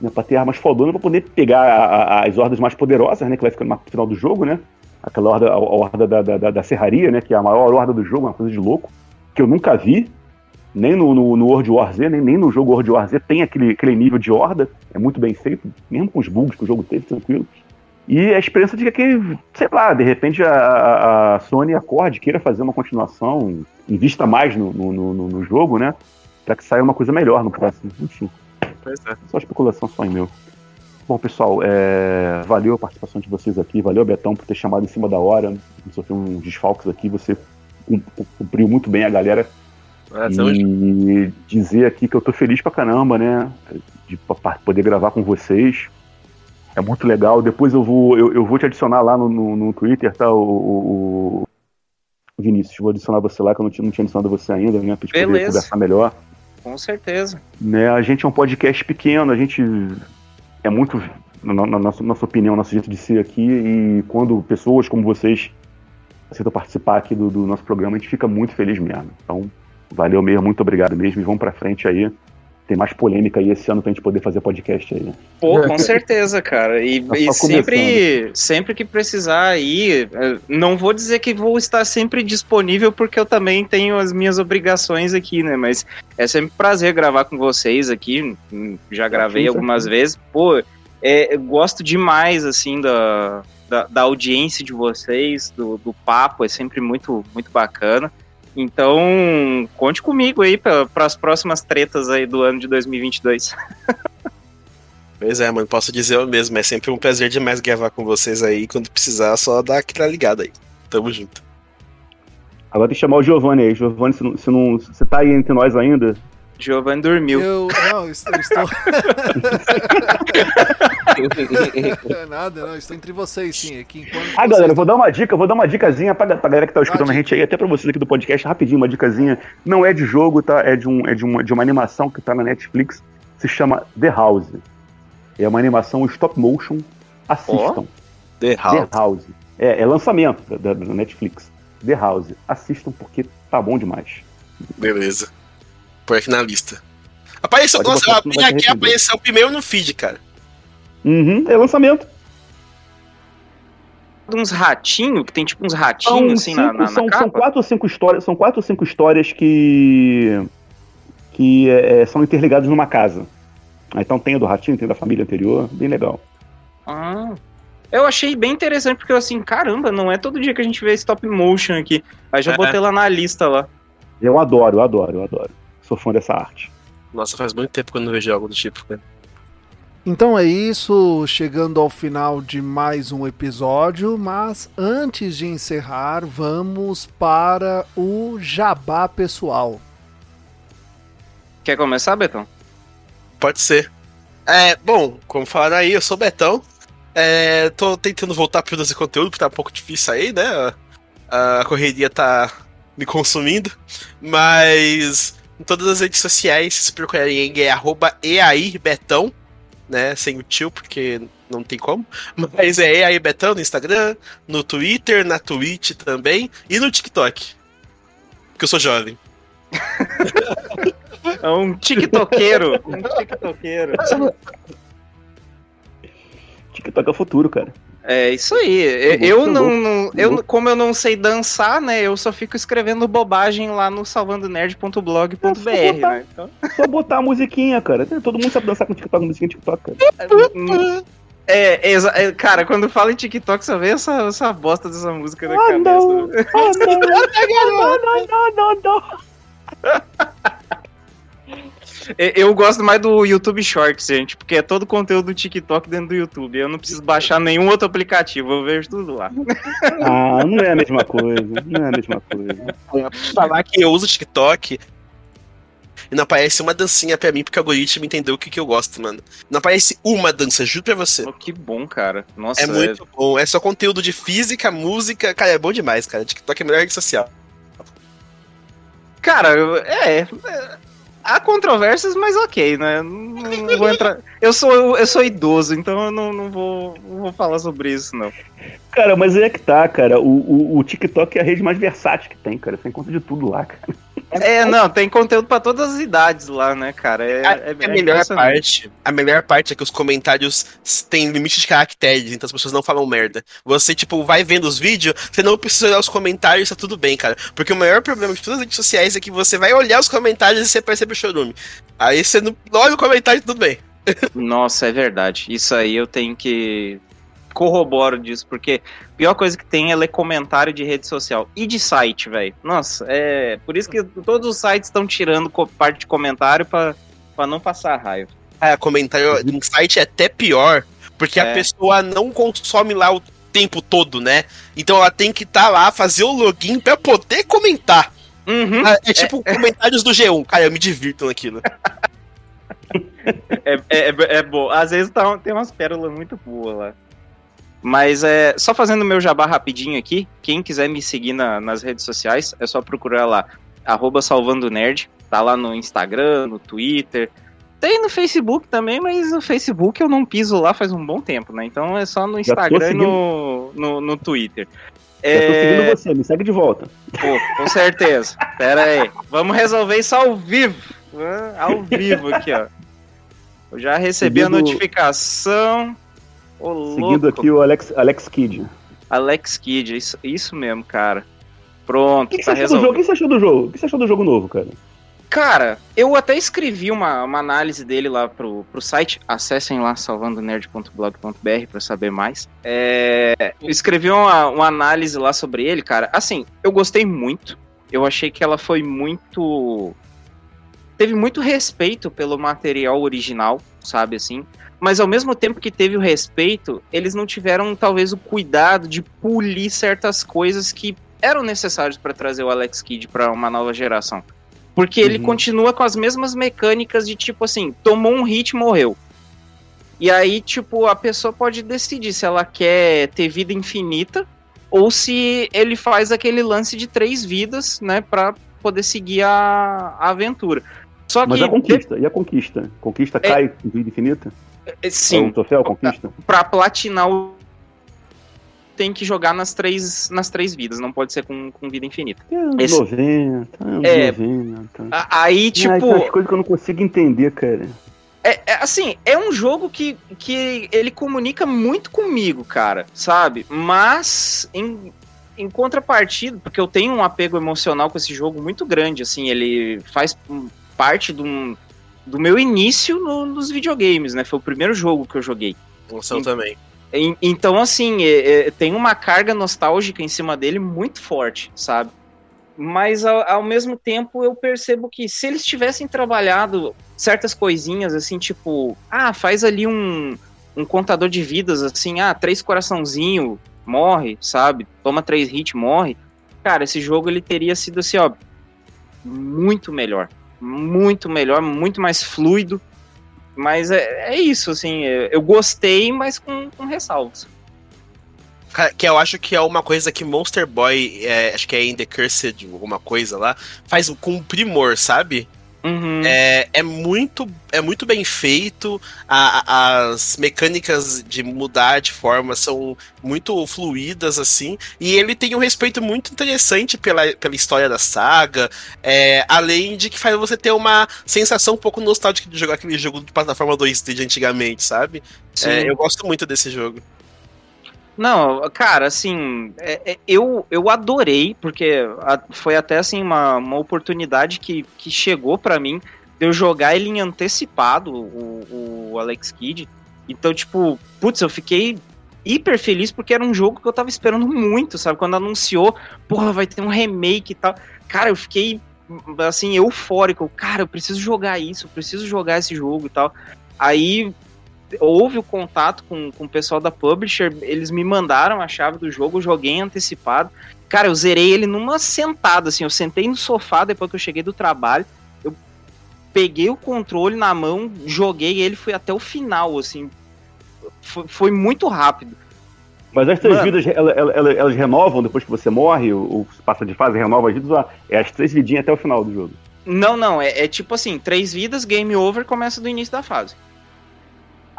né, para ter armas fodonas para poder pegar a, a, as hordas mais poderosas, né, que vai ficando no final do jogo, né? Aquela horda, a, a horda da, da, da, serraria, né, que é a maior horda do jogo, uma coisa de louco, que eu nunca vi, nem no, no, no World War Z, nem, nem no jogo World War Z tem aquele, aquele nível de horda, é muito bem feito, mesmo com os bugs que o jogo teve, tranquilo. E a esperança de que, sei lá, de repente a, a Sony acorde, queira fazer uma continuação, invista mais no, no, no, no jogo, né? Para que saia uma coisa melhor no próximo. Enfim. Pois é. Só especulação, só em meu. Bom, pessoal, é... valeu a participação de vocês aqui, valeu, Betão, por ter chamado em cima da hora. Sofreu uns desfalques aqui, você cumpriu muito bem a galera. É, e dizer aqui que eu tô feliz pra caramba, né? De poder gravar com vocês. É muito legal. Depois eu vou, eu, eu vou te adicionar lá no, no, no Twitter, tá? O, o, o, Vinícius, vou adicionar você lá, que eu não tinha, não tinha adicionado você ainda, né? Pra gente poder conversar melhor. Com certeza. Né, a gente é um podcast pequeno, a gente é muito, na, na nossa, nossa opinião, nosso jeito de ser aqui, e quando pessoas como vocês aceitam participar aqui do, do nosso programa, a gente fica muito feliz mesmo. Então, valeu mesmo, muito obrigado mesmo, e vamos pra frente aí. Ter mais polêmica aí esse ano pra gente poder fazer podcast aí. Né? Pô, com certeza, cara. E, Tá e sempre, sempre que precisar aí, eh, não vou dizer que vou estar sempre disponível, porque eu também tenho as minhas obrigações aqui, né? Mas é sempre um prazer gravar com vocês aqui. Hum, Já gravei algumas vezes. Pô, é, eu gosto demais, assim, da, da, da audiência de vocês, do, do papo, é sempre muito, muito bacana. Então, conte comigo aí para as próximas tretas aí do ano de 2022. Pois é, mano, posso dizer eu mesmo. É sempre um prazer demais gravar com vocês aí. Quando precisar, só dá aquela ligada aí. Tamo junto. Agora tem que chamar o Giovanni aí. Giovanni, se não, se não. Você tá aí entre nós ainda? Giovanni dormiu. Eu, não, eu estou. estou- (laughs) Nada, não, estou entre vocês, sim. Aqui, enquanto Ah, vocês galera, eu vou dar uma dica, eu vou dar uma dicasinha pra, pra galera que tá escutando a gente aí, até pra vocês aqui do podcast, rapidinho, uma dicasinha. Não é de jogo, tá? É de, um, é de, uma, de uma animação que tá na Netflix, se chama The House. É uma animação stop motion. Assistam. The The House. É, é lançamento da, da Netflix. The House. Assistam porque tá bom demais. Beleza. Põe aqui na lista. Apareceu, Pode nossa, se aqui apareceu primeiro no feed, cara. Uhum, é lançamento. uns ratinhos, que tem tipo uns ratinhos assim na, cinco- na, na são, capa. são quatro ou cinco histórias, são quatro ou cinco histórias que que é, são interligadas numa casa. Ah, Então tem a do ratinho, tem a da família anterior, bem legal. Ah, eu achei bem interessante, porque eu assim, caramba, não é todo dia que a gente vê stop motion aqui. Aí já É. botei lá na lista lá. Eu adoro, eu adoro, eu adoro. Sou fã dessa arte. Nossa, faz muito tempo que eu não vejo algo do tipo, cara. Então é isso, chegando ao final de mais um episódio, mas antes de encerrar, vamos para o jabá pessoal. Quer começar, Betão? Pode ser. É, bom, como falaram aí, eu sou o Betão. É, tô tentando voltar pro produzir conteúdo, porque tá um pouco difícil aí, né? A, a correria tá me consumindo. Mas em todas as redes sociais, se procurarem é arroba eairbetão, né? Sem o tio, porque não tem como. Mas é eairbetão no Instagram, no Twitter, na Twitch também e no TikTok. Porque eu sou jovem. É um tiktokeiro. um tiktokeiro. (laughs) TikTok é o futuro, cara. É isso aí. Eu, Tá eu tá não, bom, não- tá eu, como eu não sei dançar, né? Eu só fico escrevendo bobagem lá no salvandonerd.blog.br, né? Então, Só botar a musiquinha, cara. Todo mundo sabe dançar com TikTok, musiquinha TikTok, cara. é, exa- é, cara, quando fala em TikTok, só vem essa, essa bosta dessa música na Ah, cabeça. não. (laughs) Ah, não. não, não, não, não. (laughs) É, Eu gosto mais do YouTube Shorts, gente, porque é todo conteúdo do TikTok dentro do YouTube. Eu não preciso baixar nenhum outro aplicativo, eu vejo tudo lá. Ah, não é a mesma coisa. Não é a mesma coisa. falar que eu uso TikTok e não aparece uma dancinha pra mim, porque o algoritmo entendeu o que, que eu gosto, mano. Não aparece uma dança, juro pra você. Oh, que bom, cara. Nossa, É muito bom. É só conteúdo de física, música. Cara, é bom demais, cara. TikTok é a melhor rede social. Cara, eu- é. é, Há controvérsias, mas ok, né? Não, não vou entrar. Eu sou, eu sou idoso, então eu não, não, vou, não vou falar sobre isso, não. Cara, mas é que tá, cara. O, o, o TikTok é a rede mais versátil que tem, cara. Você encontra de tudo lá, cara. É, não, tem conteúdo pra todas as idades lá, né, cara? É, A, é, a melhor parte, a melhor parte é que os comentários têm limite de caracteres, então as pessoas não falam merda. Você, tipo, vai vendo os vídeos, você não precisa olhar os comentários, tá tudo bem, cara. Porque o maior problema de todas as redes sociais é que você vai olhar os comentários e você percebe o chorume. Aí você não olha o comentário e tudo bem. Nossa, é verdade. Isso aí eu tenho que corroboro disso, porque a pior coisa que tem é ler comentário de rede social e de site, velho. Nossa, é por isso que todos os sites estão tirando parte de comentário pra pra não passar raiva. Ah, comentário em site é até pior, porque É. a pessoa não consome lá o tempo todo, né? Então ela tem que estar lá, fazer o login pra poder comentar. Uhum. Ah, É tipo comentários do G1. Cara, eu me divirto naquilo. (laughs) É, é, é, é bom. Às vezes tá- tem umas pérolas muito boas lá. Mas é só fazendo meu jabá rapidinho aqui. Quem quiser me seguir na- nas redes sociais, é só procurar lá, arroba salvando nerd. Tá lá no Instagram, no Twitter. Tem no Facebook também, mas no Facebook eu não piso lá faz um bom tempo, né? Então é só no Instagram e no, no, no Twitter. Já tô É, seguindo você, me segue de volta. pô, com certeza. Pera aí. Vamos resolver isso ao vivo. Ao vivo aqui, ó. Eu já recebi a notificação. Ô, Seguindo louco. aqui o Alex, Alex Kidd. Alex Kidd, isso, isso mesmo, cara. O Pronto, que, que tá você do jogo? O que você achou do jogo? O que você achou do jogo novo, cara? Cara, eu até escrevi uma, uma análise dele lá pro, pro site. Acessem lá salvandonerd.blog.br pra saber mais. É, eu escrevi uma, uma análise lá sobre ele, cara. Assim, eu gostei muito. Eu achei que ela foi muito. Teve muito respeito pelo material original, sabe assim? Mas ao mesmo tempo que teve o respeito, eles não tiveram talvez o cuidado de polir certas coisas que eram necessárias pra trazer o Alex Kidd pra uma nova geração. Porque ele Uhum. continua com as mesmas mecânicas de tipo assim, tomou um hit, morreu. E aí, tipo, a pessoa pode decidir se ela quer ter vida infinita ou se ele faz aquele lance de três vidas, né, pra poder seguir a, a aventura. Só Mas que, a conquista, e a conquista? Conquista cai com vida infinita? É sim, troféu, conquista? pra platinar o tem que jogar nas três, nas três vidas, não pode ser com, com vida infinita. É Esse- 90, uns É. 90. A- Aí, Ai, tipo, tem umas coisas que eu não consigo entender, cara. É, é, assim, é um jogo que, que ele comunica muito comigo, cara, sabe? Mas em, em contrapartida, porque eu tenho um apego emocional com esse jogo muito grande, assim, ele faz parte de um- do meu início no- nos videogames, né? Foi o primeiro jogo que eu joguei. Eu também. En- Então, assim, é- é, tem uma carga nostálgica em cima dele muito forte, sabe? Mas ao, ao mesmo tempo eu percebo que se eles tivessem trabalhado certas coisinhas, assim, tipo, ah, faz ali um, um contador de vidas, assim, ah, três coraçãozinho, morre, sabe? Toma três hits, morre. Cara, esse jogo ele teria sido assim, ó, muito melhor. Muito melhor, muito mais fluido. Mas é, é isso, assim, eu gostei, mas com, com ressalvas. Que eu acho que é uma coisa que Monster Boy, é, acho que é In The Cursed, alguma coisa lá, faz com primor, sabe? Uhum. É, é, muito, é muito bem feito, a- a- as mecânicas de mudar de forma são muito fluídas, assim, e ele tem um respeito muito interessante pela, pela história da saga, é, além de que faz você ter uma sensação um pouco nostálgica de jogar aquele jogo de plataforma 2D de antigamente, sabe? É, eu gosto muito desse jogo. Não, cara, assim, é- é- eu, eu adorei, porque a- foi até assim uma, uma oportunidade que, que chegou pra mim de eu jogar ele em antecipado, o, o Alex Kidd. Então, tipo, putz, eu fiquei hiper feliz porque era um jogo que eu tava esperando muito, sabe? Quando anunciou, porra, vai ter um remake e tal. Cara, eu fiquei assim, eufórico. Cara, eu preciso jogar isso, eu preciso jogar esse jogo e tal. Aí houve o contato com, com o pessoal da publisher, eles me mandaram a chave do jogo, joguei antecipado. Cara, eu zerei ele numa sentada, assim, eu sentei no sofá depois que eu cheguei do trabalho, eu peguei o controle na mão, joguei ele, fui até o final, assim, foi, foi muito rápido. Mas as três Mano. vidas, ela- ela- ela- elas renovam depois que você morre, ou, passa de fase, renova as vidas, é as três vidinhas até o final do jogo. Não, não, é, é tipo assim, três vidas, game over, começa do início da fase.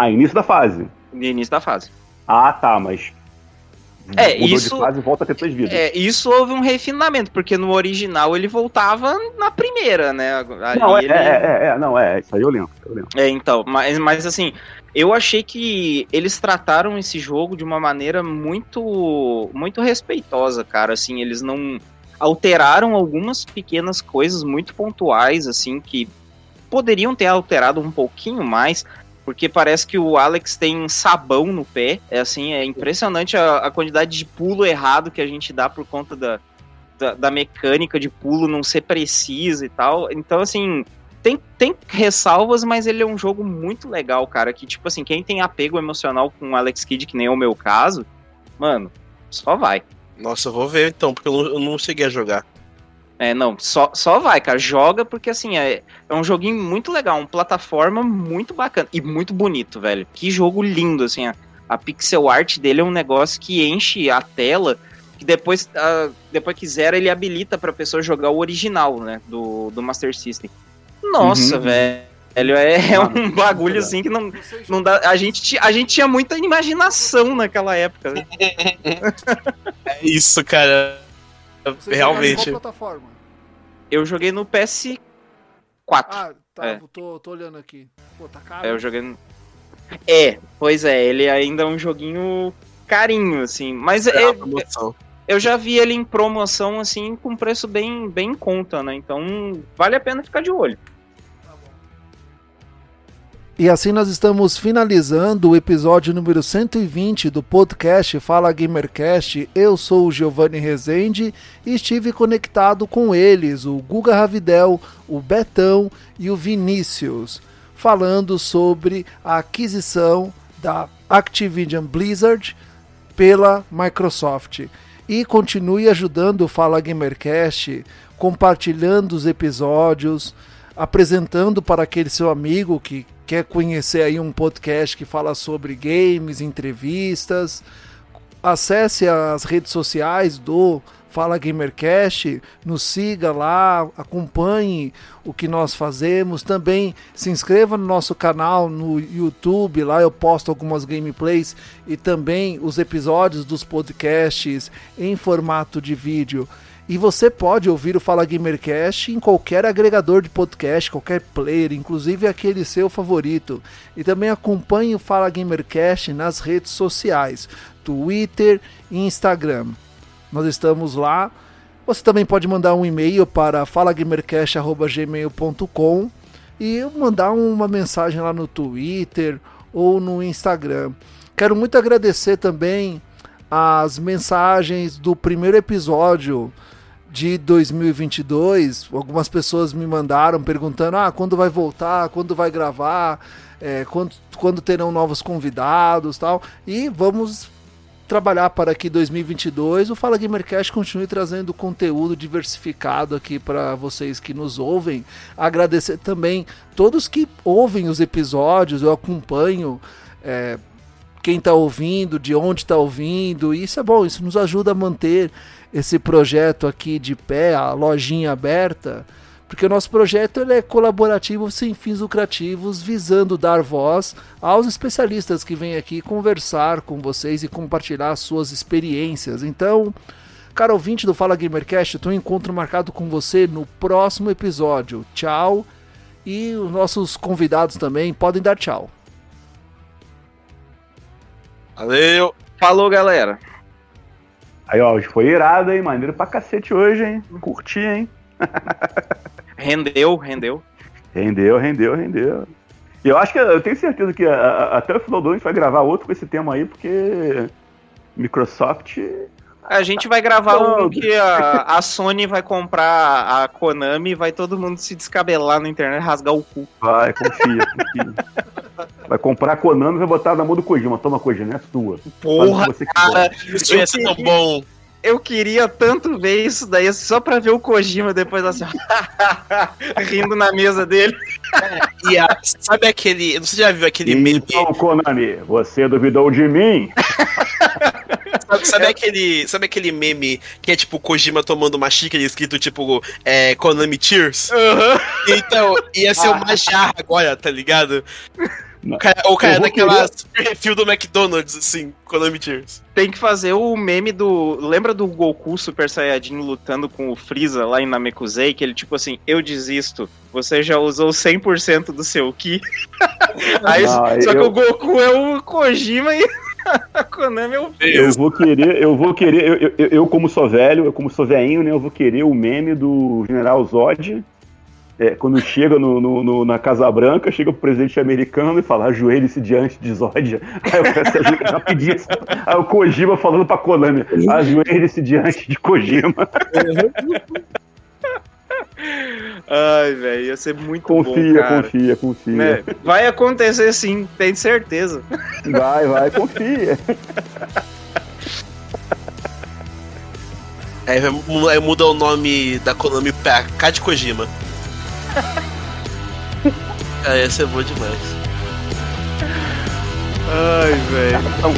Ah, início da fase. Do início da fase. Ah, tá, mas. É, mudou isso- de fase e volta a ter três vidas. É, isso houve um refinamento, porque no original ele voltava na primeira, né? Ali não, é, ele- é, é, é, não, é, isso aí eu lembro, eu lembro. É, então, mas, mas assim, eu achei que eles trataram esse jogo de uma maneira muito muito respeitosa, cara, assim, eles não alteraram algumas pequenas coisas muito pontuais, assim, que poderiam ter alterado um pouquinho mais, porque parece que o Alex tem sabão no pé, é assim, é impressionante a, a quantidade de pulo errado que a gente dá por conta da, da, da mecânica de pulo não ser precisa e tal, então assim, tem, tem ressalvas, mas ele é um jogo muito legal, cara. Que, tipo assim, quem tem apego emocional com o Alex Kidd, que nem é o meu caso, mano, só vai. Nossa, eu vou ver então, porque eu não, eu não cheguei a jogar. É, não, só, só vai, cara. Joga, porque assim, é, é um joguinho muito legal, uma plataforma muito bacana e muito bonito, velho. Que jogo lindo, assim. A, a pixel art dele é um negócio que enche a tela, que depois, ah, depois que zera, ele habilita pra pessoa jogar o original, né, do, do Master System. Nossa, Uhum. velho, é, é Ah, um bagulho assim que não, não dá. A gente, a gente tinha muita imaginação naquela época. né? (laughs) É isso, cara. Você Realmente. em qual plataforma? Eu joguei no PS4. Ah, Tá, É. tô, tô olhando aqui. Pô, tá caro. É, eu joguei. É, pois é, ele ainda é um joguinho carinho, assim. Mas É é, eu já vi ele em promoção, assim, com preço bem, bem em conta, né? Então vale a pena ficar de olho. E assim nós estamos finalizando o episódio número 120 do podcast Fala Gamercast. Eu sou o Giovanni Rezende e estive conectado com eles, o Guga Ravidel, o Betão e o Vinícius, falando sobre a aquisição da Activision Blizzard pela Microsoft. E continue ajudando o Fala Gamercast, compartilhando os episódios, apresentando para aquele seu amigo que quer conhecer aí um podcast que fala sobre games, entrevistas. Acesse as redes sociais do Fala Gamercast, nos siga lá, acompanhe o que nós fazemos. Também se inscreva no nosso canal no YouTube, lá eu posto algumas gameplays e também os episódios dos podcasts em formato de vídeo. E você pode ouvir o Fala Gamercast em qualquer agregador de podcast, qualquer player, inclusive aquele seu favorito. E também acompanhe o Fala Gamercast nas redes sociais, Twitter e Instagram. Nós estamos lá. Você também pode mandar um e-mail para falagamercast.gmail.com e mandar uma mensagem lá no Twitter ou no Instagram. Quero muito agradecer também as mensagens do primeiro episódio de 2022. Algumas pessoas me mandaram perguntando: ah, quando vai voltar, quando vai gravar, é, quando, quando terão novos convidados tal. E vamos trabalhar para que 2022 o Fala Gamercast continue trazendo conteúdo diversificado aqui para vocês que nos ouvem. Agradecer também todos que ouvem os episódios, eu acompanho. É, quem está ouvindo, de onde está ouvindo, isso é bom, isso nos ajuda a manter esse projeto aqui de pé, a lojinha aberta, porque o nosso projeto ele é colaborativo sem fins lucrativos, visando dar voz aos especialistas que vêm aqui conversar com vocês e compartilhar suas experiências. Então, cara ouvinte do Fala Gamercast, eu tenho um encontro marcado com você no próximo episódio. Tchau. E os nossos convidados também podem dar tchau. Valeu! Falou, galera. Aí, ó, hoje foi irado, hein? Maneiro pra cacete hoje, hein? Curti, hein? (laughs) Rendeu, rendeu. Rendeu, rendeu, rendeu. E eu acho que eu tenho certeza que a- a- até o final do ano a gente vai gravar outro com esse tema aí, porque Microsoft. A gente vai gravar um que a, a Sony vai comprar a Konami e vai todo mundo se descabelar na internet, rasgar o cu. Vai, confia, confia. Vai comprar a Konami e vai botar na mão do Kojima. Toma, Kojima, é sua. Porra, cara, Isso ia ser tão bom. Eu queria tanto ver isso daí só pra ver o Kojima depois assim, (laughs) rindo na mesa dele. E a- sabe aquele. Não sei se você já viu aquele meme. Então, Konami, você duvidou de mim? Sabe, sabe aquele, sabe aquele meme que é tipo Kojima tomando uma xícara e escrito tipo é, Konami Cheers? Então, ia ser uma jarra agora, tá ligado? O cara, o cara super refil do McDonald's, assim, Konami Cheers. Tem que fazer o meme do. Lembra do Goku Super Saiyajin lutando com o Freeza lá em Namekusei? Que ele, tipo assim, eu desisto. Você já usou 100% do seu Ki. (laughs) Aí, Não, só que eu- o Goku é o Kojima e (laughs) a Konami é o Eu vou querer, eu vou querer, eu, eu, eu como sou velho, eu como sou velhinho, né, eu vou querer o meme do General Zod, é, quando chega no, no- no- na Casa Branca, chega pro presidente americano e fala, ajoelhe-se diante de Zod. Aí eu peço ajuda rapidinho. Aí o Kojima falando pra Konami, ajoelhe-se diante de Kojima. Ai, velho, ia ser muito Confia, bom, cara. confia, confia. Né? Vai acontecer sim, tem certeza. Vai, vai, confia. Aí, mu- aí muda o nome da Konami pra K de Kojima. Cara, ia ser bom demais. Ai, velho. Então,